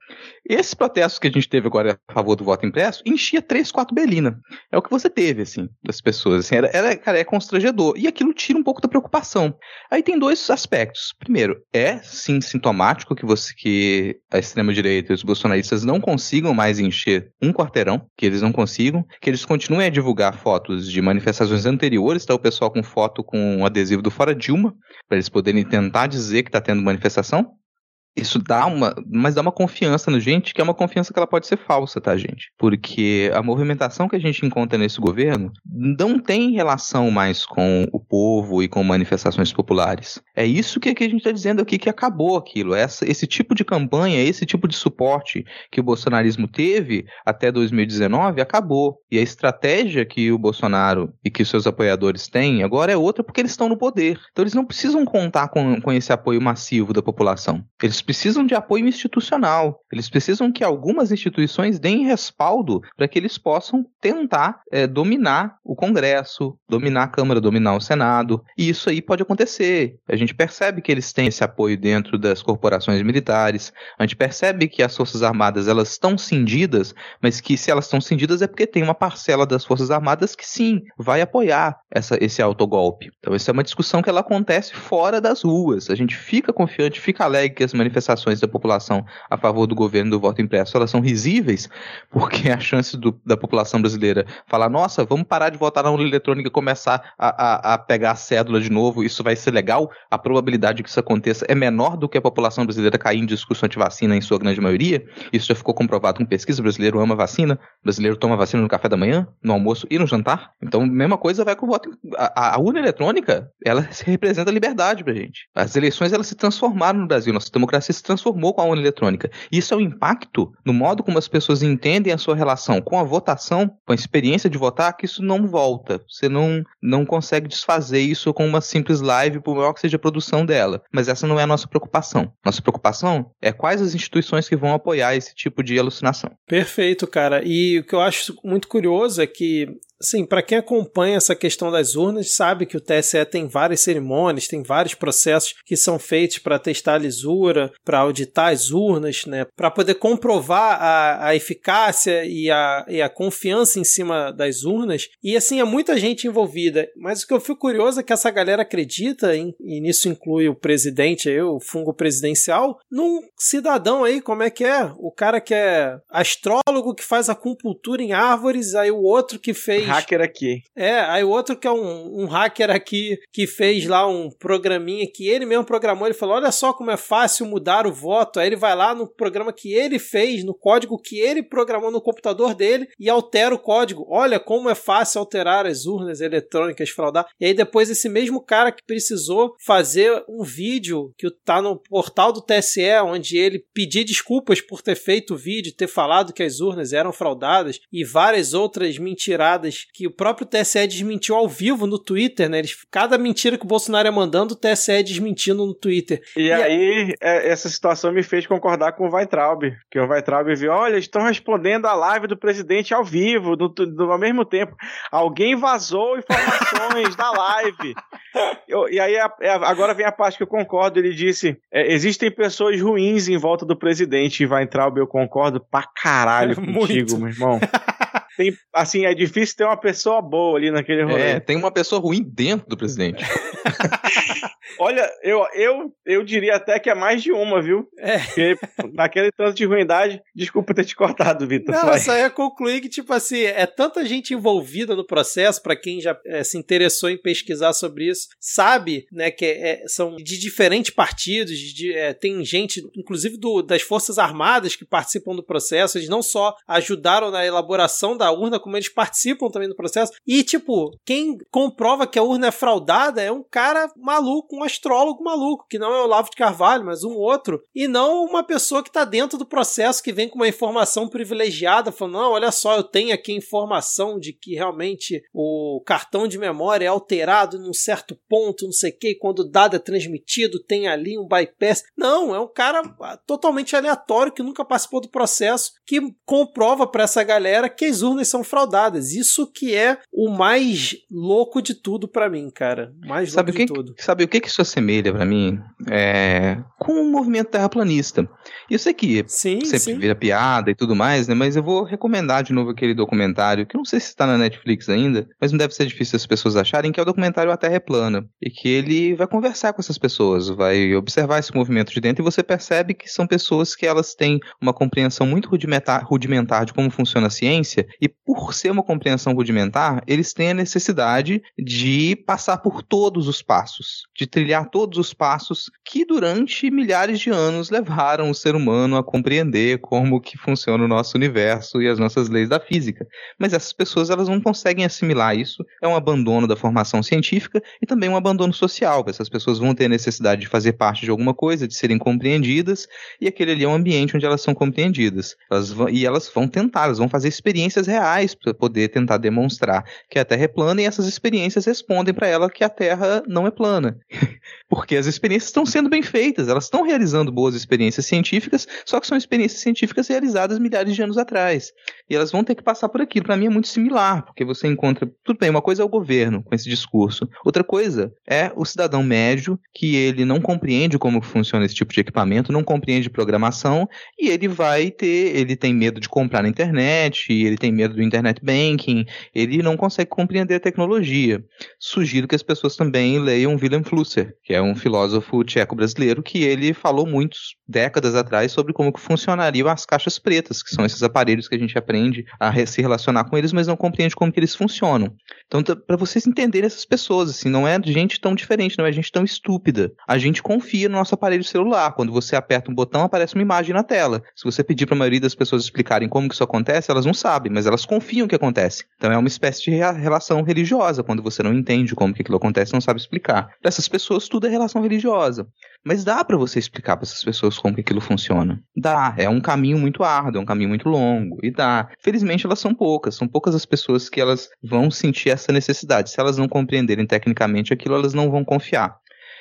Esse protesto que a gente teve agora a favor do voto impresso enchia 3, 4 belina. É o que você teve, assim, das pessoas. Assim, era, era, cara, é constrangedor. E aquilo tira um pouco da preocupação. Aí tem dois aspectos. Primeiro, é sim sintomático que você que a extrema-direita e os bolsonaristas não consigam mais encher um quarteirão, que eles não consigam, que eles continuem a divulgar fotos de manifestações anteriores, tá o pessoal com foto com um adesivo do Fora Dilma, para eles poderem tentar dizer que está tendo manifestação isso dá uma, mas dá uma confiança no gente, que é uma confiança que ela pode ser falsa, tá, gente? Porque a movimentação que a gente encontra nesse governo não tem relação mais com o povo e com manifestações populares. É isso que, que a gente está dizendo aqui que acabou aquilo. Essa, esse tipo de campanha, esse tipo de suporte que o bolsonarismo teve até 2019 acabou. E a estratégia que o Bolsonaro e que seus apoiadores têm agora é outra porque eles estão no poder. Então eles não precisam contar com, com esse apoio massivo da população. Eles precisam de apoio institucional. Eles precisam que algumas instituições deem respaldo para que eles possam tentar é, dominar o Congresso, dominar a Câmara, dominar o Senado. E isso aí pode acontecer. A gente percebe que eles têm esse apoio dentro das corporações militares. A gente percebe que as Forças Armadas elas estão cindidas, mas que se elas estão cindidas é porque tem uma parcela das Forças Armadas que sim vai apoiar essa, esse autogolpe. Então, essa é uma discussão que ela acontece fora das ruas. A gente fica confiante, fica alegre que as manifestações manifestações da população a favor do governo do voto impresso, elas são risíveis, porque a chance do, da população brasileira falar, nossa, vamos parar de votar na urna eletrônica e começar a, a, a, pegar a cédula de novo, isso vai ser legal, a probabilidade que isso aconteça é menor do que a população brasileira cair em discurso anti-vacina em sua grande maioria, isso já ficou comprovado com pesquisa, o brasileiro ama vacina, o brasileiro toma vacina no café da manhã, no almoço e no jantar, então mesma coisa vai com o voto, a, a urna eletrônica, ela representa liberdade pra gente, as eleições elas se transformaram no Brasil, nossa democracia se transformou com a urna eletrônica. Isso é o um impacto no modo como as pessoas entendem a sua relação com a votação, com a experiência de votar, que isso não volta. Você não, não consegue desfazer isso com uma simples live, por maior que seja a produção dela. Mas essa não é a nossa preocupação. Nossa preocupação é quais as instituições que vão apoiar esse tipo de alucinação. Perfeito, cara. E o que eu acho muito curioso é que Sim, para quem acompanha essa questão das urnas, sabe que o TSE tem várias cerimônias, tem vários processos que são feitos para testar a lisura, para auditar as urnas, né, para poder comprovar a, a eficácia e a, e a confiança em cima das urnas. E assim, é muita gente envolvida. Mas o que eu fico curioso é que essa galera acredita, em, e nisso inclui o presidente, aí, o fungo presidencial, num cidadão aí, como é que é? O cara que é astrólogo que faz acupuntura em árvores, aí o outro que fez Hacker aqui. É, aí o outro que é um, um hacker aqui que fez lá um programinha que ele mesmo programou. Ele falou: Olha só como é fácil mudar o voto. Aí ele vai lá no programa que ele fez, no código que ele programou no computador dele e altera o código. Olha como é fácil alterar as urnas eletrônicas, fraudar. E aí depois esse mesmo cara que precisou fazer um vídeo que tá no portal do TSE, onde ele pedir desculpas por ter feito o vídeo, ter falado que as urnas eram fraudadas e várias outras mentiradas que o próprio TSE desmentiu ao vivo no Twitter, né? Eles, cada mentira que o Bolsonaro ia mandando, o TSE desmentindo no Twitter. E, e aí, é, essa situação me fez concordar com o Weitraub, que o Weitraub viu, olha, estão respondendo a live do presidente ao vivo, do, do, ao mesmo tempo. Alguém vazou informações da live. Eu, e aí, a, a, agora vem a parte que eu concordo, ele disse, é, existem pessoas ruins em volta do presidente, e Weitraub, eu concordo pra caralho contigo, meu irmão. tem, assim, é difícil ter uma pessoa boa ali naquele rolê. É, tem uma pessoa ruim dentro do presidente. Olha, eu, eu, eu diria até que é mais de uma, viu? É. Porque naquele tanto de ruindade, desculpa ter te cortado, Vitor. Não, vai. só ia concluir que, tipo assim, é tanta gente envolvida no processo, para quem já é, se interessou em pesquisar sobre isso, sabe, né, que é, são de diferentes partidos, de, é, tem gente, inclusive do, das Forças Armadas que participam do processo, eles não só ajudaram na elaboração da urna, como eles participam também do processo. E, tipo, quem comprova que a urna é fraudada é um cara maluco, um astrólogo maluco, que não é o Olavo de Carvalho, mas um outro, e não uma pessoa que está dentro do processo, que vem com uma informação privilegiada, falando: não, olha só, eu tenho aqui informação de que realmente o cartão de memória é alterado num certo ponto, não sei o que, quando o dado é transmitido, tem ali um bypass. Não, é um cara totalmente aleatório que nunca participou do processo, que comprova para essa galera que as urnas urnas são fraudadas. Isso que é o mais louco de tudo para mim, cara. Mais sabe louco o que, de tudo. Sabe o que, que isso assemelha para mim? É, com o movimento terraplanista. Eu sei que sim, sempre sim. vira piada e tudo mais, né? Mas eu vou recomendar de novo aquele documentário, que eu não sei se está na Netflix ainda, mas não deve ser difícil as pessoas acharem, que é o documentário A Terra é Plana. E que ele vai conversar com essas pessoas, vai observar esse movimento de dentro e você percebe que são pessoas que elas têm uma compreensão muito rudimentar, rudimentar de como funciona a ciência, e por ser uma compreensão rudimentar, eles têm a necessidade de passar por todos os passos, de trilhar todos os passos que durante milhares de anos levaram o ser humano a compreender como que funciona o nosso universo e as nossas leis da física. Mas essas pessoas elas não conseguem assimilar isso, é um abandono da formação científica e também um abandono social. Essas pessoas vão ter necessidade de fazer parte de alguma coisa, de serem compreendidas, e aquele ali é um ambiente onde elas são compreendidas. Elas vão, e elas vão tentar, elas vão fazer experiências reais para poder tentar demonstrar que a Terra é plana e essas experiências respondem para ela que a Terra não é plana. Porque as experiências estão sendo bem feitas, elas estão realizando boas experiências científicas, só que são experiências científicas realizadas milhares de anos atrás. E elas vão ter que passar por aquilo. Para mim é muito similar, porque você encontra. Tudo bem, uma coisa é o governo com esse discurso, outra coisa é o cidadão médio que ele não compreende como funciona esse tipo de equipamento, não compreende programação e ele vai ter. Ele tem medo de comprar na internet, ele tem medo do internet banking, ele não consegue compreender a tecnologia. Sugiro que as pessoas também leiam Willem Flusser, que é um filósofo tcheco-brasileiro que ele falou muitos décadas atrás sobre como que funcionariam as caixas pretas, que são esses aparelhos que a gente aprende a se relacionar com eles, mas não compreende como que eles funcionam. Então, para vocês entenderem essas pessoas, assim, não é gente tão diferente, não é gente tão estúpida. A gente confia no nosso aparelho celular. Quando você aperta um botão, aparece uma imagem na tela. Se você pedir para a maioria das pessoas explicarem como que isso acontece, elas não sabem, mas elas confiam que acontece. Então é uma espécie de relação religiosa, quando você não entende como que aquilo acontece, não sabe explicar. Para essas pessoas, tudo é relação religiosa. Mas dá para você explicar para essas pessoas como que aquilo funciona. Dá. É um caminho muito árduo, é um caminho muito longo. E dá. Felizmente elas são poucas. São poucas as pessoas que elas vão sentir essa necessidade. Se elas não compreenderem tecnicamente aquilo, elas não vão confiar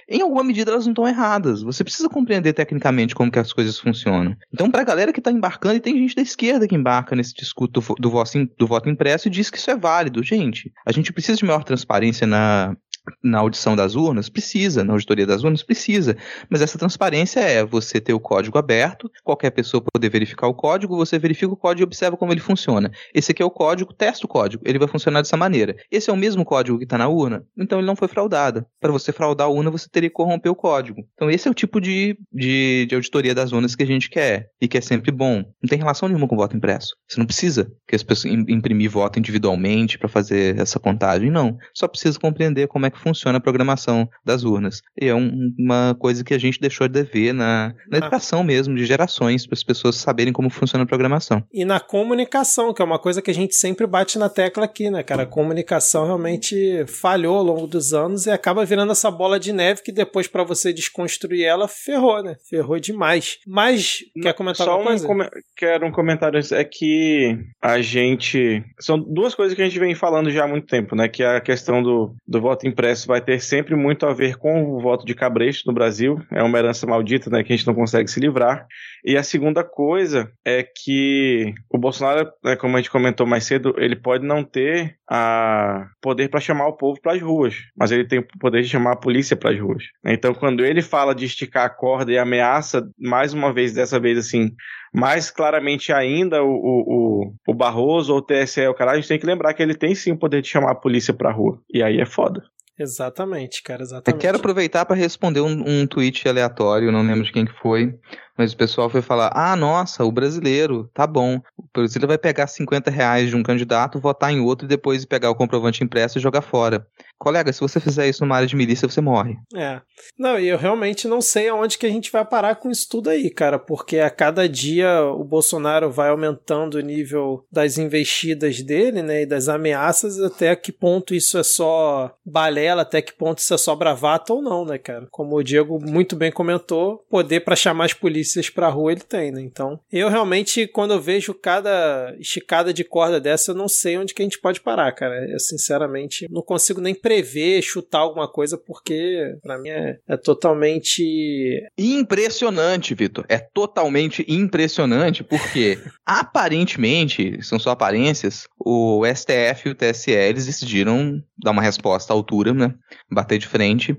em alguma medida elas não estão erradas. Você precisa compreender tecnicamente como que as coisas funcionam. Então, para a galera que está embarcando, e tem gente da esquerda que embarca nesse discurso do, do, do voto impresso e diz que isso é válido. Gente, a gente precisa de maior transparência na, na audição das urnas? Precisa, na auditoria das urnas? Precisa. Mas essa transparência é você ter o código aberto, qualquer pessoa poder verificar o código, você verifica o código e observa como ele funciona. Esse aqui é o código, testa o código, ele vai funcionar dessa maneira. Esse é o mesmo código que está na urna? Então ele não foi fraudado. Para você fraudar a urna, você teria que corromper o código. Então esse é o tipo de, de, de auditoria das urnas que a gente quer, e que é sempre bom. Não tem relação nenhuma com voto impresso. Você não precisa que as pessoas imprimir voto individualmente para fazer essa contagem, não. Só precisa compreender como é que funciona a programação das urnas. E é um, uma coisa que a gente deixou de ver na, na educação mesmo, de gerações, para as pessoas saberem como funciona a programação. E na comunicação, que é uma coisa que a gente sempre bate na tecla aqui, né, cara? A comunicação realmente falhou ao longo dos anos e acaba virando essa bola de neve que depois, para você desconstruir ela, ferrou, né? Ferrou demais. Mas, quer comentar Só alguma coisa? Um com... Quero um comentário. É que a gente. São duas coisas que a gente vem falando já há muito tempo, né? Que é a questão do, do voto impresso vai ter sempre muito a ver com o voto de cabresto no Brasil. É uma herança maldita, né? Que a gente não consegue se livrar. E a segunda coisa é que o Bolsonaro, né, como a gente comentou mais cedo, ele pode não ter a poder para chamar o povo para as ruas, mas ele tem o poder de chamar a polícia para as ruas. Então, quando ele fala de esticar a corda e ameaça, mais uma vez, dessa vez assim, mais claramente ainda o, o, o Barroso ou o TSE, o cara, a gente tem que lembrar que ele tem sim o poder de chamar a polícia para a rua. E aí é foda. Exatamente, cara, exatamente. Eu quero aproveitar para responder um, um tweet aleatório, não lembro de quem que foi, mas o pessoal foi falar: ah, nossa, o brasileiro, tá bom. O brasileiro vai pegar 50 reais de um candidato, votar em outro e depois pegar o comprovante impresso e jogar fora. Colega, se você fizer isso numa área de milícia, você morre. É. Não, e eu realmente não sei aonde que a gente vai parar com isso tudo aí, cara, porque a cada dia o Bolsonaro vai aumentando o nível das investidas dele, né, e das ameaças, até que ponto isso é só balela, até que ponto isso é só bravata ou não, né, cara? Como o Diego muito bem comentou, poder para chamar as polícias pra rua ele tem, né? Então, eu realmente, quando eu vejo cada esticada de corda dessa, eu não sei onde que a gente pode parar, cara. Eu, sinceramente, não consigo nem prever prever, chutar alguma coisa, porque para mim é, é, totalmente. Impressionante, Vitor. É totalmente impressionante, porque aparentemente, são só aparências, o STF e o TSE eles decidiram dar uma resposta à altura, né? Bater de frente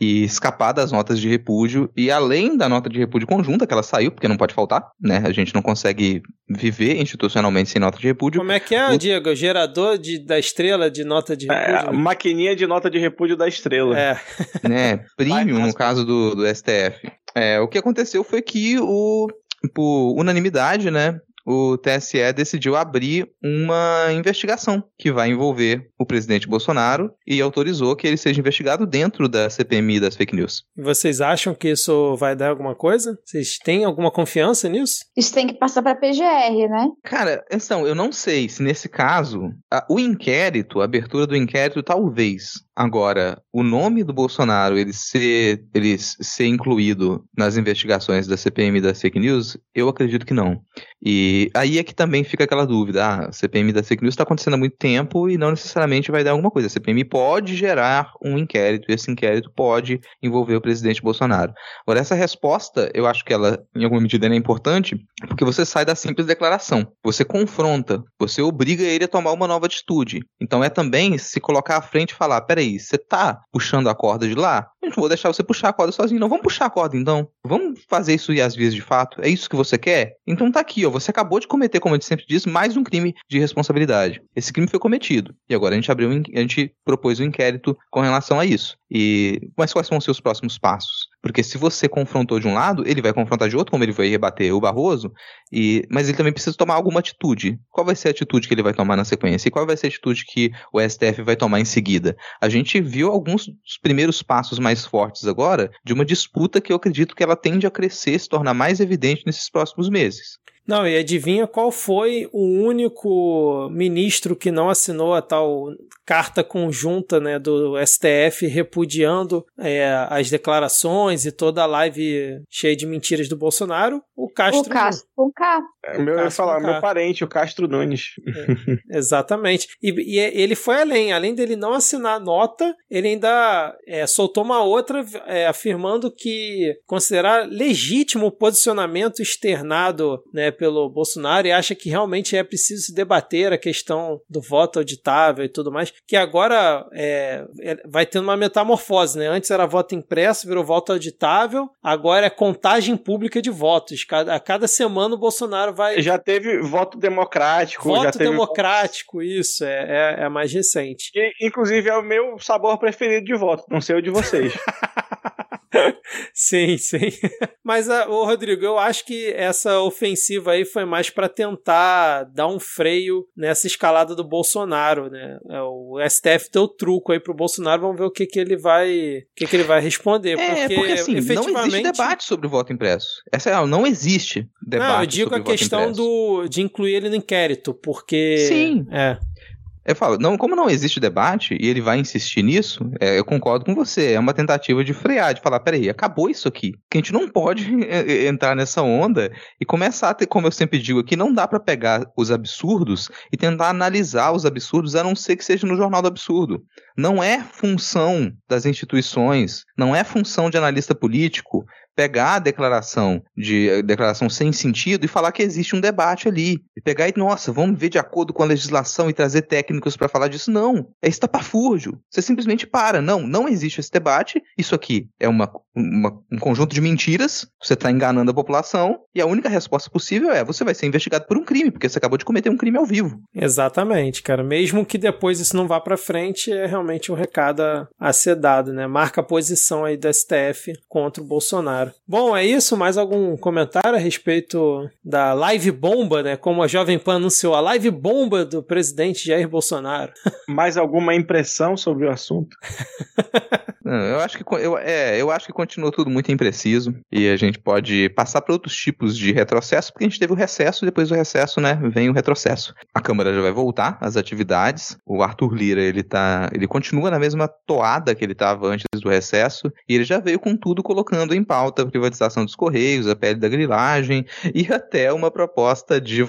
e escapar das notas de repúdio e além da nota de repúdio conjunta que ela saiu, porque não pode faltar, né? A gente não consegue viver institucionalmente sem nota de repúdio. Como é que é, o... Diego? Gerador de, da estrela de nota de é, repúdio? É, maquininha de nota de repúdio da estrela. É. Né? Premium, no caso do, do STF. É, o que aconteceu foi que o por unanimidade, né, o TSE decidiu abrir uma investigação que vai envolver o presidente Bolsonaro e autorizou que ele seja investigado dentro da CPMI das fake news. Vocês acham que isso vai dar alguma coisa? Vocês têm alguma confiança nisso? Isso tem que passar para a PGR, né? Cara, então, eu não sei se nesse caso a, o inquérito, a abertura do inquérito, talvez Agora, o nome do Bolsonaro ele ser, ele ser incluído nas investigações da CPM da fake news, eu acredito que não. E aí é que também fica aquela dúvida: ah, a CPM da fake news está acontecendo há muito tempo e não necessariamente vai dar alguma coisa. A CPM pode gerar um inquérito e esse inquérito pode envolver o presidente Bolsonaro. Agora, essa resposta, eu acho que ela, em alguma medida, é importante porque você sai da simples declaração. Você confronta, você obriga ele a tomar uma nova atitude. Então é também se colocar à frente e falar: peraí aí, você tá puxando a corda de lá? Eu não vou deixar você puxar a corda sozinho, não. Vamos puxar a corda então. Vamos fazer isso e as vias de fato. É isso que você quer? Então tá aqui, ó. Você acabou de cometer, como a gente sempre diz, mais um crime de responsabilidade. Esse crime foi cometido. E agora a gente abriu, a gente propôs um inquérito com relação a isso. E mas quais são os seus próximos passos? Porque se você confrontou de um lado, ele vai confrontar de outro, como ele vai rebater o Barroso, e, mas ele também precisa tomar alguma atitude. Qual vai ser a atitude que ele vai tomar na sequência? E qual vai ser a atitude que o STF vai tomar em seguida? A gente viu alguns dos primeiros passos mais fortes agora de uma disputa que eu acredito que ela tende a crescer, se tornar mais evidente nesses próximos meses. Não, e adivinha qual foi o único ministro que não assinou a tal carta conjunta né, do STF repudiando é, as declarações e toda a live cheia de mentiras do Bolsonaro? O Castro. O Castro com K. É, meu, eu ia falar, meu parente, o Castro Nunes. É, exatamente. E, e, ele foi além. Além dele não assinar a nota, ele ainda é, soltou uma outra é, afirmando que considerar legítimo o posicionamento externado né, pelo Bolsonaro e acha que realmente é preciso se debater a questão do voto auditável e tudo mais, que agora é, é, vai tendo uma metamorfose, né? Antes era voto impresso, virou voto auditável, agora é contagem pública de votos. Cada, a cada semana o Bolsonaro vai... Já teve voto democrático. Voto teve democrático, isso, é, é, é mais recente. Que, inclusive, é o meu sabor preferido de voto, não sei o de vocês. sim, sim. Mas, o Rodrigo, eu acho que essa ofensiva aí foi mais para tentar dar um freio nessa escalada do Bolsonaro, né? É, o STF deu truco aí pro Bolsonaro, vamos ver o que, que ele vai, o que, que ele vai responder. É, porque, porque assim, efetivamente... não existe debate sobre o voto impresso. Essa é, não existe debate. Não, eu digo a questão do, de incluir ele no inquérito, porque. Sim. É. Eu falo, não, como não existe debate e ele vai insistir nisso, é, eu concordo com você. É uma tentativa de frear, de falar, peraí, acabou isso aqui. Que a gente não pode entrar nessa onda e começar a ter, como eu sempre digo aqui, não dá para pegar os absurdos e tentar analisar os absurdos, a não ser que seja no Jornal do Absurdo. Não é função das instituições, não é função de analista político pegar a declaração de a declaração sem sentido e falar que existe um debate ali. E pegar e, nossa, vamos ver de acordo com a legislação e trazer técnicos para falar disso. Não, é estapafúrdio. Você simplesmente para. Não, não existe esse debate. Isso aqui é uma, uma um conjunto de mentiras. Você está enganando a população. E a única resposta possível é: você vai ser investigado por um crime, porque você acabou de cometer um crime ao vivo. Exatamente, cara. Mesmo que depois isso não vá para frente, é realmente um recado a ser dado, né? Marca a posição aí do STF contra o Bolsonaro. Bom, é isso. Mais algum comentário a respeito da live bomba, né? Como a Jovem Pan anunciou, a live bomba do presidente Jair Bolsonaro. Mais alguma impressão sobre o assunto? eu acho que eu, é, eu acho que continua tudo muito impreciso e a gente pode passar para outros tipos de retrocesso, porque a gente teve o recesso e depois do recesso, né, vem o retrocesso. A Câmara já vai voltar às atividades. O Arthur Lira, ele tá, ele continua na mesma toada que ele estava antes do recesso e ele já veio com tudo colocando em pauta a privatização dos correios, a pele da grilagem e até uma proposta de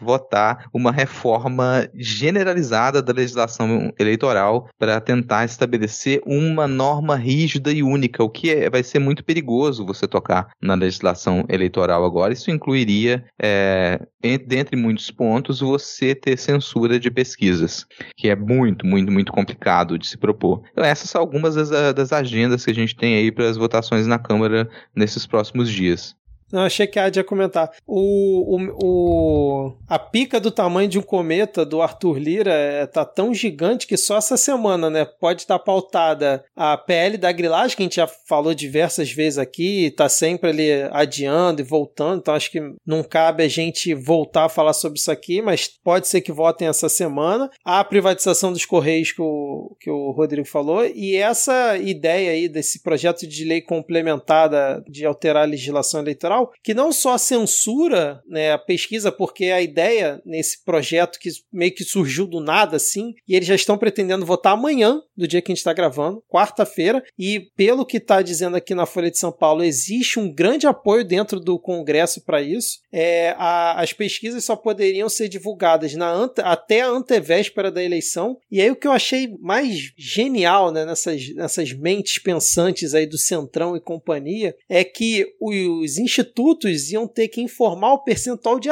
votar uma reforma generalizada da legislação eleitoral para tentar estabelecer uma norma rígida e única, o que é, vai ser muito perigoso você tocar na legislação eleitoral agora. Isso incluiria, é, dentre muitos pontos, você ter censura de pesquisas, que é muito, muito, muito complicado de se propor. Então, essas são algumas das, das agendas que a gente tem aí para as votações na Câmara nesses próximos dias. Não, achei que a Adi ia comentar. O, o, o, a pica do tamanho de um cometa do Arthur Lira é, tá tão gigante que só essa semana, né? Pode estar tá pautada a PL da grilagem, que a gente já falou diversas vezes aqui, tá sempre ali adiando e voltando, então acho que não cabe a gente voltar a falar sobre isso aqui, mas pode ser que votem essa semana. A privatização dos Correios que o, que o Rodrigo falou, e essa ideia aí desse projeto de lei complementada de alterar a legislação eleitoral que não só censura né, a pesquisa, porque a ideia nesse projeto que meio que surgiu do nada assim, e eles já estão pretendendo votar amanhã, do dia que a gente está gravando, quarta-feira, e pelo que está dizendo aqui na Folha de São Paulo, existe um grande apoio dentro do Congresso para isso. É, a, as pesquisas só poderiam ser divulgadas na ante, até a antevéspera da eleição, e aí o que eu achei mais genial né, nessas, nessas mentes pensantes aí do Centrão e companhia é que os institutos institutos iam ter que informar o percentual de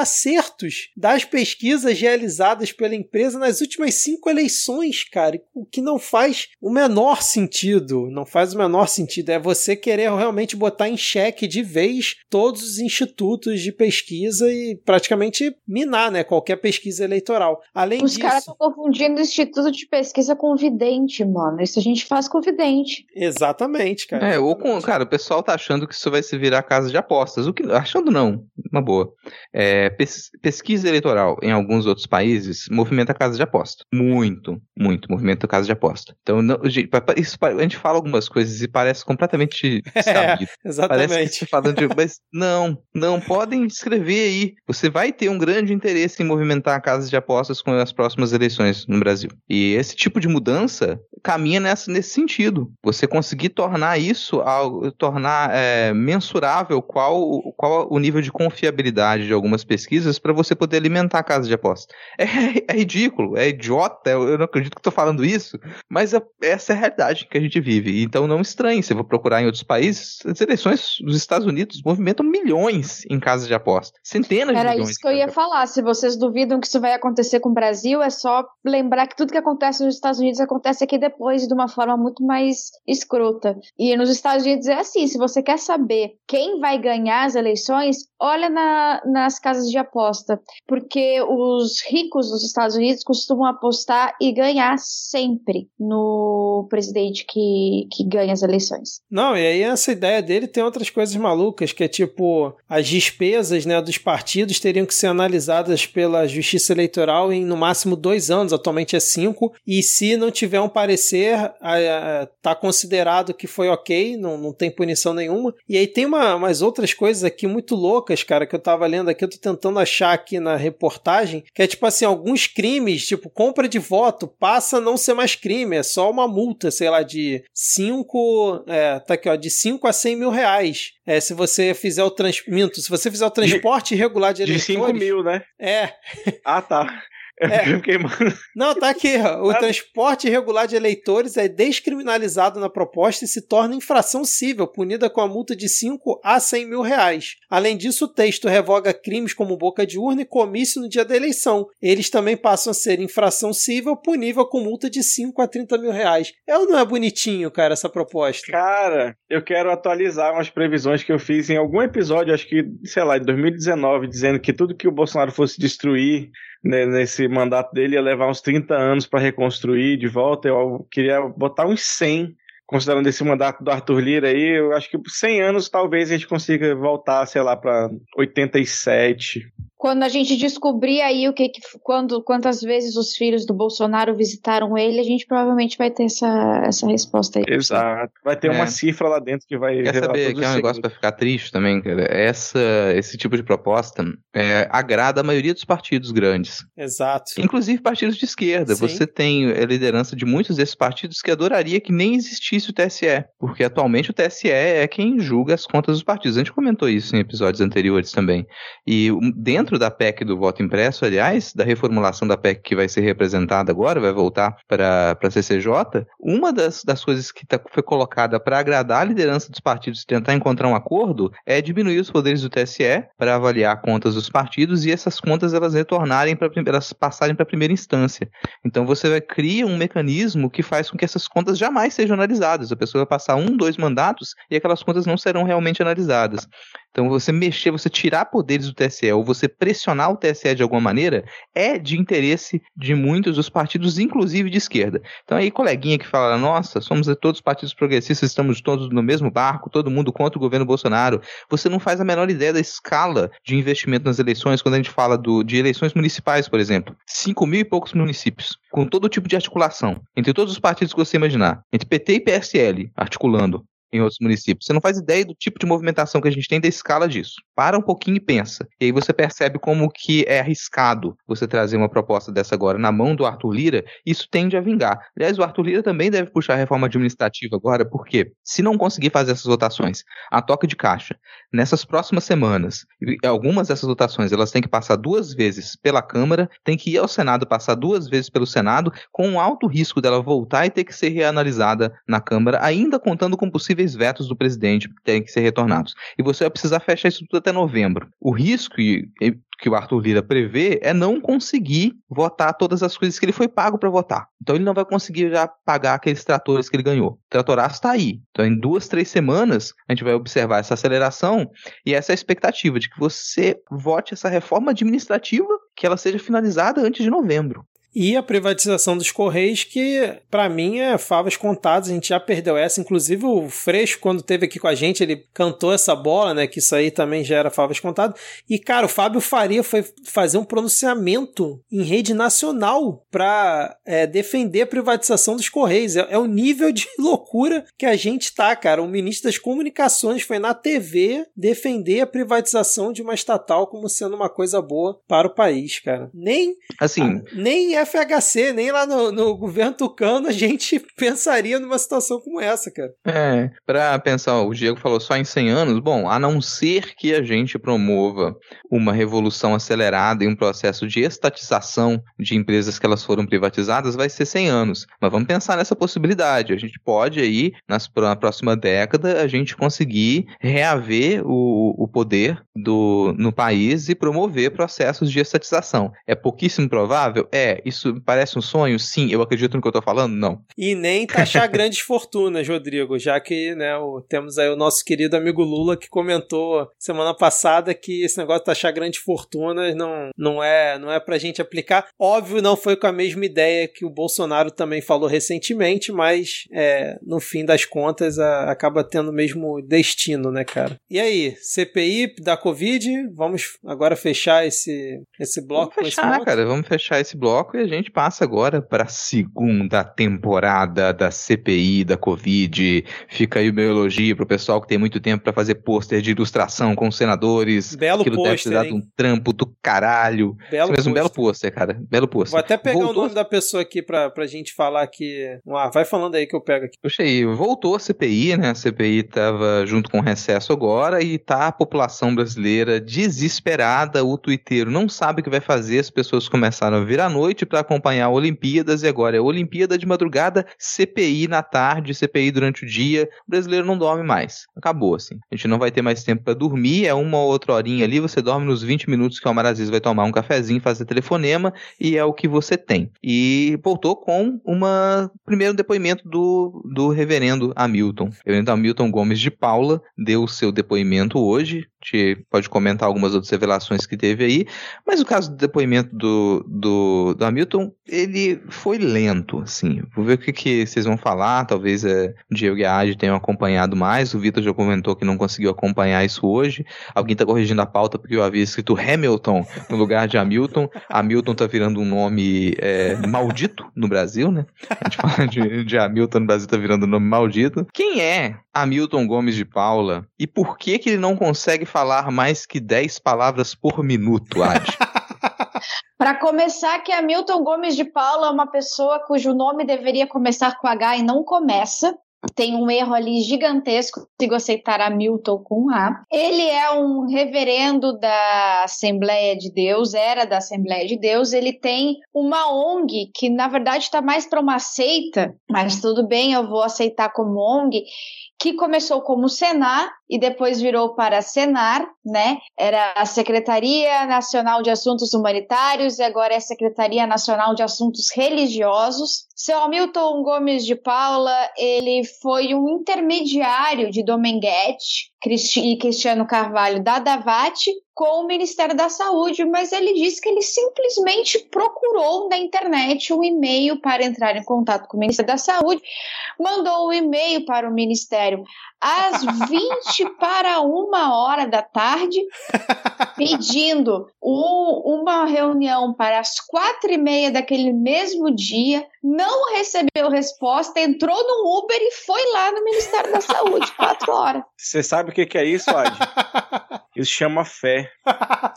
das pesquisas realizadas pela empresa nas últimas cinco eleições, cara. O que não faz o menor sentido. Não faz o menor sentido. É você querer realmente botar em xeque de vez todos os institutos de pesquisa e praticamente minar né, qualquer pesquisa eleitoral. Além os disso. Os caras estão confundindo o instituto de pesquisa com vidente, mano. Isso a gente faz com vidente. Exatamente, cara. É, ou com. Cara, o pessoal tá achando que isso vai se virar casa de apostas o que, achando não, uma boa. É, pes, pesquisa eleitoral em alguns outros países movimenta a casa de aposta. Muito, muito movimenta a casa de aposta. Então, não, isso, a gente fala algumas coisas e parece completamente sabido. É, exatamente. Parece que falando de, mas não, não podem escrever aí. Você vai ter um grande interesse em movimentar a casa de apostas com as próximas eleições no Brasil. E esse tipo de mudança caminha nessa, nesse sentido. Você conseguir tornar isso, tornar é, mensurável qual qual o nível de confiabilidade de algumas pesquisas para você poder alimentar a casa de aposta. É, é ridículo, é idiota, eu não acredito que estou falando isso, mas é, essa é a realidade que a gente vive. Então não estranhe, se eu vou procurar em outros países, as eleições dos Estados Unidos movimentam milhões em casas de aposta. Centenas Era de milhões. Era isso que eu ia falar. Se vocês duvidam que isso vai acontecer com o Brasil, é só lembrar que tudo que acontece nos Estados Unidos acontece aqui depois de uma forma muito mais escrota. E nos Estados Unidos é assim: se você quer saber quem vai ganhar as eleições, olha na, nas casas de aposta, porque os ricos dos Estados Unidos costumam apostar e ganhar sempre no presidente que, que ganha as eleições. Não, e aí essa ideia dele tem outras coisas malucas, que é tipo, as despesas né, dos partidos teriam que ser analisadas pela Justiça Eleitoral em no máximo dois anos, atualmente é cinco, e se não tiver um parecer, está considerado que foi ok, não, não tem punição nenhuma. E aí tem uma, umas outras coisas aqui muito loucas, cara, que eu tava lendo aqui, eu tô tentando achar aqui na reportagem, que é tipo assim, alguns crimes, tipo compra de voto, passa a não ser mais crime, é só uma multa, sei lá, de 5, é, tá aqui ó, de 5 a 100 mil reais. É, se você fizer o transporte, se você fizer o transporte de, regular de eleitores... De 5 mil, né? É. Ah, tá. É. Não, tá aqui. Ó. O transporte irregular de eleitores é descriminalizado na proposta e se torna infração cível, punida com a multa de 5 a 100 mil reais. Além disso, o texto revoga crimes como boca de urna e comício no dia da eleição. Eles também passam a ser infração cível, punível com multa de 5 a 30 mil reais. É ou não é bonitinho, cara, essa proposta? Cara, eu quero atualizar umas previsões que eu fiz em algum episódio, acho que, sei lá, em 2019, dizendo que tudo que o Bolsonaro fosse destruir nesse mandato dele ia levar uns 30 anos para reconstruir de volta. Eu queria botar uns 100, considerando esse mandato do Arthur Lira aí. Eu acho que por 100 anos talvez a gente consiga voltar, sei lá, para 87. Quando a gente descobrir aí o que, que quando, quantas vezes os filhos do Bolsonaro visitaram ele, a gente provavelmente vai ter essa, essa resposta aí. Exato. Vai ter É. uma cifra lá dentro que vai Quer revelar saber que é um negócio pra ficar triste também, cara? Essa, esse tipo de proposta é, agrada a maioria dos partidos grandes. Exato. Inclusive partidos de esquerda. Sim. Você tem a liderança de muitos desses partidos que adoraria que nem existisse o TSE. Porque atualmente o TSE é quem julga as contas dos partidos. A gente comentou isso em episódios anteriores também. E um, dentro da PEC do voto impresso, aliás, da reformulação da PEC que vai ser representada agora, vai voltar para a CCJ, uma das, das coisas que tá, foi colocada para agradar a liderança dos partidos e tentar encontrar um acordo é diminuir os poderes do TSE para avaliar contas dos partidos e essas contas elas retornarem para elas passarem para a primeira instância. Então você vai criar um mecanismo que faz com que essas contas jamais sejam analisadas. A pessoa vai passar um, dois mandatos e aquelas contas não serão realmente analisadas. Então você mexer, você tirar poderes do TSE ou você pressionar o TSE de alguma maneira é de interesse de muitos dos partidos, inclusive de esquerda. Então aí coleguinha que fala, nossa, somos todos partidos progressistas, estamos todos no mesmo barco, todo mundo contra o governo Bolsonaro. Você não faz a menor ideia da escala de investimento nas eleições quando a gente fala do, de eleições municipais, por exemplo. Cinco mil e poucos municípios, com todo tipo de articulação, entre todos os partidos que você imaginar, entre PT e PSL, articulando em outros municípios. Você não faz ideia do tipo de movimentação que a gente tem da escala disso. Para um pouquinho e pensa. E aí você percebe como que é arriscado você trazer uma proposta dessa agora na mão do Arthur Lira, isso tende a vingar. Aliás, o Arthur Lira também deve puxar a reforma administrativa agora, porque se não conseguir fazer essas votações a toque de caixa, nessas próximas semanas, algumas dessas votações elas têm que passar duas vezes pela Câmara, tem que ir ao Senado passar duas vezes pelo Senado, com um alto risco dela voltar e ter que ser reanalisada na Câmara, ainda contando com possíveis vetos do presidente têm que ser retornados. E você vai precisar fechar isso tudo até novembro. O risco que o Arthur Lira prevê é não conseguir votar todas as coisas que ele foi pago para votar. Então ele não vai conseguir já pagar aqueles tratores que ele ganhou. O tratoraço está aí. Então em duas, três semanas a gente vai observar essa aceleração e essa é a expectativa de que você vote essa reforma administrativa que ela seja finalizada antes de novembro. E a privatização dos Correios, que pra mim é favas contadas, a gente já perdeu essa. Inclusive o Freixo, quando teve aqui com a gente, ele cantou essa bola, né? Que isso aí também já era favas contadas. E, cara, o Fábio Faria foi fazer um pronunciamento em rede nacional pra é, defender a privatização dos Correios. É, é o nível de loucura que a gente tá, cara. O ministro das Comunicações foi na TV defender a privatização de uma estatal como sendo uma coisa boa para o país, cara. Nem Assim, nem FHC, nem lá no, no governo tucano a gente pensaria numa situação como essa, cara. É, pra pensar, o Diego falou só em 100 anos, bom, a não ser que a gente promova uma revolução acelerada e um processo de estatização de empresas que elas foram privatizadas, vai ser 100 anos. Mas vamos pensar nessa possibilidade. A gente pode aí, nas, na próxima década, a gente conseguir reaver o, o poder do, no país e promover processos de estatização. É pouquíssimo provável? É. Isso parece um sonho? Sim. Eu acredito no que eu tô falando? Não. E nem taxar grandes fortunas, Rodrigo, já que né, o- temos aí o nosso querido amigo Lula que comentou semana passada que esse negócio de taxar grandes fortunas não, não, é, não é pra gente aplicar. Óbvio, não foi com a mesma ideia que o Bolsonaro também falou recentemente, mas é, no fim das contas a- acaba tendo o mesmo destino, né, cara? E aí, CPI da Covid, vamos agora fechar esse, esse bloco Vamos com esse fechar, cara. Vamos fechar esse bloco e a gente passa agora para a segunda temporada da CPI da Covid. Fica aí o meu elogio pro pessoal que tem muito tempo para fazer pôster de ilustração com os senadores. Belo Aquilo deve ter pôster, dado hein? um trampo do caralho. Belo Isso mesmo, um belo pôster. pôster, cara. Belo pôster. Vou até pegar Voltou- o nome da pessoa aqui pra, pra gente falar que. Ah, vai falando aí que eu pego aqui. Puxa aí, voltou a CPI, né? A CPI tava junto com o recesso agora e tá a população brasileira desesperada. O twitteiro não sabe o que vai fazer. As pessoas começaram a vir à noite para acompanhar Olimpíadas e agora é Olimpíada de madrugada, CPI na tarde, CPI durante o dia. O brasileiro não dorme mais. Acabou, assim. A gente não vai ter mais tempo para dormir. É uma ou outra horinha ali. Você dorme nos 20 minutos que o Almar Aziz vai tomar um cafezinho, fazer telefonema e é o que você tem. E voltou com uma primeiro depoimento do, do reverendo Hamilton. O reverendo Hamilton Gomes de Paula deu o seu depoimento hoje gente pode comentar algumas outras revelações que teve aí, mas o caso do depoimento do, do, do Hamilton, ele foi lento, assim. Vou ver o que, que vocês vão falar, talvez é, o Diego e a Adi tenham acompanhado mais, o Vitor já comentou que não conseguiu acompanhar isso hoje, alguém tá corrigindo a pauta porque eu havia escrito Hamilton no lugar de Hamilton, Hamilton tá virando um nome é, maldito no Brasil, né? A gente fala de, de Hamilton no Brasil tá virando um nome maldito. Quem é Hamilton Gomes de Paula e por que que ele não consegue falar mais que 10 palavras por minuto, Ad? Para começar, que Hamilton Gomes de Paula é uma pessoa cujo nome deveria começar com H e não começa tem um erro ali gigantesco, consigo aceitar Hamilton com A. Ele é um reverendo da Assembleia de Deus, era da Assembleia de Deus. Ele tem uma ONG que, na verdade, está mais para uma seita, mas tudo bem, eu vou aceitar como ONG, que começou como Senar e depois virou para Senar, né? Era a Secretaria Nacional de Assuntos Humanitários e agora é a Secretaria Nacional de Assuntos Religiosos. Seu Hamilton Gomes de Paula, ele foi um intermediário de Domenguete e Cristiano Carvalho da Davate com o Ministério da Saúde, mas ele disse que ele simplesmente procurou na internet um e-mail para entrar em contato com o Ministério da Saúde, mandou um e-mail para o Ministério às 20 para uma hora da tarde, pedindo um, uma reunião para as quatro e meia daquele mesmo dia, não recebeu resposta, entrou no Uber e foi lá no Ministério da Saúde, quatro horas. Você sabe o que é isso, Ad? Isso chama fé.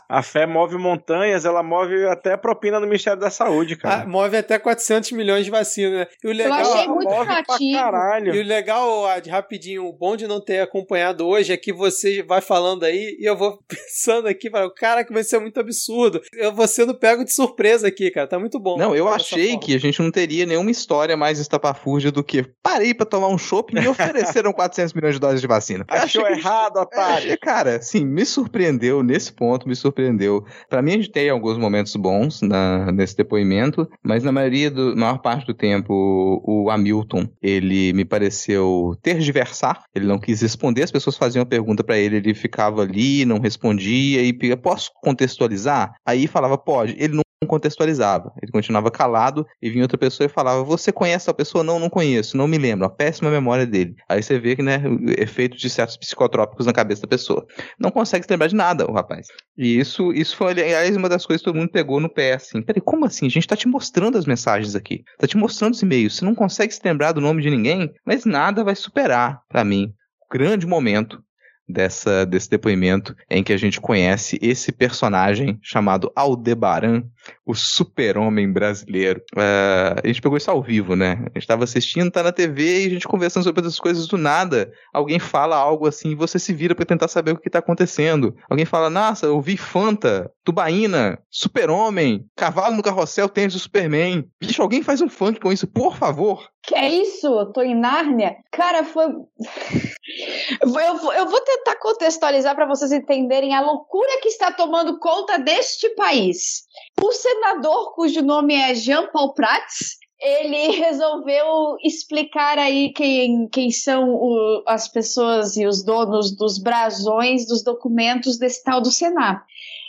A fé move montanhas, ela move até a propina do Ministério da Saúde, cara. Ah, move até 400 milhões de vacinas, né? E o legal, Eu achei muito criativo. E o legal, Ad, rapidinho, o bom de não ter acompanhado hoje é que você vai falando aí e eu vou pensando aqui, cara, que vai ser muito absurdo. Eu vou sendo pego de surpresa aqui, cara. Tá muito bom. Não, eu achei que a gente não teria nenhuma história mais estapafúrdia do que parei para tomar um chopp e me ofereceram 400 milhões de doses de vacina. Achou errado, otário. É, cara, sim, me surpreendeu nesse ponto, me surpreendeu. Para mim, a gente tem alguns momentos bons na, nesse depoimento, mas na maioria do, maior parte do tempo, o Hamilton, ele me pareceu tergiversar, ele não quis responder, as pessoas faziam pergunta para ele, ele ficava ali, não respondia e posso contextualizar? Aí falava, pode. Ele não contextualizava. Ele continuava calado e vinha outra pessoa e falava: Você conhece a pessoa? Não, não conheço, não me lembro. A péssima memória dele. Aí você vê que, né, o efeito de certos psicotrópicos na cabeça da pessoa. Não consegue se lembrar de nada, o rapaz. E isso, isso foi, aliás, uma das coisas que todo mundo pegou no pé, assim. Peraí, como assim? A gente tá te mostrando as mensagens aqui. Tá te mostrando os e-mails. Você não consegue se lembrar do nome de ninguém, mas nada vai superar, para mim, o grande momento dessa, desse depoimento em que a gente conhece esse personagem chamado Aldebaran, o super-homem brasileiro. Uh, a gente pegou isso ao vivo, né? A gente tava assistindo, tá na TV e a gente conversando sobre essas coisas do nada. Alguém fala algo assim e você se vira para tentar saber o que tá acontecendo. Alguém fala, nossa, eu vi Fanta, Tubaína, Super-Homem, Cavalo no Carrossel, tênis do Superman. Bicho, alguém faz um funk com isso, por favor. Que é isso? Eu tô em Nárnia? Cara, foi. eu, vou, eu vou tentar contextualizar para vocês entenderem a loucura que está tomando conta deste país. O senador, cujo nome é Jean Paul Prats, ele resolveu explicar aí quem, quem são o, as pessoas e os donos dos brasões dos documentos desse tal do Senado.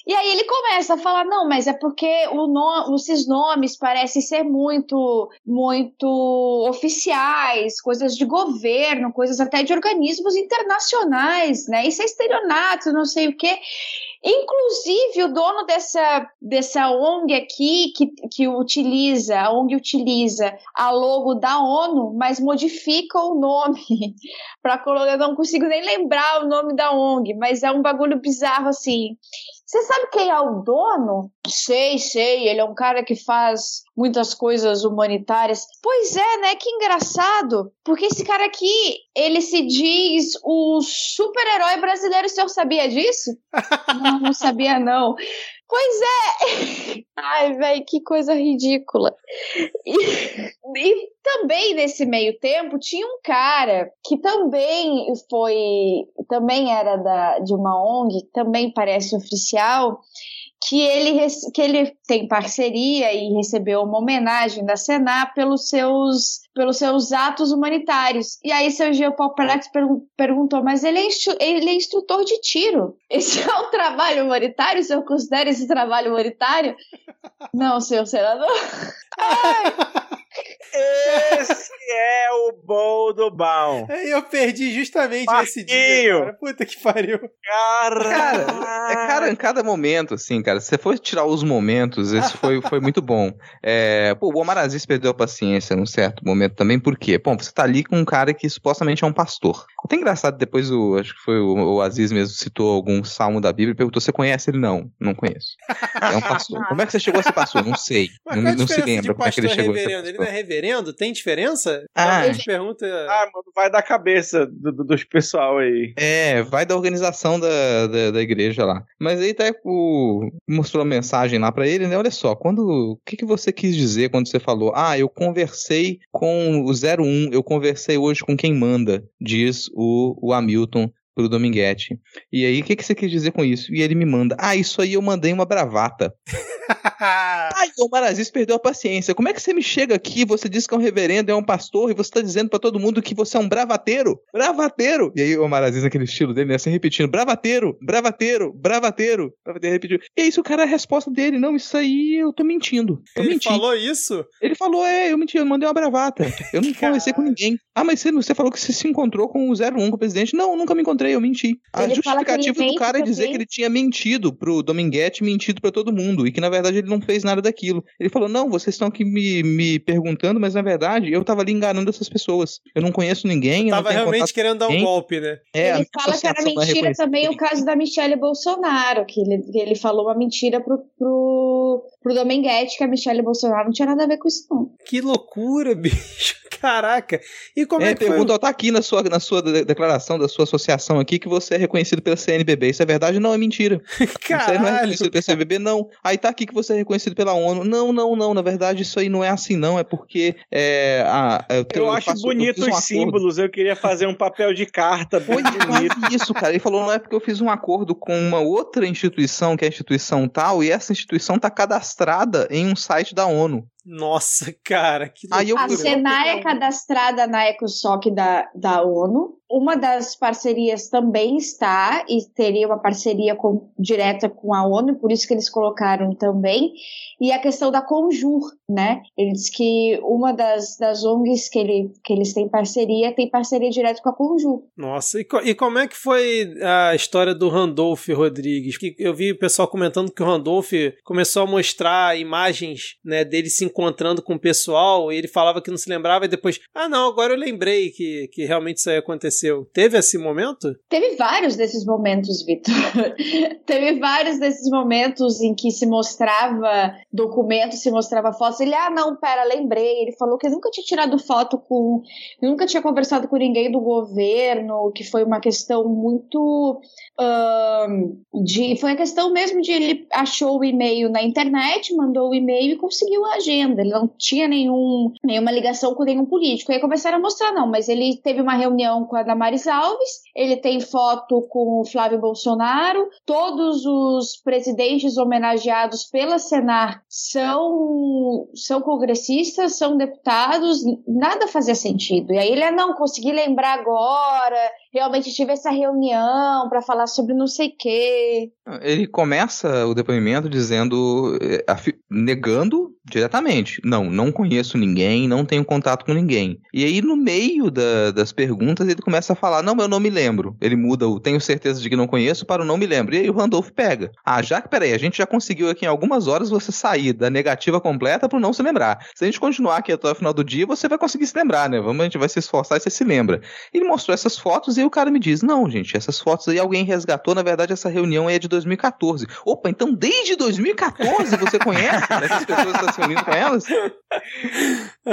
E aí ele começa a falar, não, mas é porque o no, esses nomes parecem ser muito, muito oficiais, coisas de governo, coisas até de organismos internacionais, né? Isso é estelionato, não sei o quê. Inclusive, o dono dessa, dessa ONG aqui, que, que utiliza, a ONG utiliza a logo da ONU, mas modifica o nome para colocar. Eu não consigo nem lembrar o nome da ONG, mas é um bagulho bizarro assim. Você sabe quem é o dono? Sei, sei, ele é um cara que faz muitas coisas humanitárias. Pois é, né? Que engraçado. Porque esse cara aqui, ele se diz o super-herói brasileiro. O senhor sabia disso? não, não sabia, não. Pois é! Ai, velho, que coisa ridícula. E, e, também nesse meio tempo tinha um cara que também foi, também era da, de uma ONG, também parece oficial, que ele, que ele tem parceria e recebeu uma homenagem da Senar pelos seus, pelos seus atos humanitários. E aí seu Geopoplex perguntou, mas ele é, ele é instrutor de tiro. Esse é um trabalho humanitário? O senhor considera esse trabalho humanitário? Não, senhor senador. Esse é o bom do bom. Eu perdi justamente Marquinho. esse dia. Cara. Puta que pariu. Cara, cara, é cara em cada momento, assim, cara. Se você for tirar os momentos, esse foi, foi muito bom. É, pô, o Omar Aziz perdeu a paciência num certo momento também, por quê? Bom, você tá ali com um cara que supostamente é um pastor. Até engraçado, depois o, acho que foi o, o Aziz mesmo citou algum salmo da Bíblia e perguntou: você conhece ele? Não, não conheço. É um pastor. Como é que você chegou a ser pastor? Não sei. Mas não, não se lembra como é que ele pastor chegou a ser reverendo? Ele pastor. não é reverendo? Tem diferença? Ah. Alguém pergunta. Ah, mano, vai da cabeça do, do- dos pessoal aí. É, vai da organização da, da, da igreja lá. Mas aí até o mostrou a mensagem lá pra ele, né? Olha só, quando o que, que você quis dizer quando você falou? Ah, eu conversei com o 01, eu conversei hoje com quem manda, diz o, o Hamilton pro Dominguete. E aí, o que, que você quis dizer com isso? E ele me manda, ah, isso aí eu mandei uma bravata. Ai, o Marazis perdeu a paciência. Como é que você me chega aqui, você diz que é um reverendo, é um pastor, e você tá dizendo pra todo mundo que você é um bravateiro? Bravateiro! E aí o Marazis, naquele estilo dele, né, assim, repetindo, bravateiro, bravateiro, bravateiro, bravateiro, repetiu. E é isso, cara, a resposta dele, não, isso aí eu tô mentindo. Eu Ele menti. falou isso? Ele falou, é, eu menti, eu mandei uma bravata. Eu não conversei com ninguém. Ah, mas você, você falou que você se encontrou com o 01, com o presidente. Não, nunca me encontrei, eu menti. A Ele justificativa do cara é dizer que ele tinha mentido pro Dominguete, mentido pra todo mundo, e que na verdade ele não fez nada daquilo. Ele falou, não, vocês estão aqui me, me perguntando, mas na verdade eu tava ali enganando essas pessoas. Eu não conheço ninguém, eu não Tava tenho realmente querendo dar um golpe, né? É, a ele fala que era é mentira também o caso da Michelle Bolsonaro, que ele, que ele falou uma mentira pro, pro, pro Dominguete, que a Michelle Bolsonaro não tinha nada a ver com isso, não. Que loucura, bicho. Caraca. E como é, É, que foi? pergunta, ó, tá aqui na sua, na sua de- declaração da sua associação aqui que você é reconhecido pela CNBB. Isso é verdade? Não, é mentira. Você não é Caralho. reconhecido pela CNBB? Não. Aí tá aqui que você é reconhecido pela ONU. Não, não, não. Na verdade, isso aí não é assim, não. É porque. É, a, eu, Eu, eu acho faço- eu bonito fiz um os símbolos, eu queria fazer um papel de carta Foi bonito. quase isso, cara. Ele falou, não é porque eu fiz um acordo com uma outra instituição, que é a instituição tal, e essa instituição tá cadastrada em um site da ONU. Nossa, cara, que Aí eu A Senai é cadastrada na EcoSoc da, da ONU. Uma das parcerias também está e teria uma parceria com- direta com a ONU, por isso que eles colocaram também. E a questão da Conjur, né? Ele diz que uma das, das ONGs que, ele, que eles têm parceria tem parceria direta com a Conjur. Nossa, e, co- e como é que foi a história do Randolph Rodrigues? Que eu vi o pessoal comentando que o Randolph começou a mostrar imagens né, dele se encontrando com o pessoal e ele falava que não se lembrava e depois, ah não, agora eu lembrei que, que realmente isso aí aconteceu. Teve esse momento? Teve vários desses momentos, Vitor. Teve vários desses momentos em que se mostrava documentos, se mostrava fotos. Ele, ah, não, pera, lembrei. Ele falou que nunca tinha tirado foto com. Nunca tinha conversado com ninguém do governo, que foi uma questão muito. ahn, de, foi a questão mesmo de ele achou o e-mail na internet, mandou o e-mail e conseguiu a agenda. Ele não tinha nenhum, nenhuma ligação com nenhum político. Aí começaram a mostrar, não, mas ele teve uma reunião com a Damares Alves, ele tem foto com o Flávio Bolsonaro, todos os presidentes homenageados pela Senar são, são congressistas, são deputados, nada fazia sentido. E aí ele, ah, não, consegui lembrar agora, realmente tive essa reunião para falar sobre não sei o quê. Ele começa o depoimento dizendo, eh, negando diretamente. Não, não conheço ninguém, não tenho contato com ninguém. E aí, no meio da- das perguntas, ele começa a falar: Não, eu não me lembro. Ele muda o tenho certeza de que não conheço para o não me lembro. E aí o Randolph pega. Ah, já que, peraí, a gente já conseguiu aqui em algumas horas você sair da negativa completa para não se lembrar. Se a gente continuar aqui até o final do dia, você vai conseguir se lembrar, né? Vamos, a gente vai se esforçar e você se lembra. Ele mostrou essas fotos e o cara me diz: Não, gente, essas fotos aí alguém resgatou. Na verdade, essa reunião aí é de 2014. Opa, então desde 2014 você conhece né, essas pessoas que estão se reunindo com elas?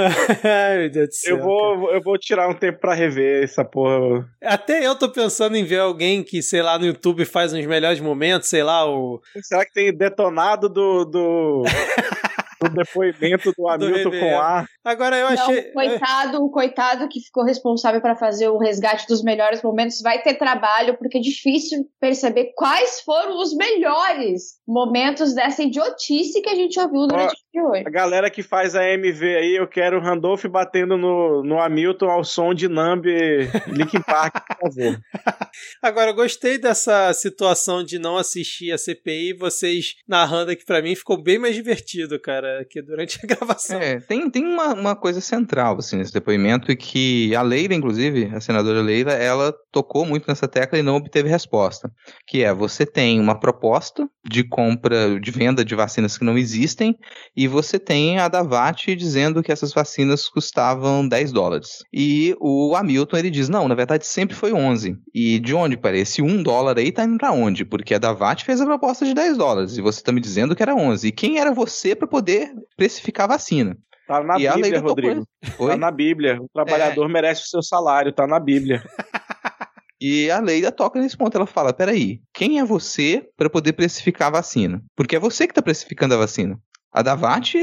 Ai, meu Deus do céu. Eu vou, eu vou tirar um tempo pra rever essa porra. Até eu tô pensando em ver alguém que, sei lá, no YouTube faz uns melhores momentos, sei lá, o. Será que tem detonado do. do... o depoimento do Hamilton do com A. Agora eu achei. Não, coitado, o coitado que ficou responsável para fazer o resgate dos melhores momentos vai ter trabalho, porque é difícil perceber quais foram os melhores momentos dessa idiotice que a gente ouviu durante o dia de hoje. A galera que faz a MV aí, eu quero o Randolph batendo no, no Hamilton ao som de Nambi Linkin Park, por favor. Agora, eu gostei dessa situação de não assistir a CPI, vocês narrando aqui pra mim, ficou bem mais divertido, cara, que durante a gravação. É, tem, tem uma, uma coisa central, assim, nesse depoimento, e que a Leila, inclusive, a senadora Leila, ela tocou muito nessa tecla e não obteve resposta, que é, você tem uma proposta de compra, de venda de vacinas que não existem, e você tem a da VAT dizendo que essas vacinas custavam 10 dólares. E o Hamilton, ele diz, não, na verdade sempre foi 11. E de onde parece? 1 dólar aí tá indo pra onde? Porque a da VAT fez a proposta de 10 dólares, e você tá me dizendo que era 11. E quem era você para poder precificar a vacina? Tá na E a Bíblia, Rodrigo. Tá na Bíblia. O trabalhador merece o seu salário, tá na Bíblia. E a Leila toca nesse ponto. Ela fala: peraí, quem é você para poder precificar a vacina? Porque é você que está precificando a vacina. A Davat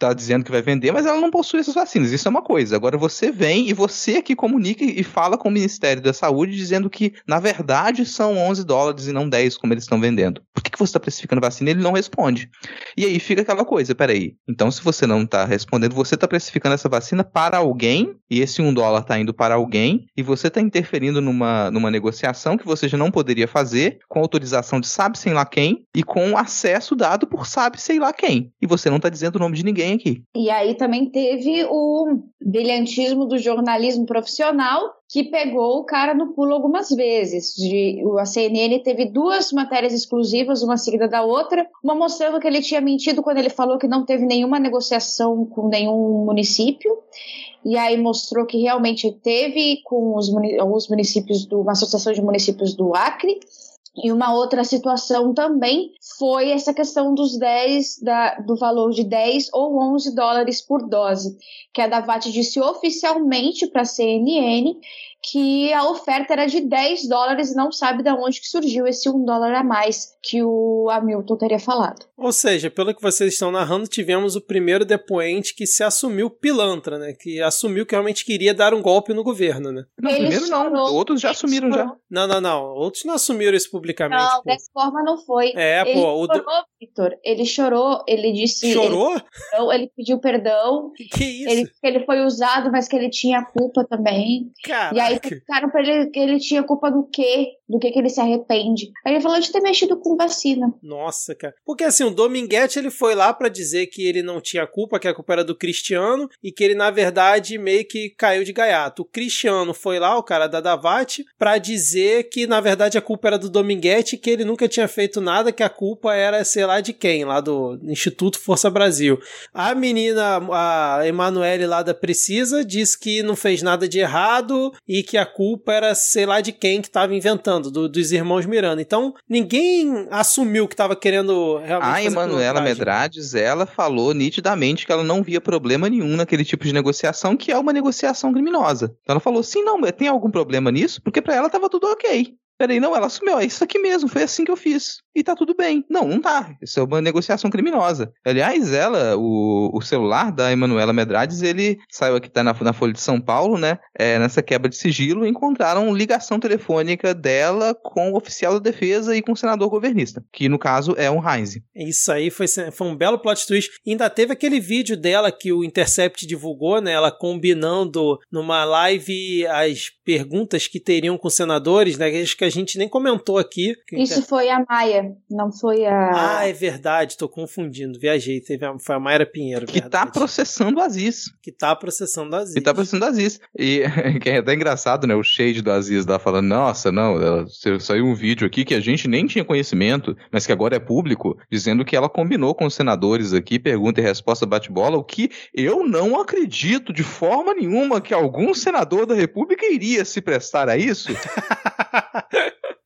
está dizendo que vai vender, mas ela não possui essas vacinas. Isso é uma coisa. Agora você vem e você que comunica e fala com o Ministério da Saúde dizendo que, na verdade, são 11 dólares e não 10, como eles estão vendendo. Por que, que você está precificando vacina? Ele não responde. E aí fica aquela coisa: peraí. Então, se você não está respondendo, você está precificando essa vacina para alguém, e esse 1 dólar está indo para alguém, e você está interferindo numa, numa negociação que você já não poderia fazer, com autorização de sabe sei lá quem, e com acesso dado por sabe sei lá quem. E você não está dizendo o nome de ninguém aqui. E aí também teve o brilhantismo do jornalismo profissional que pegou o cara no pulo algumas vezes. De, a CNN teve duas matérias exclusivas, uma seguida da outra, uma mostrando que ele tinha mentido quando ele falou que não teve nenhuma negociação com nenhum município. E aí mostrou que realmente teve com os, alguns municípios do uma associação de municípios do Acre. E uma outra situação também foi essa questão dos 10, da, do valor de 10 ou 11 dólares por dose, que a Davat disse oficialmente para a CNN que a oferta era de 10 dólares e não sabe de onde que surgiu esse 1 dólar a mais que o Hamilton teria falado. Ou seja, pelo que vocês estão narrando, tivemos o primeiro depoente que se assumiu pilantra, né? Que assumiu que realmente queria dar um golpe no governo, né? Não, primeiro não. Outros já assumiram já. Não, não, não. Outros não assumiram isso publicamente. Não, pô. dessa forma não foi. É, ele pô, o Vitor. Ele chorou, ele disse. Chorou? Ele, perdão, ele pediu perdão. Que, que isso? Ele, que ele foi usado, mas que ele tinha culpa também. Caraca. E aí perguntaram pra ele que ele tinha culpa do quê? Do que que ele se arrepende. Aí ele falou de ter mexido com vacina. Nossa, cara. Porque assim, o Dominguete ele foi lá pra dizer que ele não tinha culpa, que a culpa era do Cristiano e que ele na verdade meio que caiu de gaiato. O Cristiano foi lá, o cara da Davat, pra dizer que na verdade a culpa era do Dominguete, que ele nunca tinha feito nada, que a culpa era sei lá de quem, lá do Instituto Força Brasil. A menina, a Emanuele lá da Precisa, disse que não fez nada de errado e que a culpa era sei lá de quem que tava inventando, do- dos irmãos Miranda. Então, ninguém assumiu que tava querendo realmente A Emanuela. Medrades, ela falou nitidamente que ela não via problema nenhum naquele tipo de negociação, que é uma negociação criminosa. Então ela falou, sim, não, tem algum problema nisso? Porque pra ela tava tudo ok. Peraí, não, ela assumiu, é isso aqui mesmo, foi assim que eu fiz. E tá tudo bem. Não, não tá. Isso é uma negociação criminosa. Aliás, ela, o, o celular da Emanuela Medrades, ele saiu aqui, tá na, na Folha de São Paulo, né? É, nessa quebra de sigilo, encontraram ligação telefônica dela com o oficial da defesa e com o senador governista, que no caso é um Heinz. Isso aí foi, foi um belo plot twist. Ainda teve aquele vídeo dela que o Intercept divulgou, né? Ela combinando numa live as perguntas que teriam com senadores, né? Que gente nem comentou aqui. O Isso foi a Maia, não foi a. Ah, é verdade, tô confundindo. Viajei, teve a, foi a Mayra Pinheiro. Que tá verdade. processando o Aziz. Que tá processando a Aziz. Que tá processando o Aziz. E que é até engraçado, né? O shade do Aziz lá falando, nossa, não, ela- saiu um vídeo aqui que a gente nem tinha conhecimento, mas que agora é público, dizendo que ela combinou com os senadores aqui, pergunta e resposta bate-bola, o que eu não acredito de forma nenhuma que algum senador da República iria se prestar a isso.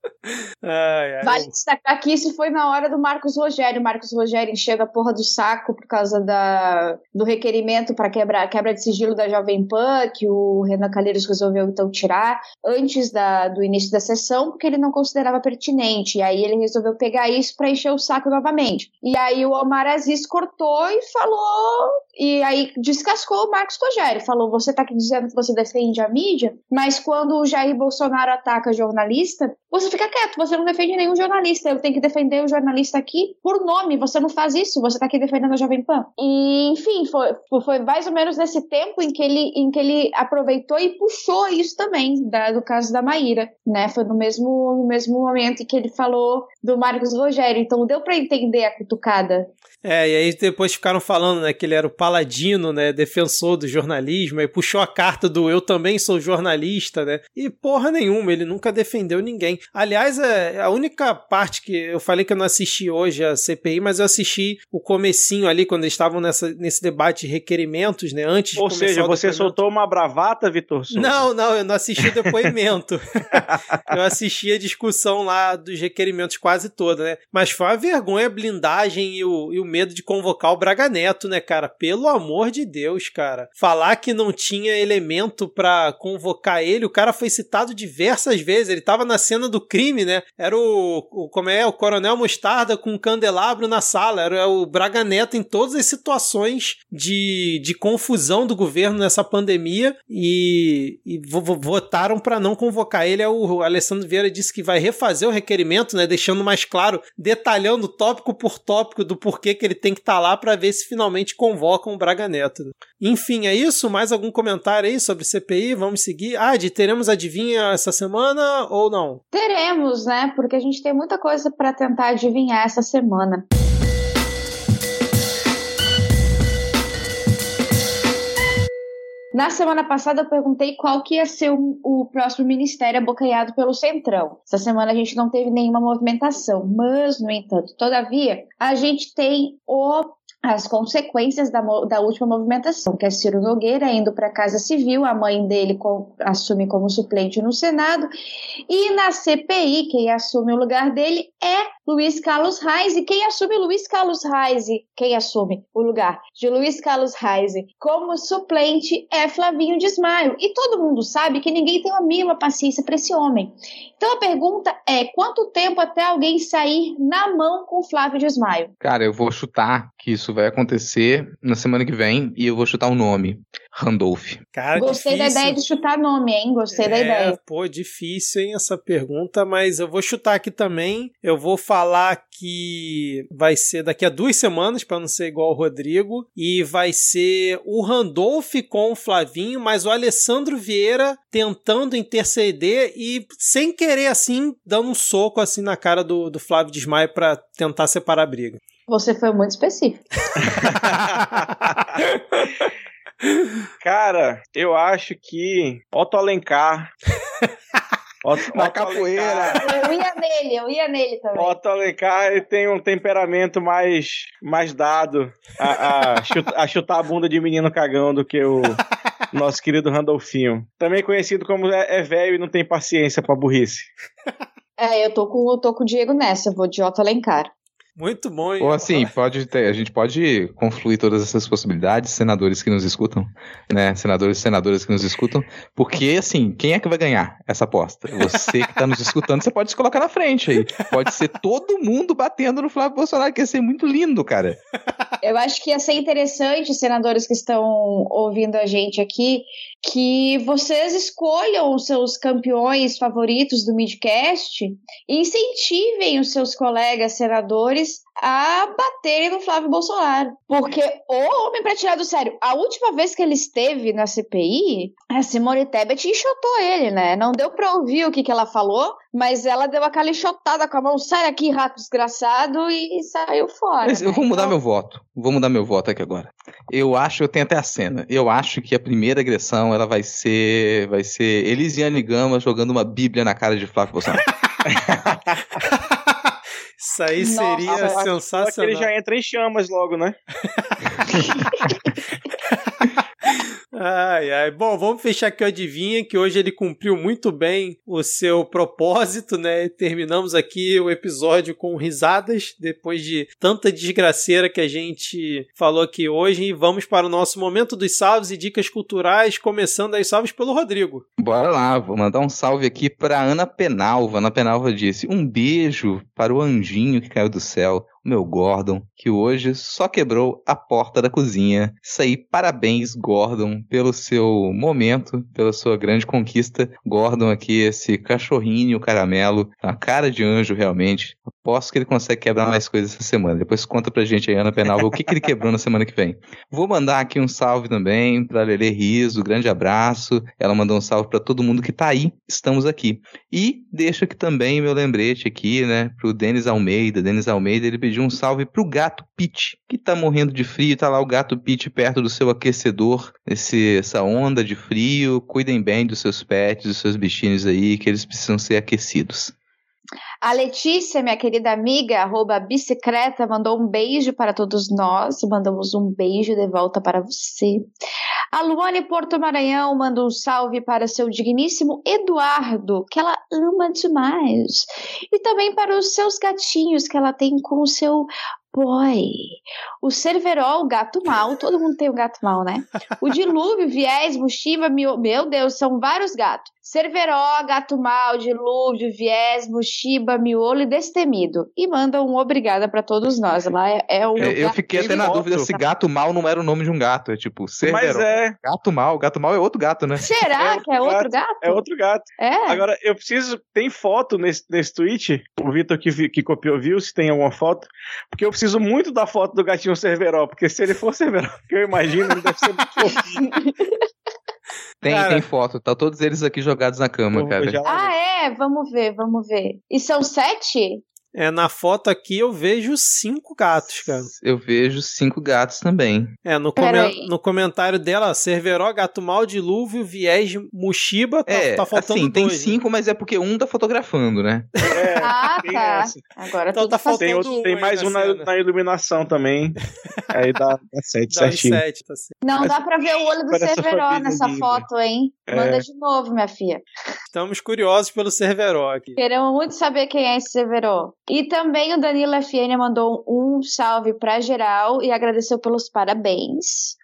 Ai, ai, Vale destacar que isso foi na hora do Marcos Rogério. Marcos Rogério encheu a porra do saco por causa da, do requerimento para quebra, quebra de sigilo da Jovem Pan, que o Renan Calheiros resolveu então tirar antes da, do início da sessão, porque ele não considerava pertinente. E aí ele resolveu pegar isso para encher o saco novamente. E aí o Omar Aziz cortou e falou. E aí descascou o Marcos Rogério. Falou: você tá aqui dizendo que você defende a mídia, mas quando o Jair Bolsonaro ataca jornalista, você fica quieto, você não defende nenhum jornalista. Eu tenho que defender o jornalista aqui por nome. Você não faz isso, você tá aqui defendendo a Jovem Pan. E, enfim, foi, foi mais ou menos nesse tempo em que ele, em que ele aproveitou e puxou isso também, da, do caso da Maíra, né? Foi no mesmo, no mesmo momento em que ele falou do Marcos Rogério. Então deu para entender a cutucada. É, e aí depois ficaram falando, né, que ele era o paladino, né, defensor do jornalismo, aí puxou a carta do eu também sou jornalista, né, e porra nenhuma, ele nunca defendeu ninguém. Aliás, é a única parte que eu falei que eu não assisti hoje a CPI, mas eu assisti o comecinho ali, quando eles estavam nessa, nesse debate de requerimentos, né, antes Ou seja, você soltou uma bravata, Vitor Souza? Não, não, eu não assisti o depoimento. eu assisti a discussão lá dos requerimentos quase toda, né? Mas foi uma vergonha a blindagem e o, e o medo de convocar o Braga Neto, né, cara? Pelo amor de Deus, cara. Falar que não tinha elemento pra convocar ele, o cara foi citado diversas vezes. Ele tava na cena do crime, né? Era o, o como é, o Coronel Mostarda com um candelabro na sala. Era o Braga Neto em todas as situações de, de confusão do governo nessa pandemia e, e vo- vo- votaram para não convocar ele. Aí O Alessandro Vieira disse que vai refazer o requerimento, né, deixando mais claro, detalhando tópico por tópico do porquê que ele tem que estar lá para ver se finalmente convocam o Braga Neto. Enfim, é isso. Mais algum comentário aí sobre CPI? Vamos seguir. Ah, de teremos adivinha essa semana ou não? Teremos, né? Porque a gente tem muita coisa para tentar adivinhar essa semana. Na semana passada eu perguntei qual que ia ser o, o próximo ministério abocanhado pelo Centrão. Essa semana a gente não teve nenhuma movimentação, mas, no entanto, todavia, a gente tem o as consequências da, da última movimentação, que é Ciro Nogueira indo para a Casa Civil, a mãe dele com- assume como suplente no Senado, e na CPI, quem assume o lugar dele é Luiz Carlos Reis. E quem assume Luiz Carlos Reis? Quem assume o lugar de Luiz Carlos Reis como suplente é Flavinho Desmaio. E todo mundo sabe que ninguém tem a mínima paciência para esse homem. Então a pergunta é: quanto tempo até alguém sair na mão com Flávio Desmaio? Cara, eu vou chutar que isso vai acontecer na semana que vem e eu vou chutar o nome. Randolph. Cara, Gostei da difícil. ideia de chutar nome, hein? Gostei da É, ideia. Pô, difícil, hein, essa pergunta, mas eu vou chutar aqui também. Eu vou falar que vai ser daqui a duas semanas, para não ser igual o Rodrigo, e vai ser o Randolph com o Flavinho, mas o Alessandro Vieira tentando interceder e sem querer, assim, dando um soco assim na cara do, do Flávio Desmaio para tentar separar a briga. Você foi muito específico. Cara, eu acho que Otto Alencar. Otto, Na Otto capoeira. Alencar- Eu ia nele, eu ia nele também. Otto Alencar ele tem um temperamento mais, mais dado a, a, chutar, a chutar a bunda de menino cagão do que o nosso querido Randolfinho. Também conhecido como é, é velho e não tem paciência pra burrice. É, eu tô com, eu tô com o Diego nessa, eu vou de Otto Alencar. Muito bom, hein? Ou assim, pode ter, a gente pode confluir todas essas possibilidades, senadores que nos escutam, né? Senadores e senadoras que nos escutam, porque assim, quem é que vai ganhar essa aposta? Você que tá nos escutando, você pode se colocar na frente aí. Pode ser todo mundo batendo no Flávio Bolsonaro, que ia ser muito lindo, cara. Eu acho que ia ser interessante, senadores que estão ouvindo a gente aqui, que vocês escolham os seus campeões favoritos do Midcast e incentivem os seus colegas senadores a baterem no Flávio Bolsonaro. Porque o homem pra tirar do sério, a última vez que ele esteve na CPI, a Simone Tebet enxotou ele, né? Não deu pra ouvir o que, que ela falou, mas ela deu aquela enxotada com a mão, sai daqui, rato desgraçado, e saiu fora. Mas eu né? vou mudar Então- meu voto. Vou mudar meu voto aqui agora. Eu acho, eu tenho até a cena. Eu acho que a primeira agressão ela vai ser, vai ser Elisiane Gama jogando uma Bíblia na cara de Flávio Bolsonaro. Isso aí Nossa, seria que sensacional. ele já entra em chamas logo, né? Ai, ai. Bom, vamos fechar aqui o Adivinha, que hoje ele cumpriu muito bem o seu propósito, né? Terminamos aqui o episódio com risadas, depois de tanta desgraceira que a gente falou aqui hoje. E vamos para o nosso momento dos salves e dicas culturais, começando aí salves pelo Rodrigo. Bora lá, vou mandar um salve aqui para Ana Penalva. Ana Penalva disse: um beijo para o anjinho que caiu do céu meu Gordon, que hoje só quebrou a porta da cozinha. Isso aí, parabéns, Gordon, pelo seu momento, pela sua grande conquista. Gordon aqui, esse cachorrinho caramelo, uma cara de anjo realmente. Aposto que ele consegue quebrar mais coisas essa semana. Depois conta pra gente aí, Ana Penalva, o que, que ele quebrou na semana que vem. Vou mandar aqui um salve também pra Lele Riso, grande abraço. Ela mandou um salve para todo mundo que tá aí, estamos aqui. E deixo aqui também meu lembrete aqui, né, pro Denis Almeida. Denis Almeida, ele pediu um salve pro gato Pete, que tá morrendo de frio, tá lá o gato Pete perto do seu aquecedor, esse, essa onda de frio. Cuidem bem dos seus pets, dos seus bichinhos aí, que eles precisam ser aquecidos. A Letícia, minha querida amiga, arroba bicicleta, mandou um beijo para todos nós. Mandamos um beijo de volta para você. A Luane Porto Maranhão manda um salve para seu digníssimo Eduardo, que ela ama demais. E também para os seus gatinhos que ela tem com o seu boy. O Cerverol, gato mal, todo mundo tem um gato mal, né? O Dilúvio, Viés, Mochiva, meu Deus, são vários gatos. Cerveró, Gato Mal, Dilúvio, Viés, Mushiba, Miolo e Destemido. E manda um obrigada para todos nós. Lá é, é um. Eu, fiquei até na dúvida se Gato Mal não era o nome de um gato. É tipo, Cerveró. Mas é. Gato Mal. Gato Mal é outro gato, né? Será é que é outro gato? É outro gato. É. Agora, eu preciso. Tem foto nesse, nesse tweet. O Vitor que, que copiou viu se tem alguma foto. Porque eu preciso muito da foto do gatinho Cerveró. Porque se ele for Cerveró, que eu imagino, ele deve ser muito fofinho. Tem, cara, tem foto, tá todos eles aqui jogados na cama, cara. Ah, é? Vamos ver, vamos ver. E são sete? É, na foto aqui eu vejo cinco gatos, cara. Eu vejo cinco gatos também. É, no, no comentário dela, Cerveró, Gato Mal, Dilúvio, Viés, Mushiba, tá, é, tá faltando assim, dois. tem cinco, mas é porque um tá fotografando, né? É, ah, tá. Agora então tá faltando tem, outro, tem mais um na, na, iluminação também. Aí dá, dá sete, dá certinho. Sete, tá Não mas, dá pra ver o olho do Cerveró nessa linda. foto, hein? É. Manda de novo, minha filha. Estamos curiosos pelo Cerveró aqui. Queremos muito saber quem é esse Cerveró. E também o Danilo FN mandou um salve para geral e agradeceu pelos parabéns.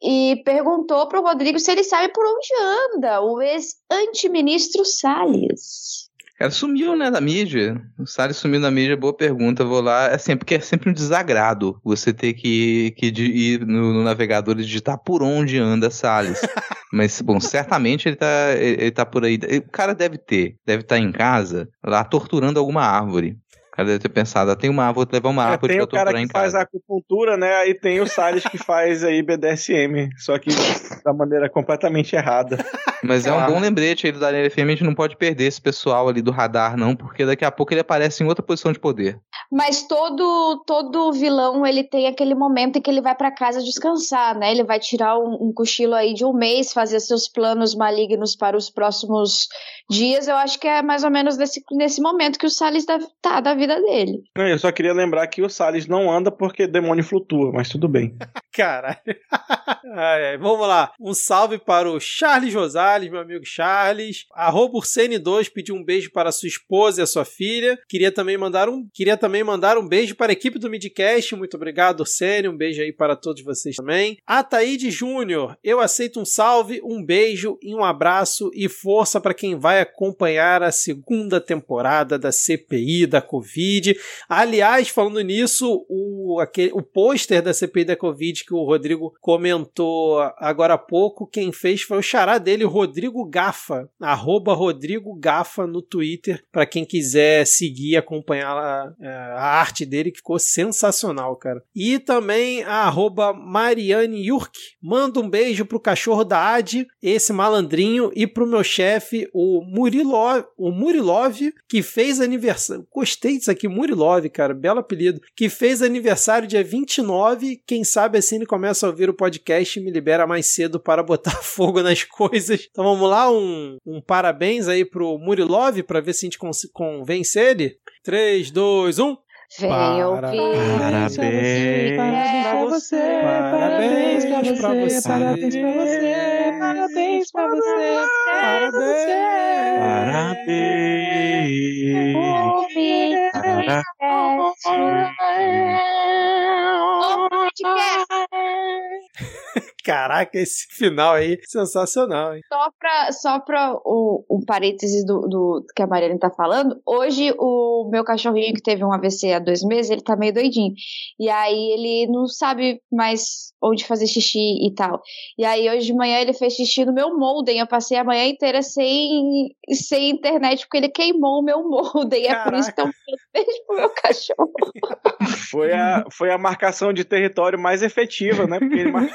E perguntou para o Rodrigo se ele sabe por onde anda o ex-antiministro Salles. Cara, sumiu, né, da mídia. O Salles sumiu da mídia, boa pergunta. Vou lá. É sempre, porque é sempre um desagrado você ter que, que ir no, no navegador e digitar por onde anda Salles. Mas, bom, certamente ele tá, ele, ele tá por aí. O cara deve ter, deve estar tá em casa, lá torturando alguma árvore cara deve ter pensado, ah, tem uma árvore, vou levar uma é, árvore é, pra torturar em casa. Tem o cara que faz acupuntura, né? Aí tem o Salles que faz aí BDSM, só que da maneira completamente errada. Mas é um bom lembrete aí do Daniel FM, a gente não pode perder esse pessoal ali do radar, não, porque daqui a pouco ele aparece em outra posição de poder. Mas todo todo vilão, ele tem aquele momento em que ele vai para casa descansar, né? Ele vai tirar um, um cochilo aí de um mês, fazer seus planos malignos para os próximos dias. Eu acho que é mais ou menos nesse, nesse momento que o Salles deve estar tá da vida dele. Eu só queria lembrar que o Salles não anda porque demônio flutua, mas tudo bem. Caralho. vamos lá. Um salve para o Charles Rosales, meu amigo Charles. Arroba Ursene2 pediu um beijo para sua esposa e a sua filha. Queria também mandar um, queria também mandar um beijo para a equipe do Midcast. Muito obrigado, Ursene. Um beijo aí para todos vocês também. Ataíde Júnior, eu aceito um salve, um beijo e um abraço e força para quem vai acompanhar a segunda temporada da CPI da Covid. Aliás, falando nisso, o, o pôster da CPI da Covid que o Rodrigo comentou agora há pouco, quem fez foi o xará dele, Rodrigo Gafa, arroba Rodrigo Gafa no Twitter, para quem quiser seguir e acompanhar a, é, a, arte dele, que ficou sensacional, cara. E também a arroba Mariane Yurk, manda um beijo pro cachorro da Adi, esse malandrinho, e pro meu chefe, o Murilov, o Murilov, que fez aniversário, gostei disso aqui, Murilov, cara, belo apelido, que fez aniversário dia 29, quem sabe assim ele começa a ouvir o podcast e me libera mais cedo para botar fogo nas coisas. Então vamos lá, um, um parabéns aí pro Murilov para ver se a gente convence ele. 3, 2, 1. Venha ouvir. Parabéns, parabéns pra você. Parabéns pra você. Parabéns pra você. Parabéns pra você. Parabéns. Parabéns. Caraca, esse final aí, sensacional, hein? Só pra, só pra o, um parênteses do, do que a Mariana tá falando, hoje o meu cachorrinho que teve um AVC há dois meses, ele tá meio doidinho. E aí ele não sabe mais onde fazer xixi e tal. E aí hoje de manhã ele fez xixi no meu molden. Eu passei a manhã inteira sem, sem internet porque ele queimou o meu molden. É por isso que eu beijo pro meu cachorro. Foi a, foi a marcação de território mais efetiva, né? Porque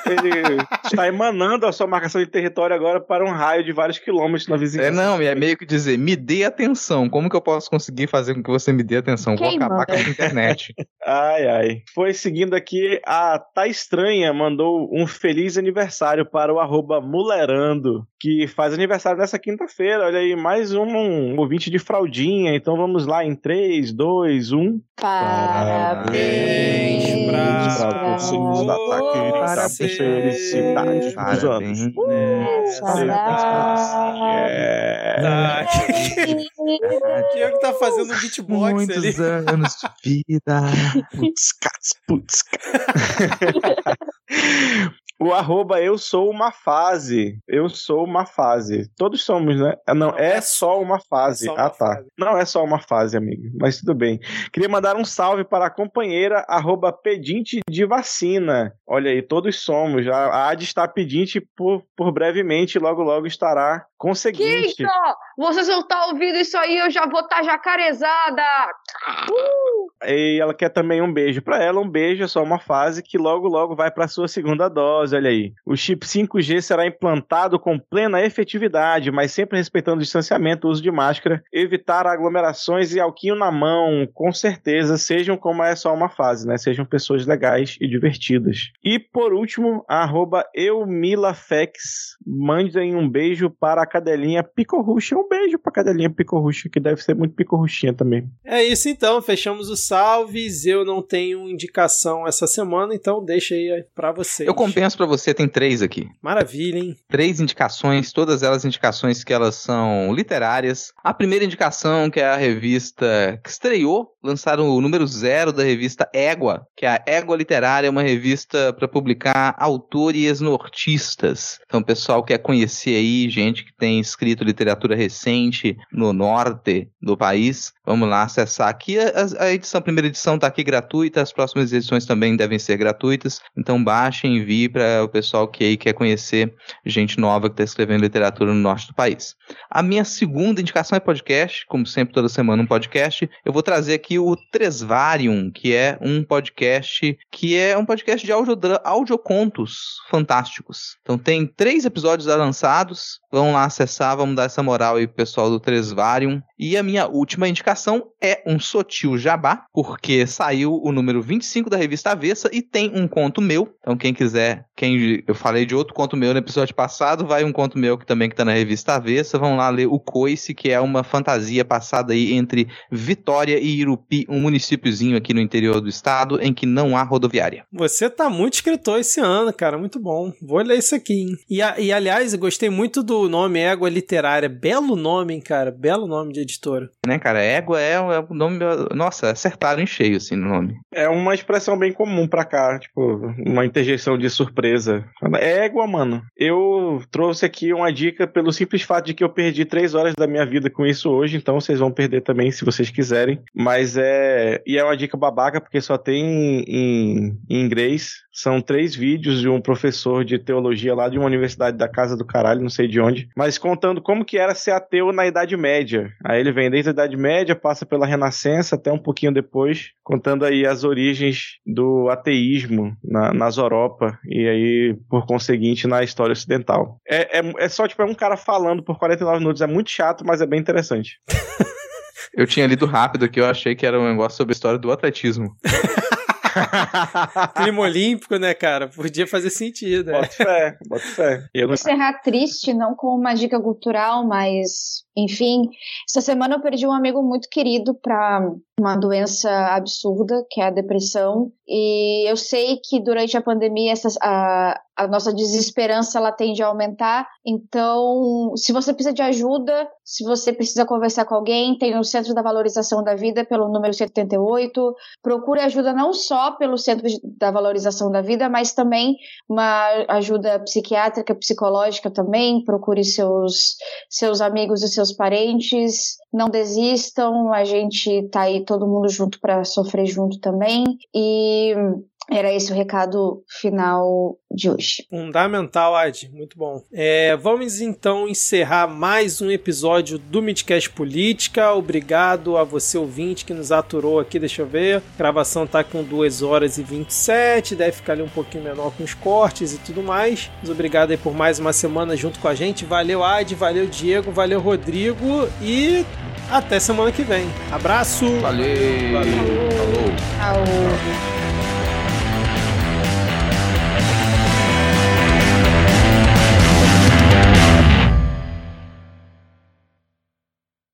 ele, ele está emanando a sua marcação de território agora para um raio de vários quilômetros na É, vizinhança. não, é meio que dizer, me dê atenção. Como que eu posso conseguir fazer com que você me dê atenção? Vou Quem acabar manda? com internet. Ai, ai. Foi seguindo aqui, a Tá Estranha mandou um feliz aniversário para o arroba Mulerando, que faz aniversário nessa quinta-feira. Olha aí, mais um, um ouvinte de fraldinha. Então vamos lá em um. 3, 2, 1. Parabéns pra vocês da Taquerita. Felicidades. É. Tá. Quem é que tá fazendo um beatbox Muitos ali? anos de vida. Putz, cats, putz, cats. O arroba eu sou uma fase. Eu sou uma fase. Todos somos, né? Ah, Não, Não, é é só uma fase. é só uma ah, tá. fase. Não é só uma fase, amigo. Mas tudo bem. Queria mandar um salve para a companheira arroba pedinte de vacina. Olha aí, todos somos. A Ad está pedinte por, por brevemente. Logo, logo estará conseguinte. Quinta! Vocês vão estar ouvindo isso aí, eu já vou estar jacarezada! E ela quer também um beijo para ela. Um beijo é só uma fase que logo, logo vai para sua segunda dose. Olha aí. O chip 5G será implantado com plena efetividade, mas sempre respeitando o distanciamento, o uso de máscara, evitar aglomerações e alquinho na mão. Com certeza, sejam como é só uma fase, né? Sejam pessoas legais e divertidas. E por último, arroba eumilafex. Mandem um beijo para a cadelinha Picorruxa. Um beijo para a cadelinha Picorruxa, que deve ser muito picorruxinha também. É isso então, fechamos os salves. Eu não tenho indicação essa semana, então deixa aí pra vocês. Eu compenso pra você, tem três aqui. Maravilha, hein? Três indicações, todas elas indicações que elas são literárias. A primeira indicação, que é a revista que estreou, lançaram o número zero da revista Égua, que é a Égua Literária, é uma revista para publicar autores nortistas. Então, o pessoal quer conhecer aí gente que tem escrito literatura recente no norte do país. Vamos lá acessar aqui. A, a edição, a primeira edição está aqui gratuita, as próximas edições também devem ser gratuitas. Então, baixem e envie para o pessoal que aí quer conhecer gente nova que está escrevendo literatura no norte do país. A minha segunda indicação é podcast, como sempre, toda semana um podcast. Eu vou trazer aqui o Tresvarium, que é um podcast que é um podcast de audiocontos fantásticos. Então tem três episódios já lançados. Vão lá acessar, vamos dar essa moral aí pro pessoal do Tresvarium. E a minha última indicação é um Sotil Jabá, porque saiu o número 25 da revista Avessa e tem um conto meu. Então quem quiser, quem eu falei de outro conto meu no episódio passado, vai um conto meu que também que tá na revista Avessa. Vão lá ler o Coice, que é uma fantasia passada aí entre Vitória e Irupi, um municípiozinho aqui no interior do estado em que não há rodoviária. Você tá muito escritor esse ano, cara. Muito bom. Vou ler isso aqui, hein? E, a- e, aliás, gostei muito do nome Égua Literária. Belo nome, hein, cara. Belo nome de editora. Né, cara? Égua é o é o nome. Nossa, acertaram em cheio assim no nome. É uma expressão bem comum pra cá, tipo, uma interjeição de surpresa. É égua, mano. Eu trouxe aqui uma dica pelo simples fato de que eu perdi três horas da minha vida com isso hoje, então vocês vão perder também se vocês quiserem. Mas é. E é uma dica babaca, porque só tem em, em inglês. São três vídeos de um professor de teologia lá de uma universidade da casa do caralho, não sei de onde, mas contando como que era ser ateu na Idade Média. Aí ele vem desde a Idade Média, passa pela Renascença até um pouquinho depois, contando aí as origens do ateísmo na, nas Europa e aí, por conseguinte, na história ocidental. É, é, é só, tipo, é um cara falando por 49 minutos, é muito chato, mas é bem interessante. Eu tinha lido rápido aqui, eu achei que era um negócio sobre a história do atletismo. Clima olímpico, né, cara? Podia fazer sentido. É. Bota fé, bota fé. Eu não encerrar triste, não com uma dica cultural, mas, enfim, essa semana eu perdi um amigo muito querido para uma doença absurda, que é a depressão. E eu sei que durante a pandemia essas, a, a nossa desesperança ela tende a aumentar. Então, se você precisa de ajuda, se você precisa conversar com alguém, tem o Centro da Valorização da Vida pelo número 78. Procure ajuda não só pelo Centro da Valorização da Vida, mas também uma ajuda psiquiátrica, psicológica também. Procure seus, seus amigos e seus parentes. Não desistam, a gente tá aí todo mundo junto para sofrer junto também. E era esse o recado final de hoje. Fundamental, Ad. Muito bom. É, vamos então encerrar mais um episódio do Midcast Política. Obrigado a você, ouvinte, que nos aturou aqui. Deixa eu ver. A gravação tá com 2 horas e 27. Deve ficar ali um pouquinho menor com os cortes e tudo mais. Mas obrigado aí por mais uma semana junto com a gente. Valeu, Ad. Valeu, Diego. Valeu, Rodrigo. E até semana que vem. Abraço. Valeu. Valeu. Falou. Falou.